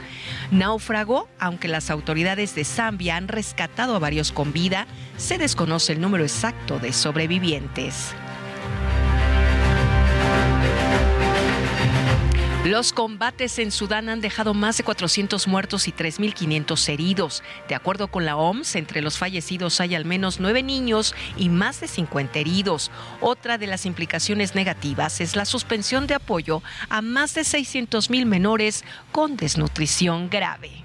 naufragó, aunque las autoridades de Zambia han rescatado a varios con vida, se desconoce el número exacto de sobrevivientes. Los combates en Sudán han dejado más de 400 muertos y 3.500 heridos. De acuerdo con la OMS, entre los fallecidos hay al menos nueve niños y más de 50 heridos. Otra de las implicaciones negativas es la suspensión de apoyo a más de 600.000 menores con desnutrición grave.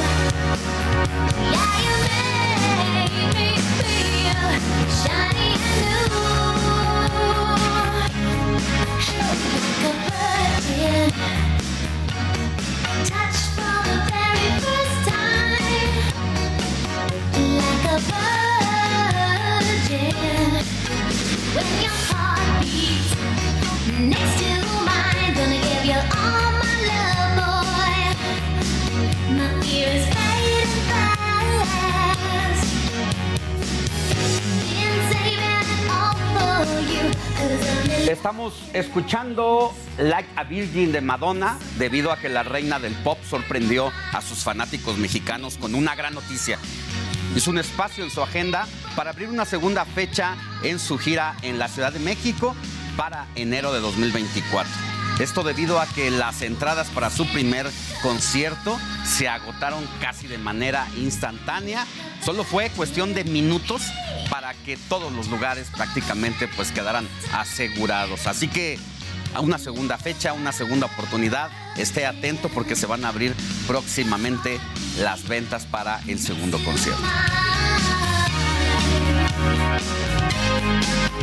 escuchando Like a Virgin de Madonna debido a que la reina del pop sorprendió a sus fanáticos mexicanos con una gran noticia. Hizo un espacio en su agenda para abrir una segunda fecha en su gira en la Ciudad de México para enero de 2024. Esto debido a que las entradas para su primer concierto se agotaron casi de manera instantánea. Solo fue cuestión de minutos para que todos los lugares prácticamente pues quedaran asegurados. Así que a una segunda fecha, una segunda oportunidad, esté atento porque se van a abrir próximamente las ventas para el segundo concierto.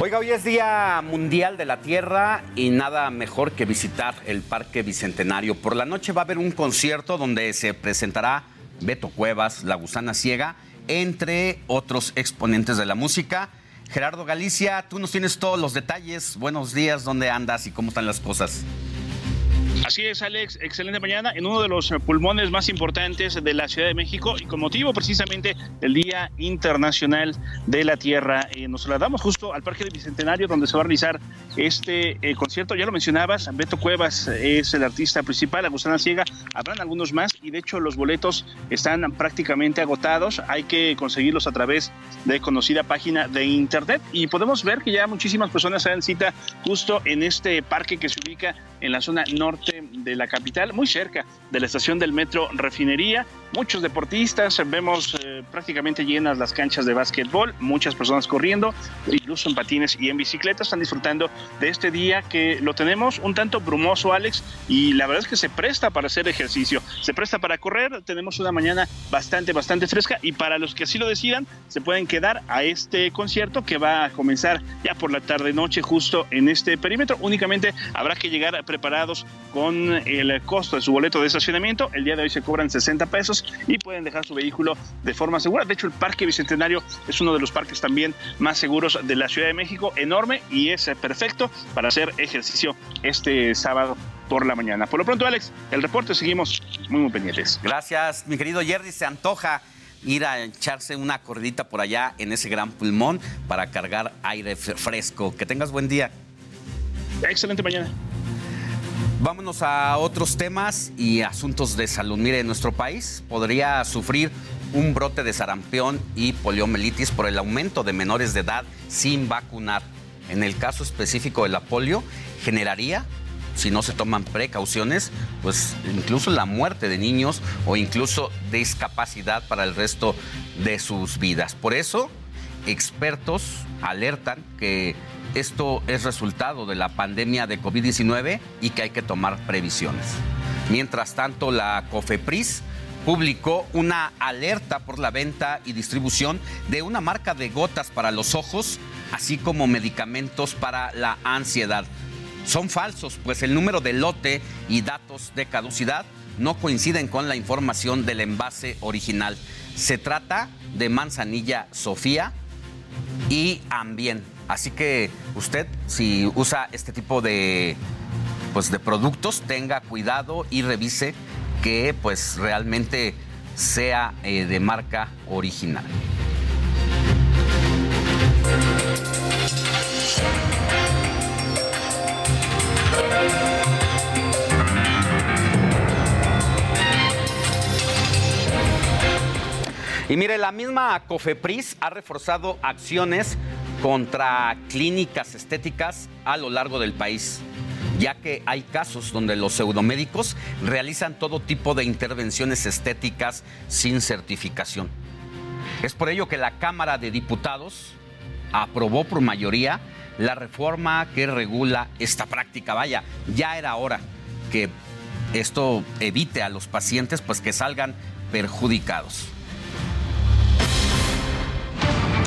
Oiga, hoy es Día Mundial de la Tierra y nada mejor que visitar el Parque Bicentenario. Por la noche va a haber un concierto donde se presentará Beto Cuevas, La Gusana Ciega, entre otros exponentes de la música. Gerardo Galicia, tú nos tienes todos los detalles. Buenos días, ¿dónde andas y cómo están las cosas? Así es, Alex. Excelente mañana en uno de los pulmones más importantes de la Ciudad de México y con motivo precisamente del Día Internacional de la Tierra. Eh, nos trasladamos justo al Parque del Bicentenario donde se va a realizar este eh, concierto. Ya lo mencionabas, Beto Cuevas es el artista principal, Agustina Ciega. Habrán algunos más y de hecho los boletos están prácticamente agotados. Hay que conseguirlos a través de conocida página de internet y podemos ver que ya muchísimas personas se dan cita justo en este parque que se ubica en la zona norte de la capital, muy cerca de la estación del metro Refinería. Muchos deportistas, vemos eh, prácticamente llenas las canchas de básquetbol, muchas personas corriendo, incluso en patines y en bicicleta, están disfrutando de este día que lo tenemos un tanto brumoso, Alex, y la verdad es que se presta para hacer ejercicio, se presta para correr, tenemos una mañana bastante, bastante fresca y para los que así lo decidan, se pueden quedar a este concierto que va a comenzar ya por la tarde-noche justo en este perímetro. Únicamente habrá que llegar preparados con el costo de su boleto de estacionamiento. El día de hoy se cobran 60 pesos y pueden dejar su vehículo de forma segura. De hecho, el Parque Bicentenario es uno de los parques también más seguros de la Ciudad de México, enorme y es perfecto para hacer ejercicio este sábado por la mañana. Por lo pronto, Alex, el reporte seguimos muy, muy pendientes. Gracias, mi querido Jerry. Se antoja ir a echarse una corridita por allá en ese gran pulmón para cargar aire fresco. Que tengas buen día. Excelente mañana. Vámonos a otros temas y asuntos de salud. Mire, nuestro país podría sufrir un brote de sarampión y poliomielitis por el aumento de menores de edad sin vacunar. En el caso específico de la polio, generaría, si no se toman precauciones, pues incluso la muerte de niños o incluso discapacidad para el resto de sus vidas. Por eso, expertos alertan que esto es resultado de la pandemia de COVID-19 y que hay que tomar previsiones. Mientras tanto, la COFEPRIS publicó una alerta por la venta y distribución de una marca de gotas para los ojos, así como medicamentos para la ansiedad. Son falsos, pues el número de lote y datos de caducidad no coinciden con la información del envase original. Se trata de manzanilla Sofía y Ambien. Así que usted, si usa este tipo de, pues, de productos, tenga cuidado y revise que pues, realmente sea eh, de marca original. Y mire, la misma COFEPRIS ha reforzado acciones contra clínicas estéticas a lo largo del país, ya que hay casos donde los pseudomédicos realizan todo tipo de intervenciones estéticas sin certificación. Es por ello que la Cámara de Diputados aprobó por mayoría la reforma que regula esta práctica. Vaya, ya era hora que esto evite a los pacientes pues que salgan perjudicados.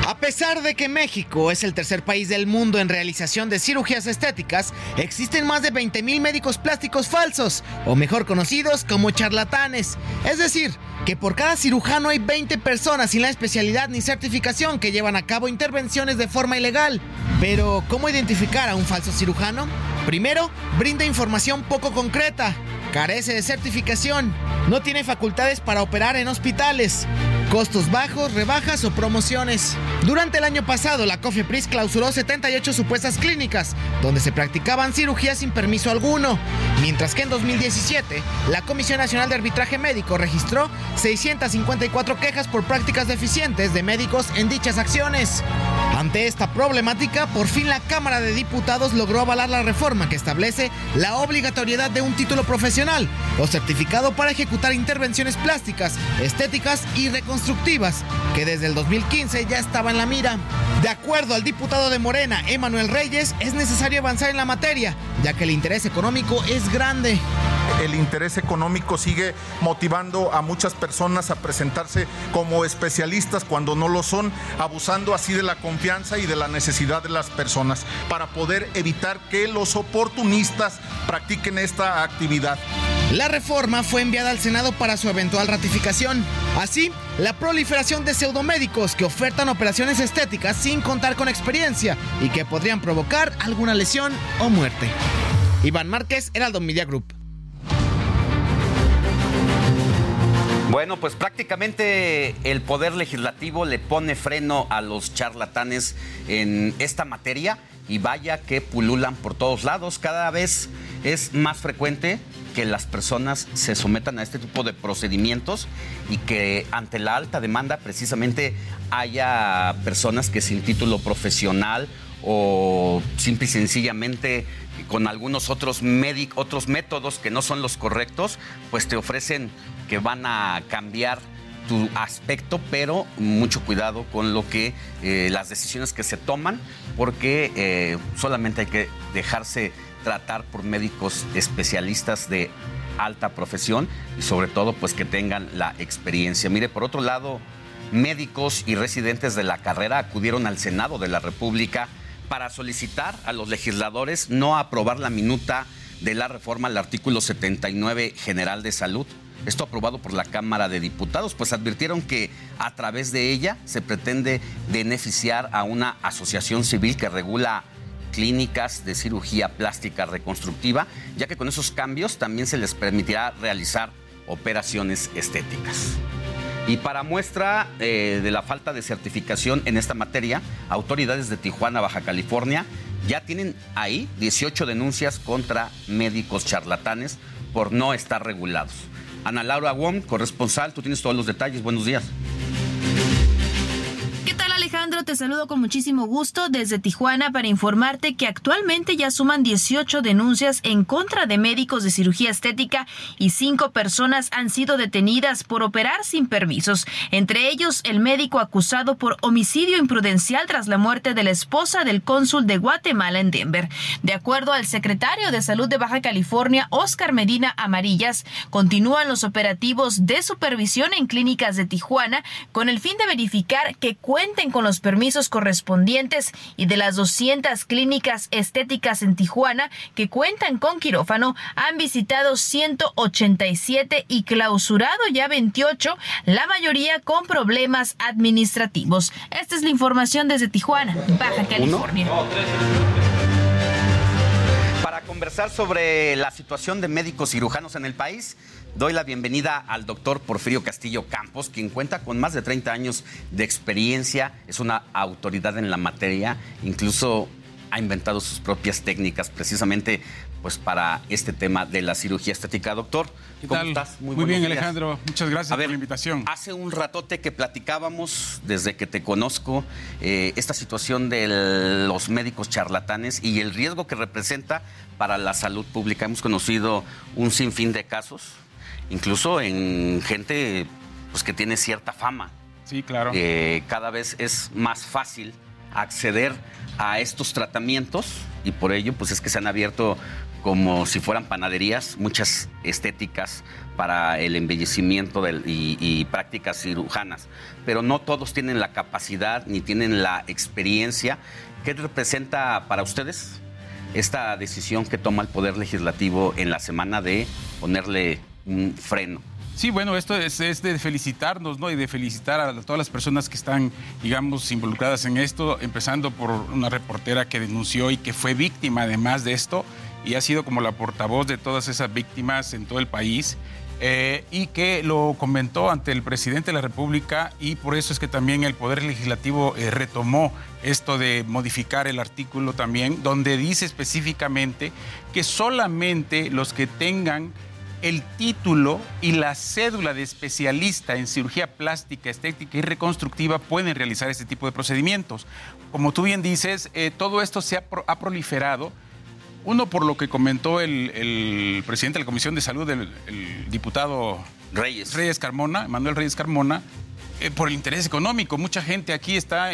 A pesar de que México es el tercer país del mundo en realización de cirugías estéticas, existen más de 20.000 médicos plásticos falsos, o mejor conocidos como charlatanes. Es decir, que por cada cirujano hay 20 personas sin la especialidad ni certificación que llevan a cabo intervenciones de forma ilegal. Pero, ¿cómo identificar a un falso cirujano? Primero, brinda información poco concreta, carece de certificación, no tiene facultades para operar en hospitales, costos bajos, rebajas o promociones. Durante el año pasado, la COFEPRIS clausuró 78 supuestas clínicas, donde se practicaban cirugías sin permiso alguno, mientras que en 2017, la Comisión Nacional de Arbitraje Médico registró 654 quejas por prácticas deficientes de médicos en dichas acciones. Ante esta problemática, por fin la Cámara de Diputados logró avalar la reforma que establece la obligatoriedad de un título profesional o certificado para ejecutar intervenciones plásticas, estéticas y reconstructivas, que desde el 2015 ya estaba en la mira. De acuerdo al diputado de Morena, Emanuel Reyes, es necesario avanzar en la materia, ya que el interés económico es grande. el interés económico sigue motivando a muchas personas a presentarse como especialistas cuando no lo son, abusando así de la confianza y de la necesidad de las personas para poder evitar que los oportunistas practiquen esta actividad. La reforma fue enviada al Senado para su eventual ratificación. Así, la proliferación de pseudomédicos que ofertan operaciones estéticas sin contar con experiencia y que podrían provocar alguna lesión o muerte. Iván Márquez, Heraldo Media Group. Bueno, pues prácticamente el Poder Legislativo le pone freno a los charlatanes en esta materia y vaya que pululan por todos lados. Cada vez es más frecuente que las personas se sometan a este tipo de procedimientos y que ante la alta demanda precisamente haya personas que sin título profesional o simple y sencillamente con algunos otros, otros métodos que no son los correctos, pues te ofrecen que van a cambiar tu aspecto, pero mucho cuidado con lo que eh, las decisiones que se toman, porque eh, solamente hay que dejarse tratar por médicos especialistas de alta profesión y sobre todo pues que tengan la experiencia. Mire, por otro lado, médicos y residentes de la carrera acudieron al Senado de la República para solicitar a los legisladores no aprobar la minuta de la reforma al artículo 79 general de salud. Esto aprobado por la Cámara de Diputados, pues advirtieron que a través de ella se pretende beneficiar a una asociación civil que regula clínicas de cirugía plástica reconstructiva, ya que con esos cambios también se les permitirá realizar operaciones estéticas. Y para muestra eh, de la falta de certificación en esta materia, autoridades de Tijuana, Baja California, ya tienen ahí 18 denuncias contra médicos charlatanes por no estar regulados. Ana Laura Wong, corresponsal, tú tienes todos los detalles. Buenos días. Alejandro, te saludo con muchísimo gusto desde Tijuana para informarte que actualmente ya suman 18 denuncias en contra de médicos de cirugía estética y cinco personas han sido detenidas por operar sin permisos, entre ellos el médico acusado por homicidio imprudencial tras la muerte de la esposa del cónsul de Guatemala en Denver. De acuerdo al secretario de Salud de Baja California, Oscar Medina Amarillas, continúan los operativos de supervisión en clínicas de Tijuana con el fin de verificar que cuenten con con los permisos correspondientes y de las 200 clínicas estéticas en Tijuana que cuentan con quirófano, han visitado 187 y clausurado ya 28, la mayoría con problemas administrativos. Esta es la información desde Tijuana, Baja California. Para conversar sobre la situación de médicos cirujanos en el país, Doy la bienvenida al doctor Porfirio Castillo Campos, quien cuenta con más de 30 años de experiencia, es una autoridad en la materia, incluso ha inventado sus propias técnicas precisamente pues para este tema de la cirugía estética. Doctor, ¿cómo estás? Muy, bien, Alejandro. Muchas gracias por la invitación. Hace un ratote que platicábamos, desde que te conozco, eh, esta situación de los médicos charlatanes y el riesgo que representa para la salud pública. Hemos conocido un sinfín de casos incluso en gente pues, que tiene cierta fama. Sí, claro. Eh, cada vez es más fácil acceder a estos tratamientos y por ello pues es que se han abierto como si fueran panaderías, muchas estéticas para el embellecimiento y, y, prácticas cirujanas, pero no todos tienen la capacidad ni tienen la experiencia. ¿Qué representa para ustedes esta decisión que toma el Poder Legislativo en la semana de ponerle un freno. Sí, bueno, esto es, de felicitarnos, ¿no? Y de felicitar a todas las personas que están, digamos, involucradas en esto, empezando por una reportera que denunció y que fue víctima además de esto, y ha sido como la portavoz de todas esas víctimas en todo el país. Eh, y que lo comentó ante el presidente de la República y por eso es que también el Poder Legislativo eh, retomó esto de modificar el artículo también, donde dice específicamente que solamente los que tengan el título y la cédula de especialista en cirugía plástica, estética y reconstructiva pueden realizar este tipo de procedimientos. Como tú bien dices, eh, todo esto se ha, proliferado. Uno, por lo que comentó el, presidente de la Comisión de Salud, el, diputado Reyes. Reyes Carmona, Manuel Reyes Carmona, eh, por el interés económico. Mucha gente aquí está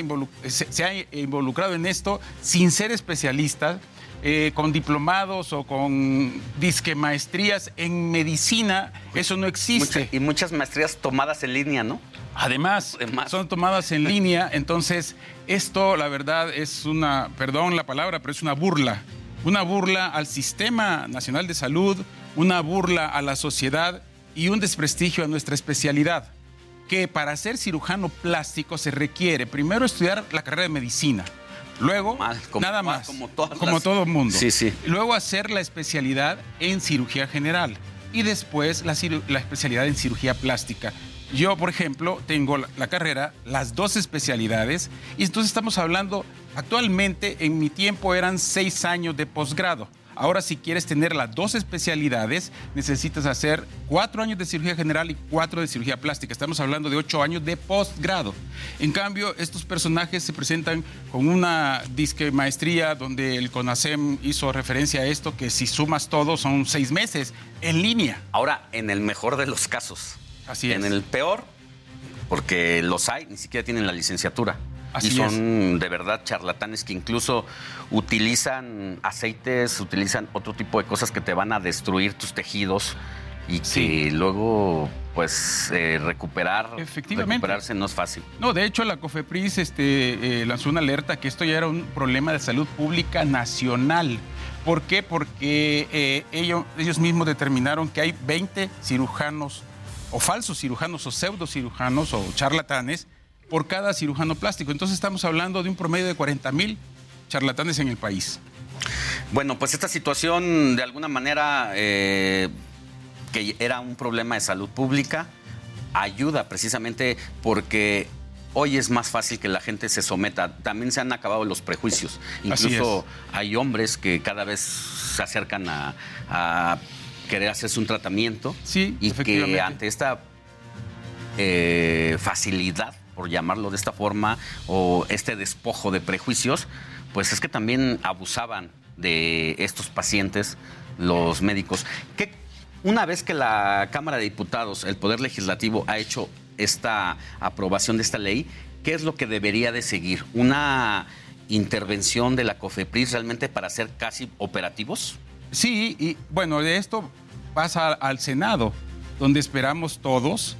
se, se, ha involucrado en esto sin ser especialista eh, con diplomados o con disque maestrías en medicina, eso no existe. Mucha- y muchas maestrías tomadas en línea, ¿no? Además, son tomadas en línea, entonces esto la verdad es una, perdón la palabra, pero es una burla. Una burla al Sistema Nacional de Salud, una burla a la sociedad y un desprestigio a nuestra especialidad. Que para ser cirujano plástico se requiere primero estudiar la carrera de medicina, luego nada más, como todas como las- todo mundo. Sí, sí. Luego hacer la especialidad en cirugía general y después la, la especialidad en cirugía plástica. Yo, por ejemplo, tengo la, la carrera, las dos especialidades, y entonces estamos hablando, actualmente en mi tiempo eran seis años de posgrado. Ahora, si quieres tener las dos especialidades, necesitas hacer cuatro años de cirugía general y cuatro de cirugía plástica. Estamos hablando de ocho años de posgrado. En cambio, estos personajes se presentan con una disque maestría donde el CONASEM hizo referencia a esto, que si sumas todo son seis meses en línea. Ahora, en el mejor de los casos. Así En es. el peor, porque los hay, ni siquiera tienen la licenciatura. Así y son de verdad charlatanes que incluso utilizan aceites, utilizan otro tipo de cosas que te van a destruir tus tejidos y que luego, pues, eh, recuperar, Efectivamente. recuperarse no es fácil. No, de hecho la COFEPRIS este, eh, lanzó una alerta que esto ya era un problema de salud pública nacional. ¿Por qué? Porque eh, ellos, ellos mismos determinaron que hay 20 cirujanos o falsos cirujanos o pseudo cirujanos o charlatanes por cada cirujano plástico. Entonces estamos hablando de un promedio de 40 mil charlatanes en el país. Bueno, pues esta situación de alguna manera eh, que era un problema de salud pública ayuda precisamente porque hoy es más fácil que la gente se someta. También se han acabado los prejuicios. Incluso hay hombres que cada vez se acercan a, a querer hacerse un tratamiento Sí, y que ante esta eh, facilidad, por llamarlo de esta forma, o este despojo de prejuicios, pues es que también abusaban de estos pacientes los médicos. ¿Qué- una vez que la Cámara de Diputados, el Poder Legislativo, ha hecho esta aprobación de esta ley, ¿qué es lo que debería de seguir? ¿Una intervención de la COFEPRIS realmente para ser casi operativos? Sí, y bueno, de esto pasa al Senado, donde esperamos todos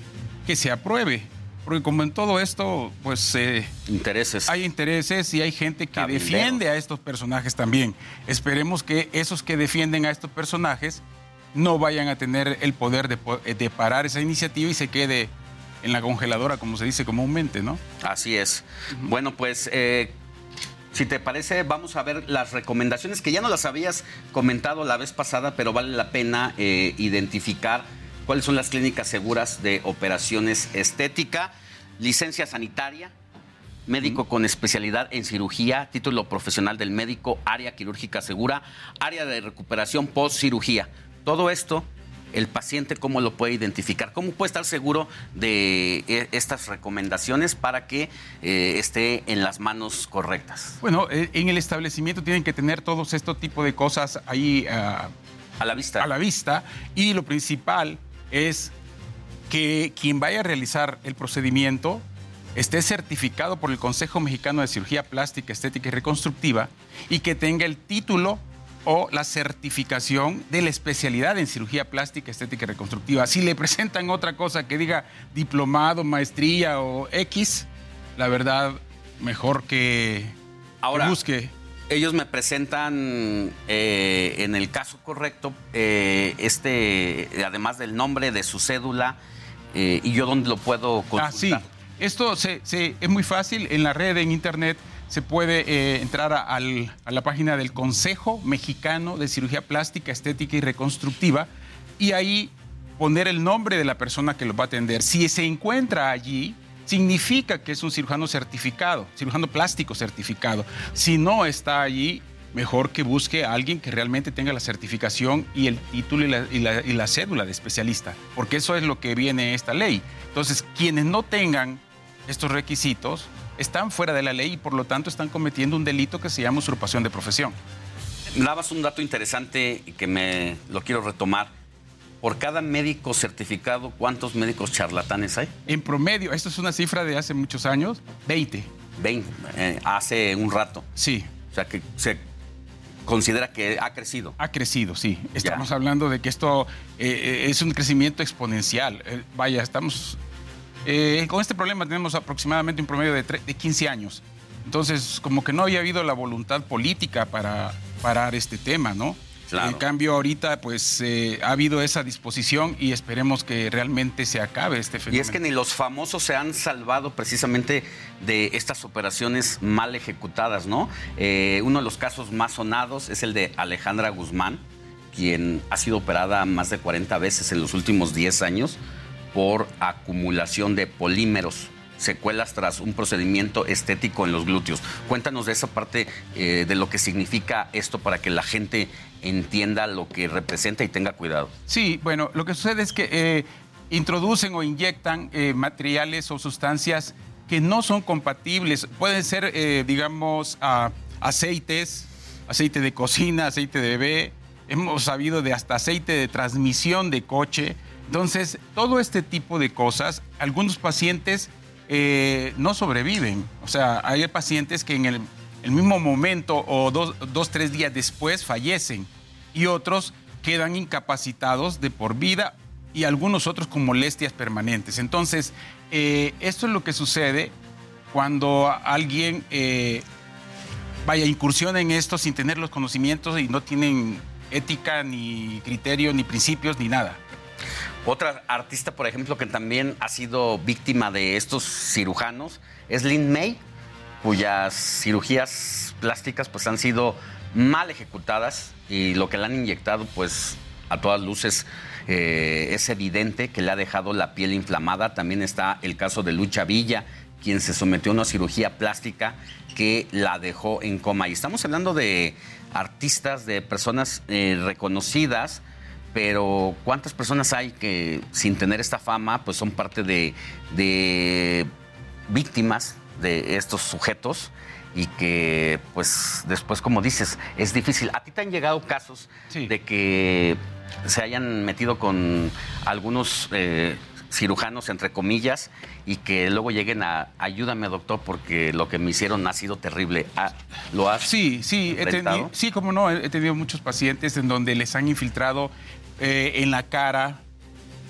que se apruebe. Porque como en todo esto, pues... eh, intereses. Hay intereses y hay gente que Cabilderos. defiende a estos personajes también. Esperemos que esos que defienden a estos personajes no vayan a tener el poder de, de parar esa iniciativa y se quede en la congeladora, como se dice comúnmente, ¿no? Así es. Bueno, pues eh, si te parece, vamos a ver las recomendaciones que ya no las habías comentado la vez pasada, pero vale la pena eh, identificar cuáles son las clínicas seguras de operaciones estética, licencia sanitaria. Médico con especialidad en cirugía, título profesional del médico, área quirúrgica segura, área de recuperación post cirugía. Todo esto, el paciente cómo lo puede identificar, cómo puede estar seguro de eh, estas recomendaciones para que eh, esté en las manos correctas. Bueno, eh, en el establecimiento tienen que tener todos estos tipos de cosas ahí ah, a la vista. A la vista. Y lo principal es que quien vaya a realizar el procedimiento esté certificado por el Consejo Mexicano de Cirugía Plástica, Estética y Reconstructiva y que tenga el título o la certificación de la especialidad en cirugía plástica, estética y reconstructiva. Si le presentan otra cosa que diga diplomado, maestría o X, la verdad, mejor que, Ahora, que busque. Ellos me presentan eh, en el caso correcto, eh, este, además del nombre de su cédula, eh, y yo dónde lo puedo consultar. Ah, sí. Esto se- es muy fácil. En la red, en internet, se puede entrar a, a la página del Consejo Mexicano de Cirugía Plástica, Estética y Reconstructiva y ahí poner el nombre de la persona que lo va a atender. Si se encuentra allí, significa que es un cirujano certificado, cirujano plástico certificado. Si no está allí, mejor que busque a alguien que realmente tenga la certificación y el título y la, cédula de especialista, porque eso es lo que viene en esta ley. Entonces, quienes no tengan estos requisitos están fuera de la ley y por lo tanto están cometiendo un delito que se llama usurpación de profesión. Dabas un dato interesante que me lo quiero retomar. Por cada médico certificado, ¿cuántos médicos charlatanes hay? En promedio, esto es una cifra de hace muchos años, 20. 20, eh, hace un rato. Sí. O sea que se considera que ha crecido. Ha crecido, sí. Estamos hablando de que esto eh, es un crecimiento exponencial. Eh, vaya, estamos... Eh, con este problema tenemos aproximadamente un promedio de, de 15 años. Entonces, como que no había habido la voluntad política para parar este tema, ¿no? En cambio, ahorita pues eh, ha habido esa disposición y esperemos que realmente se acabe este fenómeno. Y es que ni los famosos se han salvado precisamente de estas operaciones mal ejecutadas, ¿no? Eh, uno de los casos más sonados es el de Alejandra Guzmán, quien ha sido operada más de 40 veces en los últimos 10 años por acumulación de polímeros secuelas tras un procedimiento estético en los glúteos. Cuéntanos de esa parte eh, de lo que significa esto para que la gente entienda lo que representa y tenga cuidado. Sí, bueno, lo que sucede es que eh, introducen o inyectan eh, materiales o sustancias que no son compatibles. Pueden ser, digamos, aceites, aceite de cocina, aceite de bebé. Hemos sabido de hasta aceite de transmisión de coche. Entonces, todo este tipo de cosas, algunos pacientes eh, no sobreviven. O sea, hay pacientes que en el, mismo momento o dos, dos, tres días después fallecen y otros quedan incapacitados de por vida y algunos otros con molestias permanentes. Entonces, eh, esto es lo que sucede cuando alguien eh, vaya incursión en esto sin tener los conocimientos y no tienen ética, ni criterio, ni principios, ni nada. Otra artista, por ejemplo, que también ha sido víctima de estos cirujanos es Lynn May, cuyas cirugías plásticas pues han sido mal ejecutadas y lo que le han inyectado pues a todas luces eh, es evidente que le ha dejado la piel inflamada. También está el caso de Lucha Villa, quien se sometió a una cirugía plástica que la dejó en coma. Y estamos hablando de artistas, de personas eh, reconocidas pero ¿cuántas personas hay que sin tener esta fama pues son parte de, víctimas de estos sujetos? y que pues después como dices es difícil. ¿A ti te han llegado casos de que se hayan metido con algunos eh, cirujanos entre comillas y que luego lleguen a ayúdame doctor porque lo que me hicieron ha sido terrible. Ah, ¿Lo has Sí, sí, he tenido, sí, como no, he tenido muchos pacientes en donde les han infiltrado eh, en la cara,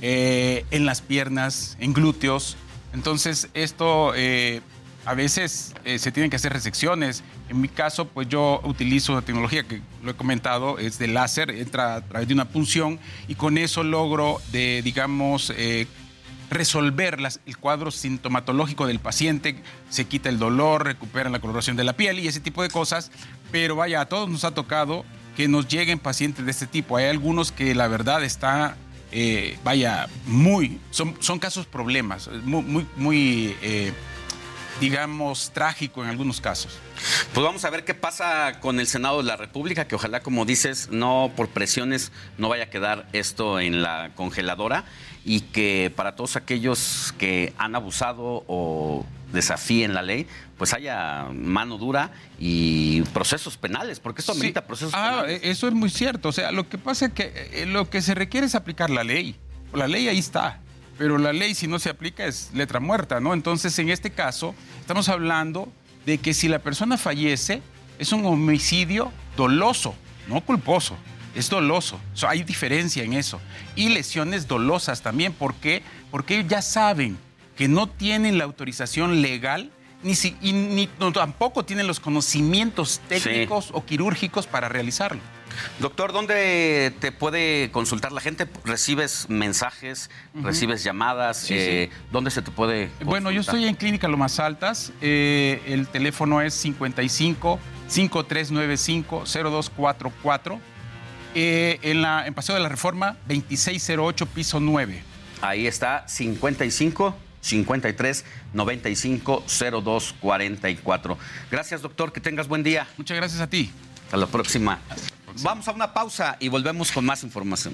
eh, en las piernas, en glúteos. Entonces, esto eh, a veces se tienen que hacer resecciones. En mi caso, pues yo utilizo una tecnología que lo he comentado, es de láser, entra a través de una punción y con eso logro de, digamos, resolver el cuadro sintomatológico del paciente, se quita el dolor, recupera la coloración de la piel y ese tipo de cosas. Pero vaya, a todos nos ha tocado que nos lleguen pacientes de este tipo. Hay algunos que la verdad está, eh, vaya, muy, son, son casos problemas, muy, muy, eh, digamos, trágico en algunos casos. Pues vamos a ver qué pasa con el Senado de la República, que ojalá, como dices, no por presiones no vaya a quedar esto en la congeladora y que para todos aquellos que han abusado o desafíen la ley, pues haya mano dura y procesos penales, porque esto amerita procesos ah, penales. Eso es muy cierto. O sea, lo que pasa es que eh, lo que se requiere es aplicar la ley. La ley ahí está. Pero la ley, si no se aplica, es letra muerta, ¿no? Entonces, en este caso, estamos hablando de que si la persona fallece, es un homicidio doloso, no culposo. Es doloso. hay diferencia en eso. Y lesiones dolosas también. ¿Por qué? Porque ya saben que no tienen la autorización legal ni, si, ni tampoco tienen los conocimientos técnicos o quirúrgicos para realizarlo. Doctor, ¿dónde te puede consultar la gente? ¿Recibes mensajes? ¿Recibes llamadas? Eh, ¿Dónde se te puede consultar? Bueno, yo estoy en Clínica Lo Más Altas. Eh, el teléfono es 55 5395 0244. En, la, en Paseo de la Reforma, 2608, piso 9. Ahí está, 55 53 95 02 44. Gracias, doctor. Que tengas buen día. Muchas gracias a ti. Hasta la próxima. Vamos a una pausa y volvemos con más información.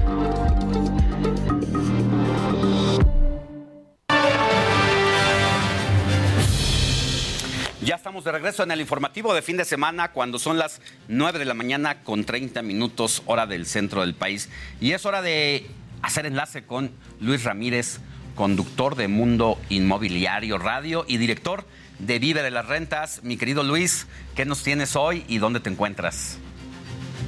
Ya estamos de regreso en el informativo de fin de semana cuando son las 9 de la mañana con 30 minutos hora del centro del país. Y es hora de hacer enlace con Luis Ramírez, conductor de Mundo Inmobiliario Radio y director de Vive de las Rentas. Mi querido Luis, ¿qué nos tienes hoy y dónde te encuentras?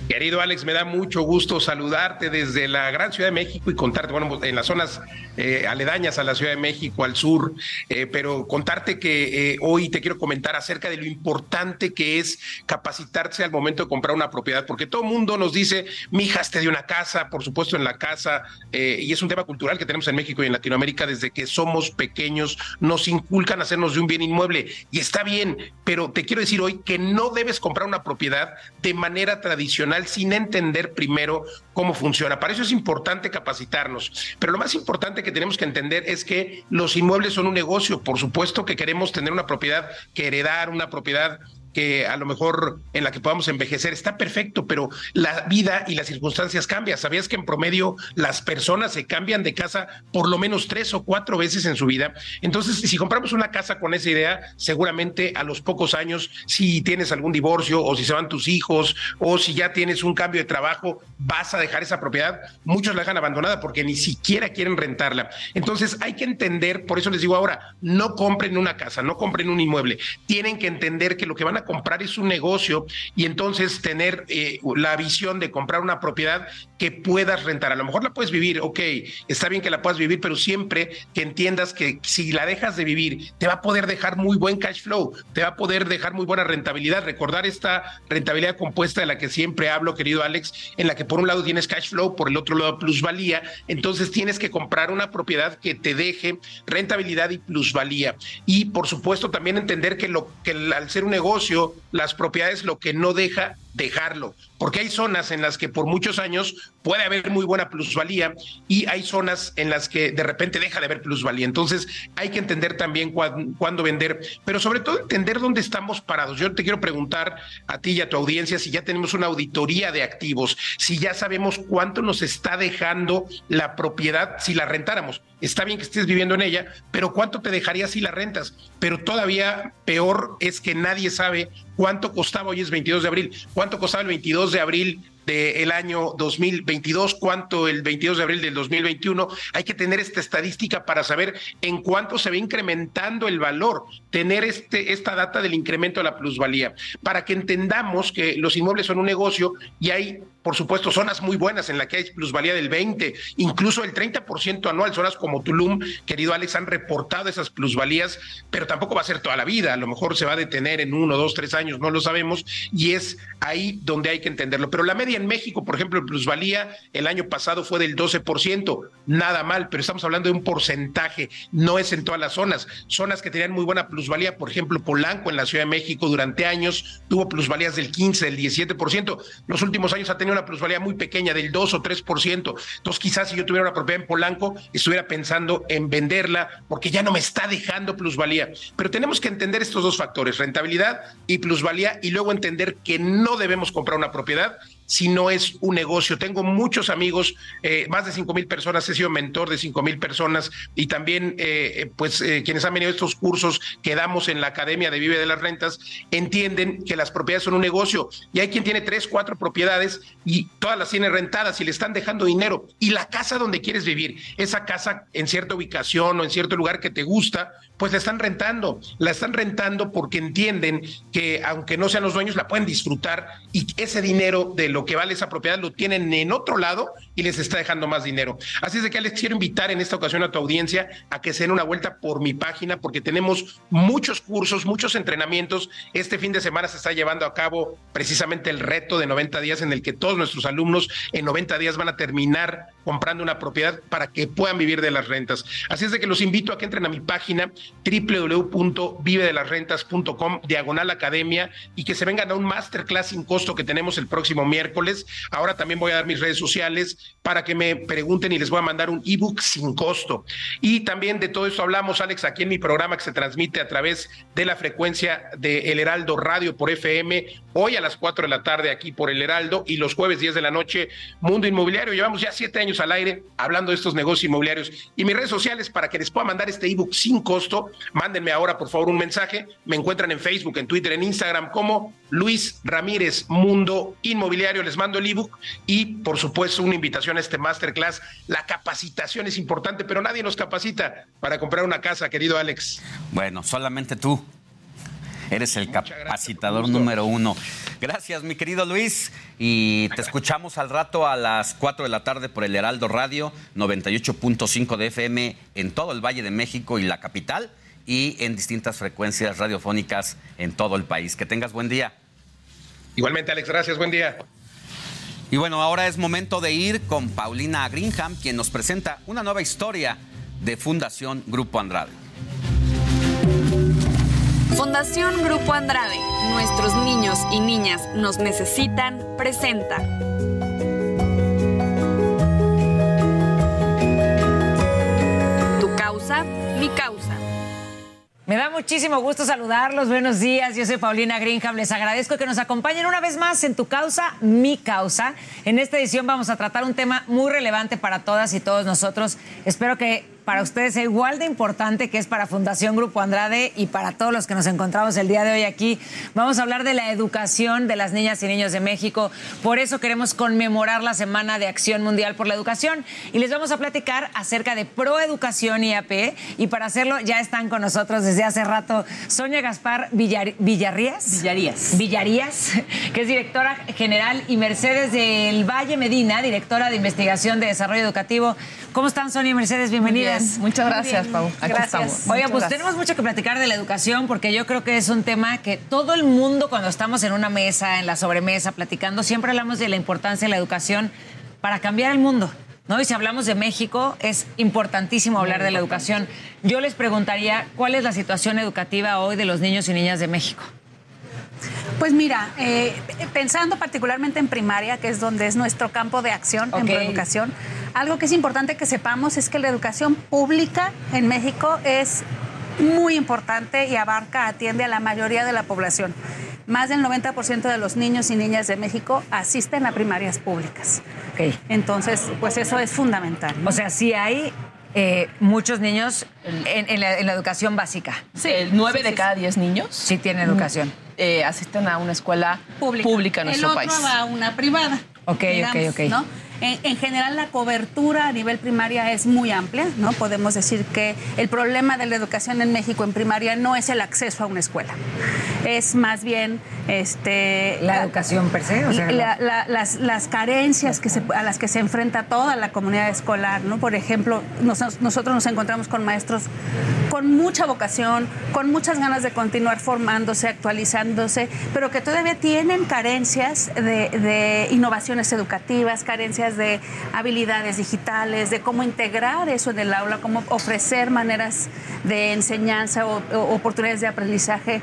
Querido Alex, me da mucho gusto saludarte desde la gran Ciudad de México y contarte, bueno, en las zonas eh, aledañas a la Ciudad de México, al sur, eh, pero contarte que eh, hoy te quiero comentar acerca de lo importante que es capacitarse al momento de comprar una propiedad, porque todo mundo nos dice, mi hija te de una casa, por supuesto en la casa, y es un tema cultural que tenemos en México y en Latinoamérica desde que somos pequeños, nos inculcan hacernos de un bien inmueble, y está bien, pero te quiero decir hoy que no debes comprar una propiedad de manera tradicional sin entender primero cómo funciona. Para eso es importante capacitarnos. Pero lo más importante que tenemos que entender es que los inmuebles son un negocio. Por supuesto que queremos tener una propiedad que heredar, una propiedad que a lo mejor en la que podamos envejecer está perfecto, pero la vida y las circunstancias cambian. ¿Sabías que en promedio las personas se cambian de casa por lo menos tres o cuatro veces en su vida? Entonces, si compramos una casa con esa idea, seguramente a los pocos años, si tienes algún divorcio o si se van tus hijos o si ya tienes un cambio de trabajo, vas a dejar esa propiedad. Muchos la dejan abandonada porque ni siquiera quieren rentarla. Entonces, hay que entender, por eso les digo ahora, no compren una casa, no compren un inmueble. Tienen que entender que lo que van a comprar es un negocio y entonces tener eh, la visión de comprar una propiedad que puedas rentar. A lo mejor la puedes vivir, ok, está bien que la puedas vivir, pero siempre que entiendas que si la dejas de vivir, te va a poder dejar muy buen cash flow, te va a poder dejar muy buena rentabilidad. Recordar esta rentabilidad compuesta de la que siempre hablo, querido Alex, en la que por un lado tienes cash flow, por el otro lado plusvalía, entonces tienes que comprar una propiedad que te deje rentabilidad y plusvalía. Y por supuesto también entender que, lo, que al ser un negocio, las propiedades lo que no deja dejarlo, porque hay zonas en las que por muchos años puede haber muy buena plusvalía y hay zonas en las que de repente deja de haber plusvalía. Entonces hay que entender también cuándo vender, pero sobre todo entender dónde estamos parados. Yo te quiero preguntar a ti y a tu audiencia si ya tenemos una auditoría de activos, si ya sabemos cuánto nos está dejando la propiedad si la rentáramos. Está bien que estés viviendo en ella, pero ¿cuánto te dejaría si la rentas? Pero todavía peor es que nadie sabe cuánto costaba, hoy es 22 de abril, cuánto costaba el 22 de abril del año 2022, cuánto el 22 de abril del 2021. Hay que tener esta estadística para saber en cuánto se va incrementando el valor, tener este, esta data del incremento de la plusvalía, para que entendamos que los inmuebles son un negocio y hay por supuesto, zonas muy buenas en las que hay plusvalía del 20, incluso el 30% anual. Zonas como Tulum, querido Alex, han reportado esas plusvalías, pero tampoco va a ser toda la vida. A lo mejor se va a detener en uno, dos, tres años, no lo sabemos, y es ahí donde hay que entenderlo. Pero la media en México, por ejemplo, en plusvalía el año pasado fue del 12%, nada mal, pero estamos hablando de un porcentaje, no es en todas las zonas. Zonas que tenían muy buena plusvalía, por ejemplo, Polanco en la Ciudad de México durante años tuvo plusvalías del 15, del 17%. Los últimos años ha tenido una plusvalía muy pequeña del 2 o 3%. Entonces, quizás si yo tuviera una propiedad en Polanco, estuviera pensando en venderla porque ya no me está dejando plusvalía. Pero tenemos que entender estos dos factores, rentabilidad y plusvalía, y luego entender que no debemos comprar una propiedad si no es un negocio. Tengo muchos amigos, eh, más de cinco mil personas, he sido mentor de cinco mil personas y también, eh, eh, pues, quienes han venido a estos cursos que damos en la Academia de Vive de las Rentas, entienden que las propiedades son un negocio y hay quien tiene tres, cuatro propiedades y todas las tiene rentadas y le están dejando dinero. Y la casa donde quieres vivir, esa casa en cierta ubicación o en cierto lugar que te gusta, pues la están rentando. La están rentando porque entienden que aunque no sean los dueños, la pueden disfrutar y ese dinero de lo que vale esa propiedad lo tienen en otro lado y les está dejando más dinero. Así es de que les quiero invitar en esta ocasión a tu audiencia a que se den una vuelta por mi página porque tenemos muchos cursos, muchos entrenamientos. Este fin de semana se está llevando a cabo precisamente el reto de 90 días en el que todos nuestros alumnos en 90 días van a terminar comprando una propiedad para que puedan vivir de las rentas. Así es de que los invito a que entren a mi página www.vivedelasrentas.com diagonal academia y que se vengan a un masterclass sin costo que tenemos el próximo miércoles. Ahora también voy a dar mis redes sociales para que me pregunten y les voy a mandar un ebook sin costo. Y también de todo esto hablamos, Alex, aquí en mi programa que se transmite a través de la frecuencia de El Heraldo Radio por FM, hoy a las 4 de la tarde aquí por El Heraldo y los jueves 10 de la noche, Mundo Inmobiliario. Llevamos ya siete años al aire hablando de estos negocios inmobiliarios y mis redes sociales para que les pueda mandar este ebook sin costo. Mándenme ahora, por favor, un mensaje. Me encuentran en Facebook, en Twitter, en Instagram como Luis Ramírez Mundo Inmobiliario. Les mando el ebook y, por supuesto, una invitación a este masterclass. La capacitación es importante, pero nadie nos capacita para comprar una casa, querido Alex. Bueno, solamente tú. Eres el capacitador número uno. Gracias, mi querido Luis. Y te escuchamos al rato a las 4 de la tarde por el Heraldo Radio, 98.5 de FM en todo el Valle de México y la capital, y en distintas frecuencias radiofónicas en todo el país. Que tengas buen día. Igualmente, Alex, gracias. Buen día. Y bueno, ahora es momento de ir con Paulina Greenham, quien nos presenta una nueva historia de Fundación Grupo Andrade. Fundación Grupo Andrade, nuestros niños y niñas nos necesitan, presenta. Tu causa, mi causa. Me da muchísimo gusto saludarlos. Buenos días. Yo soy Paulina Greenham. Les agradezco que nos acompañen una vez más en Tu Causa, Mi Causa. En esta edición vamos a tratar un tema muy relevante para todas y todos nosotros. Espero que para ustedes es igual de importante que es para Fundación Grupo Andrade y para todos los que nos encontramos el día de hoy aquí. Vamos a hablar de la educación de las niñas y niños de México. Por eso queremos conmemorar la Semana de Acción Mundial por la Educación y les vamos a platicar acerca de Proeducación IAP y para hacerlo ya están con nosotros desde hace rato Sonia Gaspar Villar Villarrías. Villarías. Villarías, que es directora general y Mercedes del Valle Medina, directora de investigación de desarrollo educativo. ¿Cómo están Sonia y Mercedes? Bienvenidas. Muchas gracias, Pau. Aquí gracias. estamos. Oiga, pues tenemos mucho que platicar de la educación porque yo creo que es un tema que todo el mundo cuando estamos en una mesa, en la sobremesa, platicando, siempre hablamos de la importancia de la educación para cambiar el mundo. ¿No? Y si hablamos de México, es importantísimo hablar de la educación. Yo les preguntaría, ¿cuál es la situación educativa hoy de los niños y niñas de México? Pues mira, eh, pensando particularmente en primaria, que es donde es nuestro campo de acción en educación, algo que es importante que sepamos es que la educación pública en México es muy importante y abarca, atiende a la mayoría de la población. Más del 90% de los niños y niñas de México asisten a primarias públicas. Okay. Entonces, pues eso es fundamental. O sea, sí hay eh, muchos niños en, la, educación básica. Sí, nueve de cada diez niños. Sí tienen educación. Eh, asisten a una escuela pública, en nuestro El otro país. va a una privada. Ok, ok, ok. ¿no? En, general la cobertura a nivel primaria es muy amplia, ¿no? Podemos decir que el problema de la educación en México en primaria no es el acceso a una escuela, es más bien este la, educación per se, o sea, las, las, carencias que a las que se enfrenta toda la comunidad escolar, ¿no? Por ejemplo, nosotros nos encontramos con maestros con mucha vocación, con muchas ganas de continuar formándose, actualizándose, pero que todavía tienen carencias de, de innovaciones educativas, carencias de habilidades digitales, de cómo integrar eso en el aula, cómo ofrecer maneras de enseñanza o, oportunidades de aprendizaje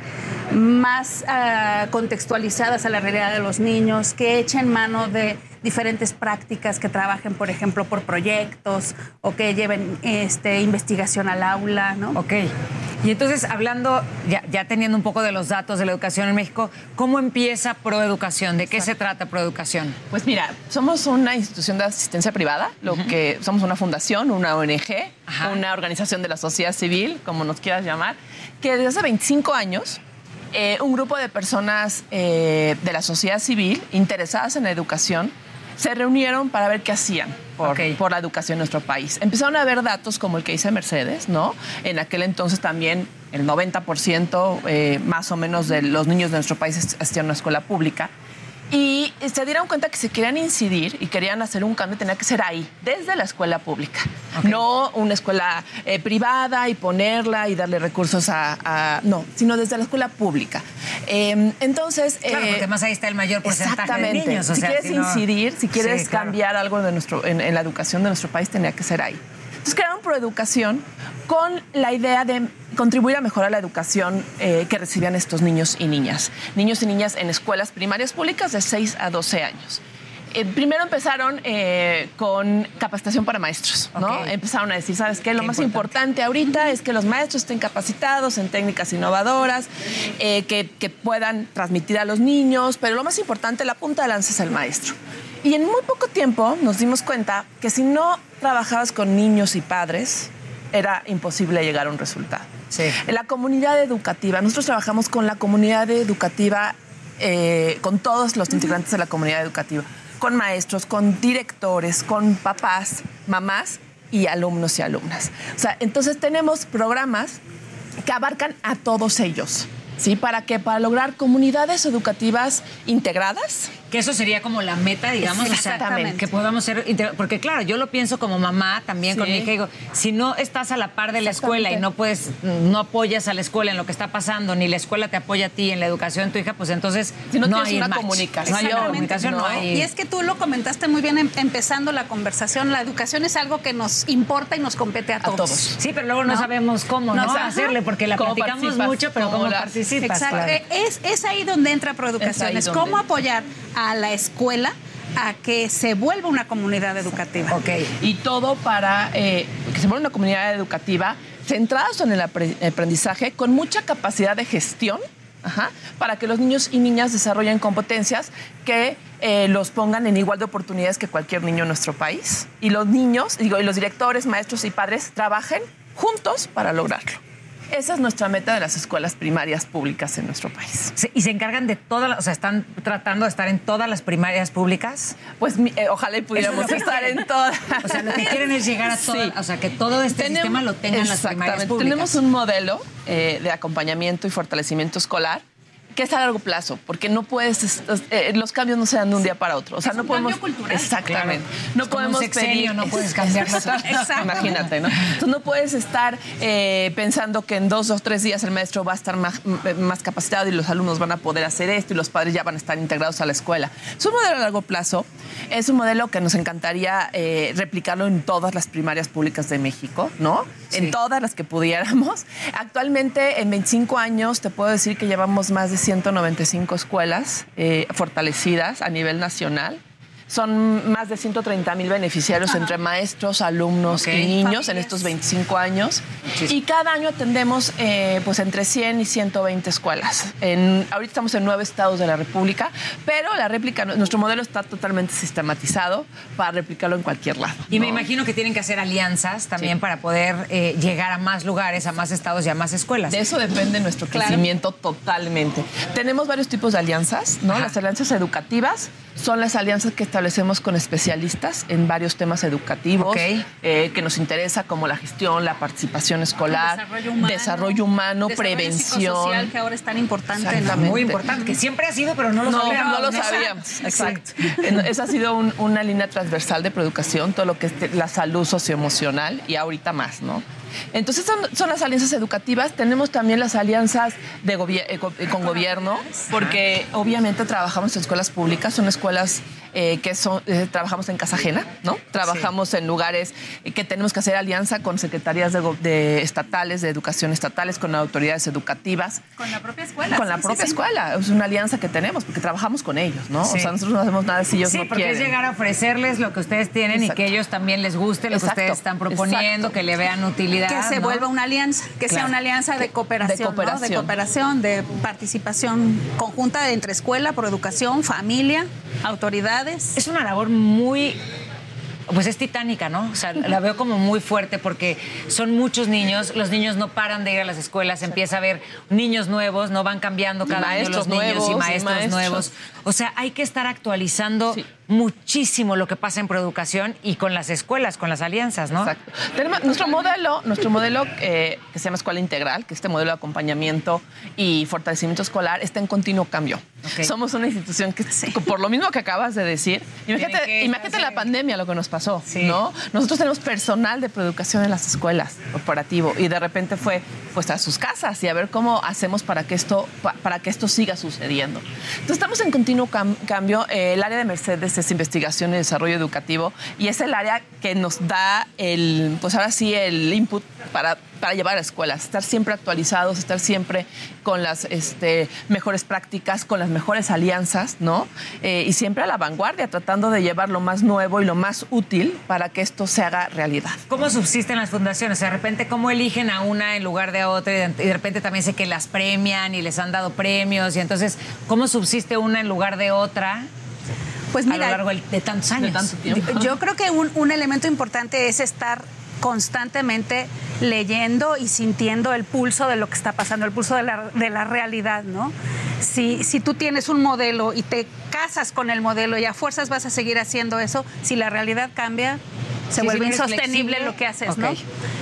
más uh, contextualizadas a la realidad de los niños, que echen mano de diferentes prácticas que trabajen, por ejemplo, por proyectos o que lleven este, investigación al aula, ¿no? Ok. Y entonces, hablando, ya, ya, teniendo un poco de los datos de la educación en México, ¿cómo empieza Proeducación? ¿De qué se trata Proeducación? Pues mira, somos una institución de asistencia privada, lo que somos una fundación, una ONG, una organización de la sociedad civil, como nos quieras llamar, que desde hace 25 años eh, un grupo de personas eh, de la sociedad civil interesadas en la educación se reunieron para ver qué hacían por, la educación en nuestro país. Empezaron a ver datos como el que dice Mercedes, ¿no? En aquel entonces también el 90% eh, más o menos de los niños de nuestro país asistían a una escuela pública. Y se dieron cuenta que si querían incidir y querían hacer un cambio, tenía que ser ahí, desde la escuela pública. No una escuela eh, privada y ponerla y darle recursos a, No, sino desde la escuela pública. Em, entonces. Claro, porque más ahí está el mayor porcentaje de niños. si quieres incidir, si quieres cambiar algo de nuestro, en, la educación de nuestro país, tenía que ser ahí. Entonces crearon Proeducación con la idea de contribuir a mejorar la educación eh, que recibían estos niños y niñas. Niños y niñas en escuelas primarias públicas de 6 a 12 años. Eh, primero empezaron eh, con capacitación para maestros, ¿no? Empezaron a decir, ¿sabes qué? Lo más importante. ahorita es que los maestros estén capacitados en técnicas innovadoras, eh, que, que puedan transmitir a los niños, pero lo más importante, la punta de lanza es el maestro. Y en muy poco tiempo nos dimos cuenta que si no trabajabas con niños y padres, era imposible llegar a un resultado. En la comunidad educativa, nosotros trabajamos con la comunidad educativa, con todos los integrantes de la comunidad educativa con maestros, con directores, con papás, mamás y alumnos y alumnas. O sea, entonces tenemos programas que abarcan a todos ellos. ¿Sí? ¿Para qué? Para lograr comunidades educativas integradas, que eso sería como la meta, digamos, Exactamente. que podamos ser, porque claro, yo lo pienso como mamá también con mi hija, digo, si no estás a la par de la escuela y no puedes, no apoyas a la escuela en lo que está pasando, ni la escuela te apoya a ti en la educación de tu hija, pues entonces si no, no hay una comunicación. No hay comunicación, no hay... Y es que tú lo comentaste muy bien em, empezando la conversación, la educación es algo que nos importa y nos compete a todos. Sí, pero luego no, sabemos cómo no, hacerle, porque la platicamos mucho, pero cómo, participas. Exacto. Es, es ahí donde entra Producación, es cómo apoyar a la escuela a que se vuelva una comunidad educativa. Ok. Y todo para eh, que se vuelva una comunidad educativa centrados en el aprendizaje, con mucha capacidad de gestión, para que los niños y niñas desarrollen competencias que eh, los pongan en igual de oportunidades que cualquier niño en nuestro país. Y los niños, digo, y los directores, maestros y padres trabajen juntos para lograrlo. Esa es nuestra meta de las escuelas primarias públicas en nuestro país. ¿Y se encargan de todas, o sea, están tratando de estar en todas las primarias públicas? Pues eh, ojalá y pudiéramos estar en todas. O sea, lo que quieren es llegar a todas, o sea, que todo este sistema lo tengan las primarias públicas. Tenemos un modelo eh, de acompañamiento y fortalecimiento escolar que es a largo plazo, porque no puedes, eh, los cambios no se dan de un día para otro. O sea, no podemos. Exactamente. No podemos pedir. No puedes cambiar Imagínate, ¿no? Entonces no puedes estar eh, pensando que en dos o tres días el maestro va a estar más, más, capacitado y los alumnos van a poder hacer esto y los padres ya van a estar integrados a la escuela. Es un modelo a largo plazo. Es un modelo que nos encantaría eh, replicarlo en todas las primarias públicas de México, ¿no? En todas las que pudiéramos. Actualmente, en 25 años, te puedo decir que llevamos más de 195 escuelas eh, fortalecidas a nivel nacional son más de 130 mil beneficiarios entre maestros, alumnos y niños en estos 25 años. Y cada año atendemos eh, pues entre 100 y 120 escuelas. En, ahorita estamos en nueve estados de la República, pero la réplica, nuestro modelo está totalmente sistematizado para replicarlo en cualquier lado. Y me imagino que tienen que hacer alianzas también para poder eh, llegar a más lugares, a más estados y a más escuelas. De eso depende nuestro crecimiento totalmente. Tenemos varios tipos de alianzas, ¿no? Las alianzas educativas son las alianzas que establecemos con especialistas en varios temas educativos eh, que nos interesa, como la gestión, la participación escolar, desarrollo humano, prevención. que ahora es tan importante. Muy importante, que siempre ha sido, pero no lo sabíamos. No lo sabíamos, exacto. Esa ha sido una línea transversal de preeducación, todo lo que es la salud socioemocional y ahorita más, ¿no? Entonces son, las alianzas educativas. Tenemos también las alianzas de eh, con gobierno, porque obviamente trabajamos en escuelas públicas, son escuelas eh, que son, eh, trabajamos en casa ajena, ¿no? Trabajamos en lugares que tenemos que hacer alianza con secretarías de, estatales, de educación estatales, con autoridades educativas. Con la propia escuela. Con la propia escuela. Es una alianza que tenemos porque trabajamos con ellos, ¿no? O sea, nosotros no hacemos nada si ellos no porque es llegar a ofrecerles lo que ustedes tienen y que ellos también les guste lo que ustedes están proponiendo, que le vean utilidad. Que se vuelva una alianza, que sea una alianza de cooperación, de cooperación. de cooperación, de participación conjunta entre escuela, por educación, familia, autoridad es una labor muy pues es titánica, ¿no? O sea, la veo como muy fuerte porque son muchos niños, los niños no paran de ir a las escuelas, empieza a haber niños nuevos, no van cambiando cada año los niños y maestros, nuevos. O sea, hay que estar actualizando muchísimo lo que pasa en Proeducación y con las escuelas, con las alianzas, ¿no? Exacto. Tenemos nuestro modelo, nuestro modelo eh, que se llama Escuela Integral, que este modelo de acompañamiento y fortalecimiento escolar está en continuo cambio. Somos una institución que, por lo mismo que acabas de decir, imagínate, imagínate la pandemia, lo que nos pasó, ¿no? Nosotros tenemos personal de Proeducación en las escuelas, corporativo, y de repente fue pues a sus casas y a ver cómo hacemos para que esto, para que esto siga sucediendo. Entonces estamos en continuo cambio. el área de Mercedes es investigación y desarrollo educativo y es el área que nos da el, pues ahora sí, el input para, para llevar a escuelas, estar siempre actualizados, estar siempre con las este, mejores prácticas, con las mejores alianzas, ¿no? Eh, y siempre a la vanguardia, tratando de llevar lo más nuevo y lo más útil para que esto se haga realidad. ¿Cómo subsisten las fundaciones? De repente, ¿cómo eligen a una en lugar de a otra? Y de repente también sé que las premian y les han dado premios. Y entonces, ¿cómo subsiste una en lugar de otra? Pues a mira, lo largo de tantos años. Yo creo que un, un elemento importante es estar constantemente leyendo y sintiendo el pulso de lo que está pasando, el pulso de la, de la realidad, ¿no? Si, si tú tienes un modelo y te casas con el modelo y a fuerzas vas a seguir haciendo eso, si la realidad cambia, se Sí, vuelve si insostenible lo que haces. ¿no?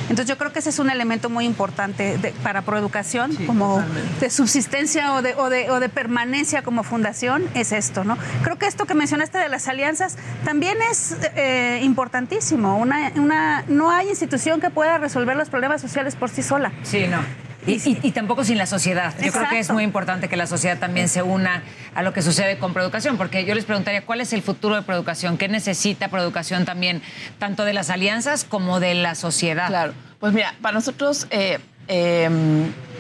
Entonces yo creo que ese es un elemento muy importante de- para Proeducación, como de subsistencia o de, o, de, o de permanencia como fundación, es esto, ¿no? Creo que esto que mencionaste de las alianzas también es eh, importantísimo. Una, una, no hay institución que pueda resolver los problemas sociales por sí sola. Sí, no. Y, y- y tampoco sin la sociedad. Yo creo que es muy importante que la sociedad también se una a lo que sucede con Proeducación, porque yo les preguntaría cuál es el futuro de Proeducación, qué necesita Proeducación también, tanto de las alianzas como de la sociedad. Claro. Pues mira, para nosotros eh, eh,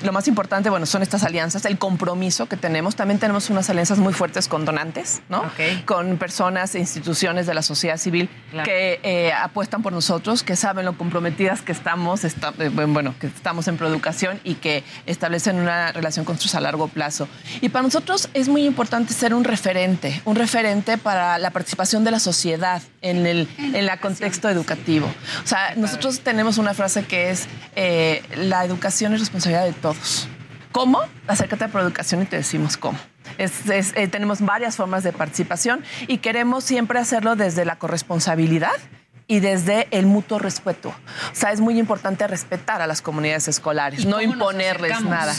lo más importante, bueno, son estas alianzas, el compromiso que tenemos. También tenemos unas alianzas muy fuertes con donantes, ¿no? Con personas e instituciones de la sociedad civil Claro. que eh, apuestan por nosotros, que saben lo comprometidas que estamos, esta- eh, bueno, que estamos en Proeducación y que establecen una relación con nosotros a largo plazo. Y para nosotros es muy importante ser un referente, un referente para la participación de la sociedad en el en la contexto educativo. O sea, nosotros tenemos una frase que es eh, la educación es responsabilidad de todos. ¿Cómo? Acércate a Proeducación y te decimos cómo. Es- es- eh, tenemos varias formas de participación y queremos siempre hacerlo desde la corresponsabilidad y desde el mutuo respeto. O sea, es muy importante respetar a las comunidades escolares, ¿Y no imponerles nada.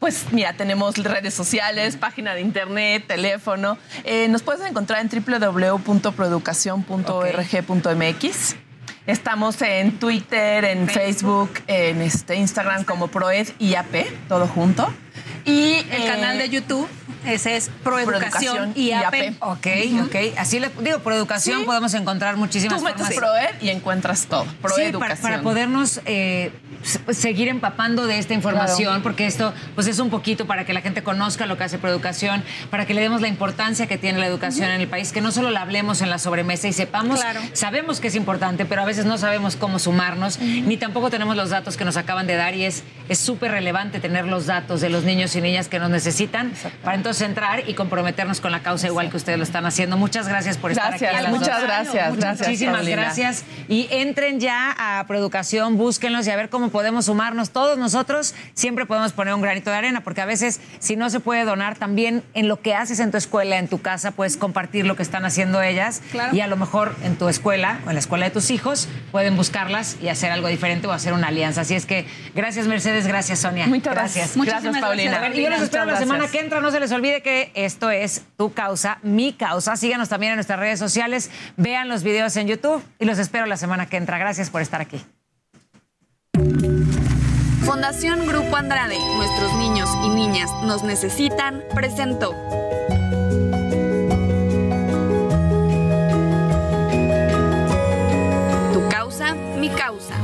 Pues mira, tenemos redes sociales, página de internet, teléfono. Eh, nos puedes encontrar en www.proeducacion.org.mx. Estamos en Twitter, en Facebook, en este Instagram como Proed IAP, todo junto. Y El eh, canal de YouTube, ese es Proeducación Proeducación IAP. IAP. Ok, ok. Así le digo, Proeducación podemos encontrar muchísimas Tú metes formas. Proed y encuentras todo. Sí, Proeducación. para, para podernos eh, seguir empapando de esta información, Claro. porque esto pues es un poquito para que la gente conozca lo que hace Proeducación, para que le demos la importancia que tiene la educación en el país, que no solo la hablemos en la sobremesa y sepamos, Claro. sabemos que es importante, pero a veces no sabemos cómo sumarnos, ni tampoco tenemos los datos que nos acaban de dar y es es súper relevante tener los datos de los niños y niñas que nos necesitan para entonces entrar y comprometernos con la causa igual que ustedes lo están haciendo. Muchas gracias por estar Gracias, aquí. a las muchas dos. gracias, gracias, Muchísimas Paulina. gracias. Y entren ya a Producación, búsquenlos y a ver cómo podemos sumarnos. Todos nosotros siempre podemos poner un granito de arena, porque a veces, si no se puede donar, también en lo que haces en tu escuela, en tu casa, puedes compartir lo que están haciendo ellas. Claro. Y a lo mejor en tu escuela o en la escuela de tus hijos pueden buscarlas y hacer algo diferente o hacer una alianza. Así es que gracias, Mercedes. Gracias, Sonia. Muchas gracias. Muchísimas Gracias, Paulina. gracias, A ver, y yo los espero la semana gracias. que entra. No se les olvide que esto es tu causa, mi causa. Síganos también en nuestras redes sociales. Vean los videos en YouTube y los espero la semana que entra. Gracias por estar aquí. Fundación Grupo Andrade, nuestros niños y niñas nos necesitan, presentó. Tu causa, mi causa.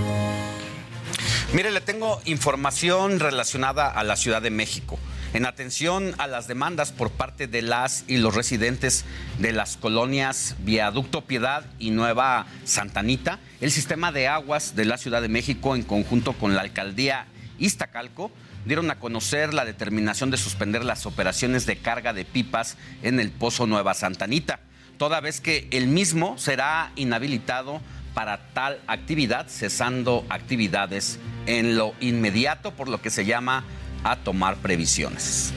Mire, le tengo información relacionada a la Ciudad de México. En atención a las demandas por parte de las y los residentes de las colonias Viaducto Piedad y Nueva Santanita, el sistema de aguas de la Ciudad de México, en conjunto con la alcaldía Iztacalco, dieron a conocer la determinación de suspender las operaciones de carga de pipas en el Pozo Nueva Santanita, toda vez que el mismo será inhabilitado para tal actividad, cesando actividades en lo inmediato, por lo que se llama a tomar previsiones.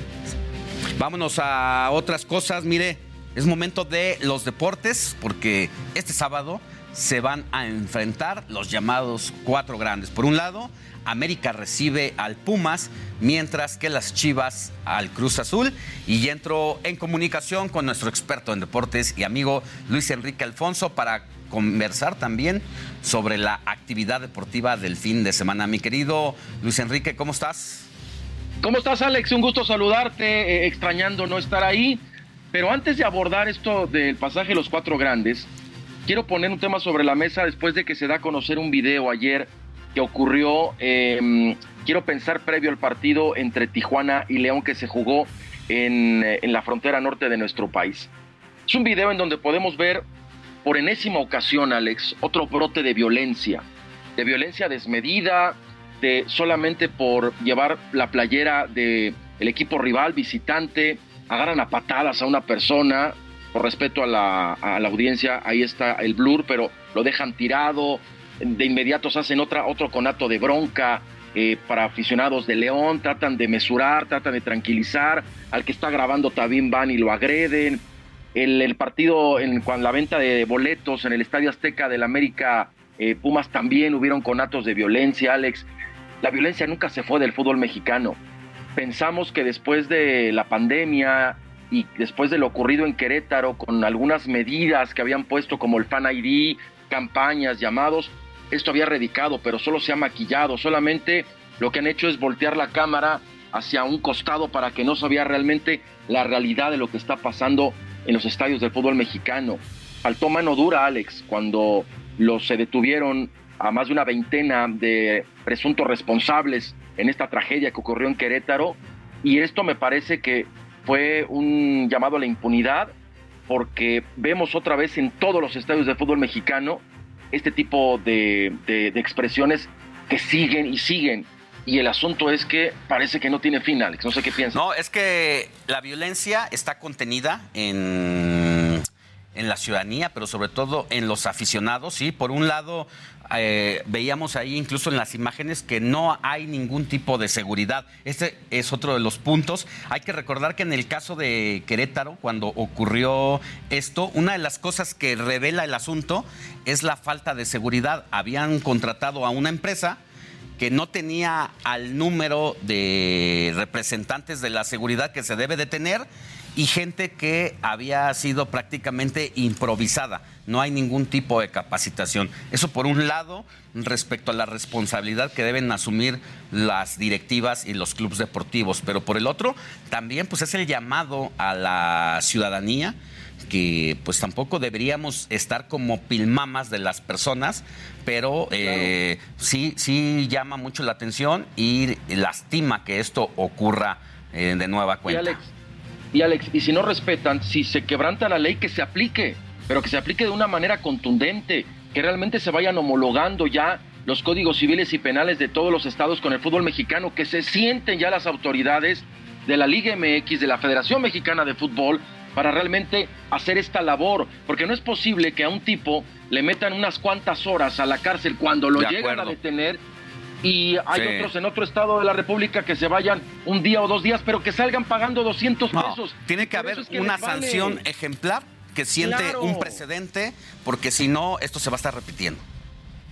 Vámonos a otras cosas. Mire, es momento de los deportes, porque este sábado se van a enfrentar los llamados cuatro grandes. Por un lado, América recibe al Pumas, mientras que las Chivas al Cruz Azul. Y entro en comunicación con nuestro experto en deportes y amigo Luis Enrique Alfonso para conversar también sobre la actividad deportiva del fin de semana. Mi querido Luis Enrique, ¿cómo estás? ¿Cómo estás, Alex? Un gusto saludarte, eh, extrañando no estar ahí. Pero antes de abordar esto del pasaje de los cuatro grandes, quiero poner un tema sobre la mesa después de que se da a conocer un video ayer que ocurrió, eh, quiero pensar, previo al partido entre Tijuana y León que se jugó en, eh, en la frontera norte de nuestro país. Es un video en donde podemos ver por enésima ocasión, Alex, otro brote de violencia, de violencia desmedida, de solamente por llevar la playera el equipo rival, visitante, agarran a patadas a una persona, por respeto a la, a la audiencia, ahí está el blur, pero lo dejan tirado, de inmediato se hacen otra, otro conato de bronca eh, para aficionados de León, tratan de mesurar, tratan de tranquilizar, al que está grabando Tabín van y lo agreden, el, partido, en, con la venta de boletos en el Estadio Azteca del América eh, Pumas también hubieron conatos de violencia, Alex. La violencia nunca se fue del fútbol mexicano. Pensamos que después de la pandemia y después de lo ocurrido en Querétaro, con algunas medidas que habían puesto como el Fan ID, campañas, llamados, esto había radicado, pero solo se ha maquillado. Solamente lo que han hecho es voltear la cámara hacia un costado para que no se vea realmente la realidad de lo que está pasando en los estadios del fútbol mexicano. Faltó mano dura, Alex, cuando los se detuvieron a más de una veintena de presuntos responsables en esta tragedia que ocurrió en Querétaro. Y esto me parece que fue un llamado a la impunidad porque vemos otra vez en todos los estadios de fútbol mexicano este tipo de, expresiones que siguen y siguen. Y el asunto es que parece que no tiene fin, Alex. No sé qué piensas. No, es que la violencia está contenida en, en la ciudadanía, pero sobre todo en los aficionados, ¿sí? Por un lado, eh, veíamos ahí incluso en las imágenes que no hay ningún tipo de seguridad. Este es otro de los puntos. Hay que recordar que en el caso de Querétaro, cuando ocurrió esto, una de las cosas que revela el asunto es la falta de seguridad. Habían contratado a una empresa que no tenía al número de representantes de la seguridad que se debe de tener y gente que había sido prácticamente improvisada. No hay ningún tipo de capacitación. Eso por un lado, respecto a la responsabilidad que deben asumir las directivas y los clubes deportivos, pero por el otro, también pues es el llamado a la ciudadanía que pues tampoco deberíamos estar como pilmamas de las personas, pero eh, sí, sí llama mucho la atención y lastima que esto ocurra eh, de nueva cuenta. Y Alex, y Alex, y si no respetan, si se quebranta la ley, que se aplique, pero que se aplique de una manera contundente, que realmente se vayan homologando ya los códigos civiles y penales de todos los estados con el fútbol mexicano, que se sienten ya las autoridades de la Liga MX, de la Federación Mexicana de Fútbol, para realmente hacer esta labor, porque no es posible que a un tipo le metan unas cuantas horas a la cárcel cuando lo De llegan acuerdo. a detener y hay Sí. otros en otro estado de la República que se vayan un día o dos días, pero que salgan pagando 200 No, pesos. tiene que haber eso es que una vale. sanción ejemplar que siente Claro. un precedente, porque si no, esto se va a estar repitiendo.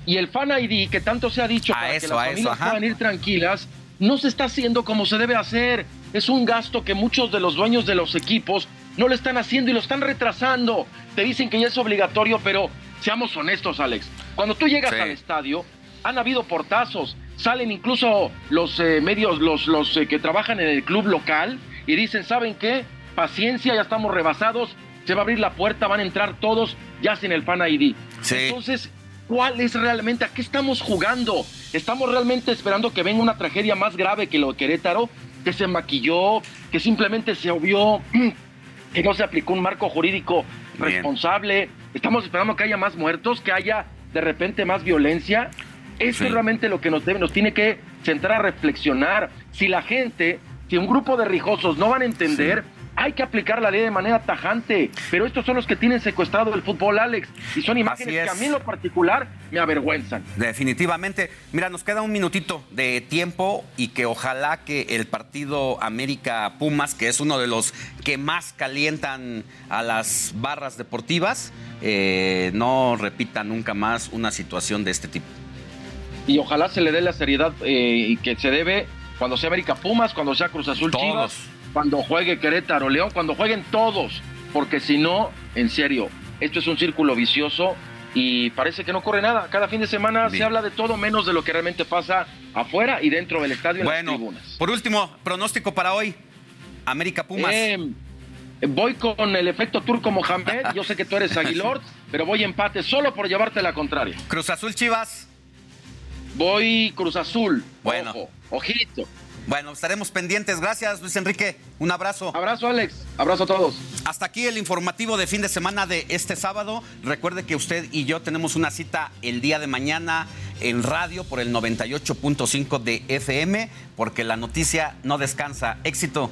Y el Fan ID, que tanto se ha dicho A para que las eso, familias puedan ir tranquilas, no se está haciendo como se debe hacer. Es un gasto que muchos de los dueños de los equipos no lo están haciendo y lo están retrasando. Te dicen que ya es obligatorio, pero seamos honestos, Alex. Cuando tú llegas Sí. al estadio, han habido portazos, salen incluso los eh, medios, los, los eh, que trabajan en el club local y dicen, ¿saben qué? Paciencia, ya estamos rebasados, se va a abrir la puerta, van a entrar todos ya sin el Fan ID. Entonces, ¿cuál es realmente? ¿A qué estamos jugando? ¿Estamos realmente esperando que venga una tragedia más grave que lo de Querétaro? Que se maquilló, que simplemente se obvió, que no se aplicó un marco jurídico responsable. Estamos esperando que haya más muertos, que haya de repente más violencia. Eso Sí. es realmente lo que nos debe, nos tiene que centrar a reflexionar. Si la gente, si un grupo de rijosos no van a entender, hay que aplicar la ley de manera tajante. Pero estos son los que tienen secuestrado el fútbol, Alex. Y son imágenes que a mí en lo particular me avergüenzan. Definitivamente. Mira, nos queda un minutito de tiempo y que ojalá que el partido América Pumas, que es uno de los que más calientan a las barras deportivas, eh, no repita nunca más una situación de este tipo. Y ojalá se le dé la seriedad eh, que se debe cuando sea América Pumas, cuando sea Cruz Azul Todos. Chivas, cuando juegue Querétaro León, cuando jueguen todos. Porque si no, en serio, esto es un círculo vicioso y parece que no ocurre nada. Cada fin de semana se habla de todo menos de lo que realmente pasa afuera y dentro del estadio en Bueno, las tribunas. por último, pronóstico para hoy. América Pumas. Eh, Voy con el efecto turco Mohamed. Yo sé que tú eres Aguilor, pero voy empate solo por llevarte la contraria. Cruz Azul Chivas. Voy Cruz Azul. Bueno. Ojo, ojito. Bueno, estaremos pendientes. Gracias, Luis Enrique. Un abrazo. Abrazo, Alex. Abrazo a todos. Hasta aquí el informativo de fin de semana de este sábado. Recuerde que usted y yo tenemos una cita el día de mañana en radio por el 98.5 de FM, porque la noticia no descansa. Éxito.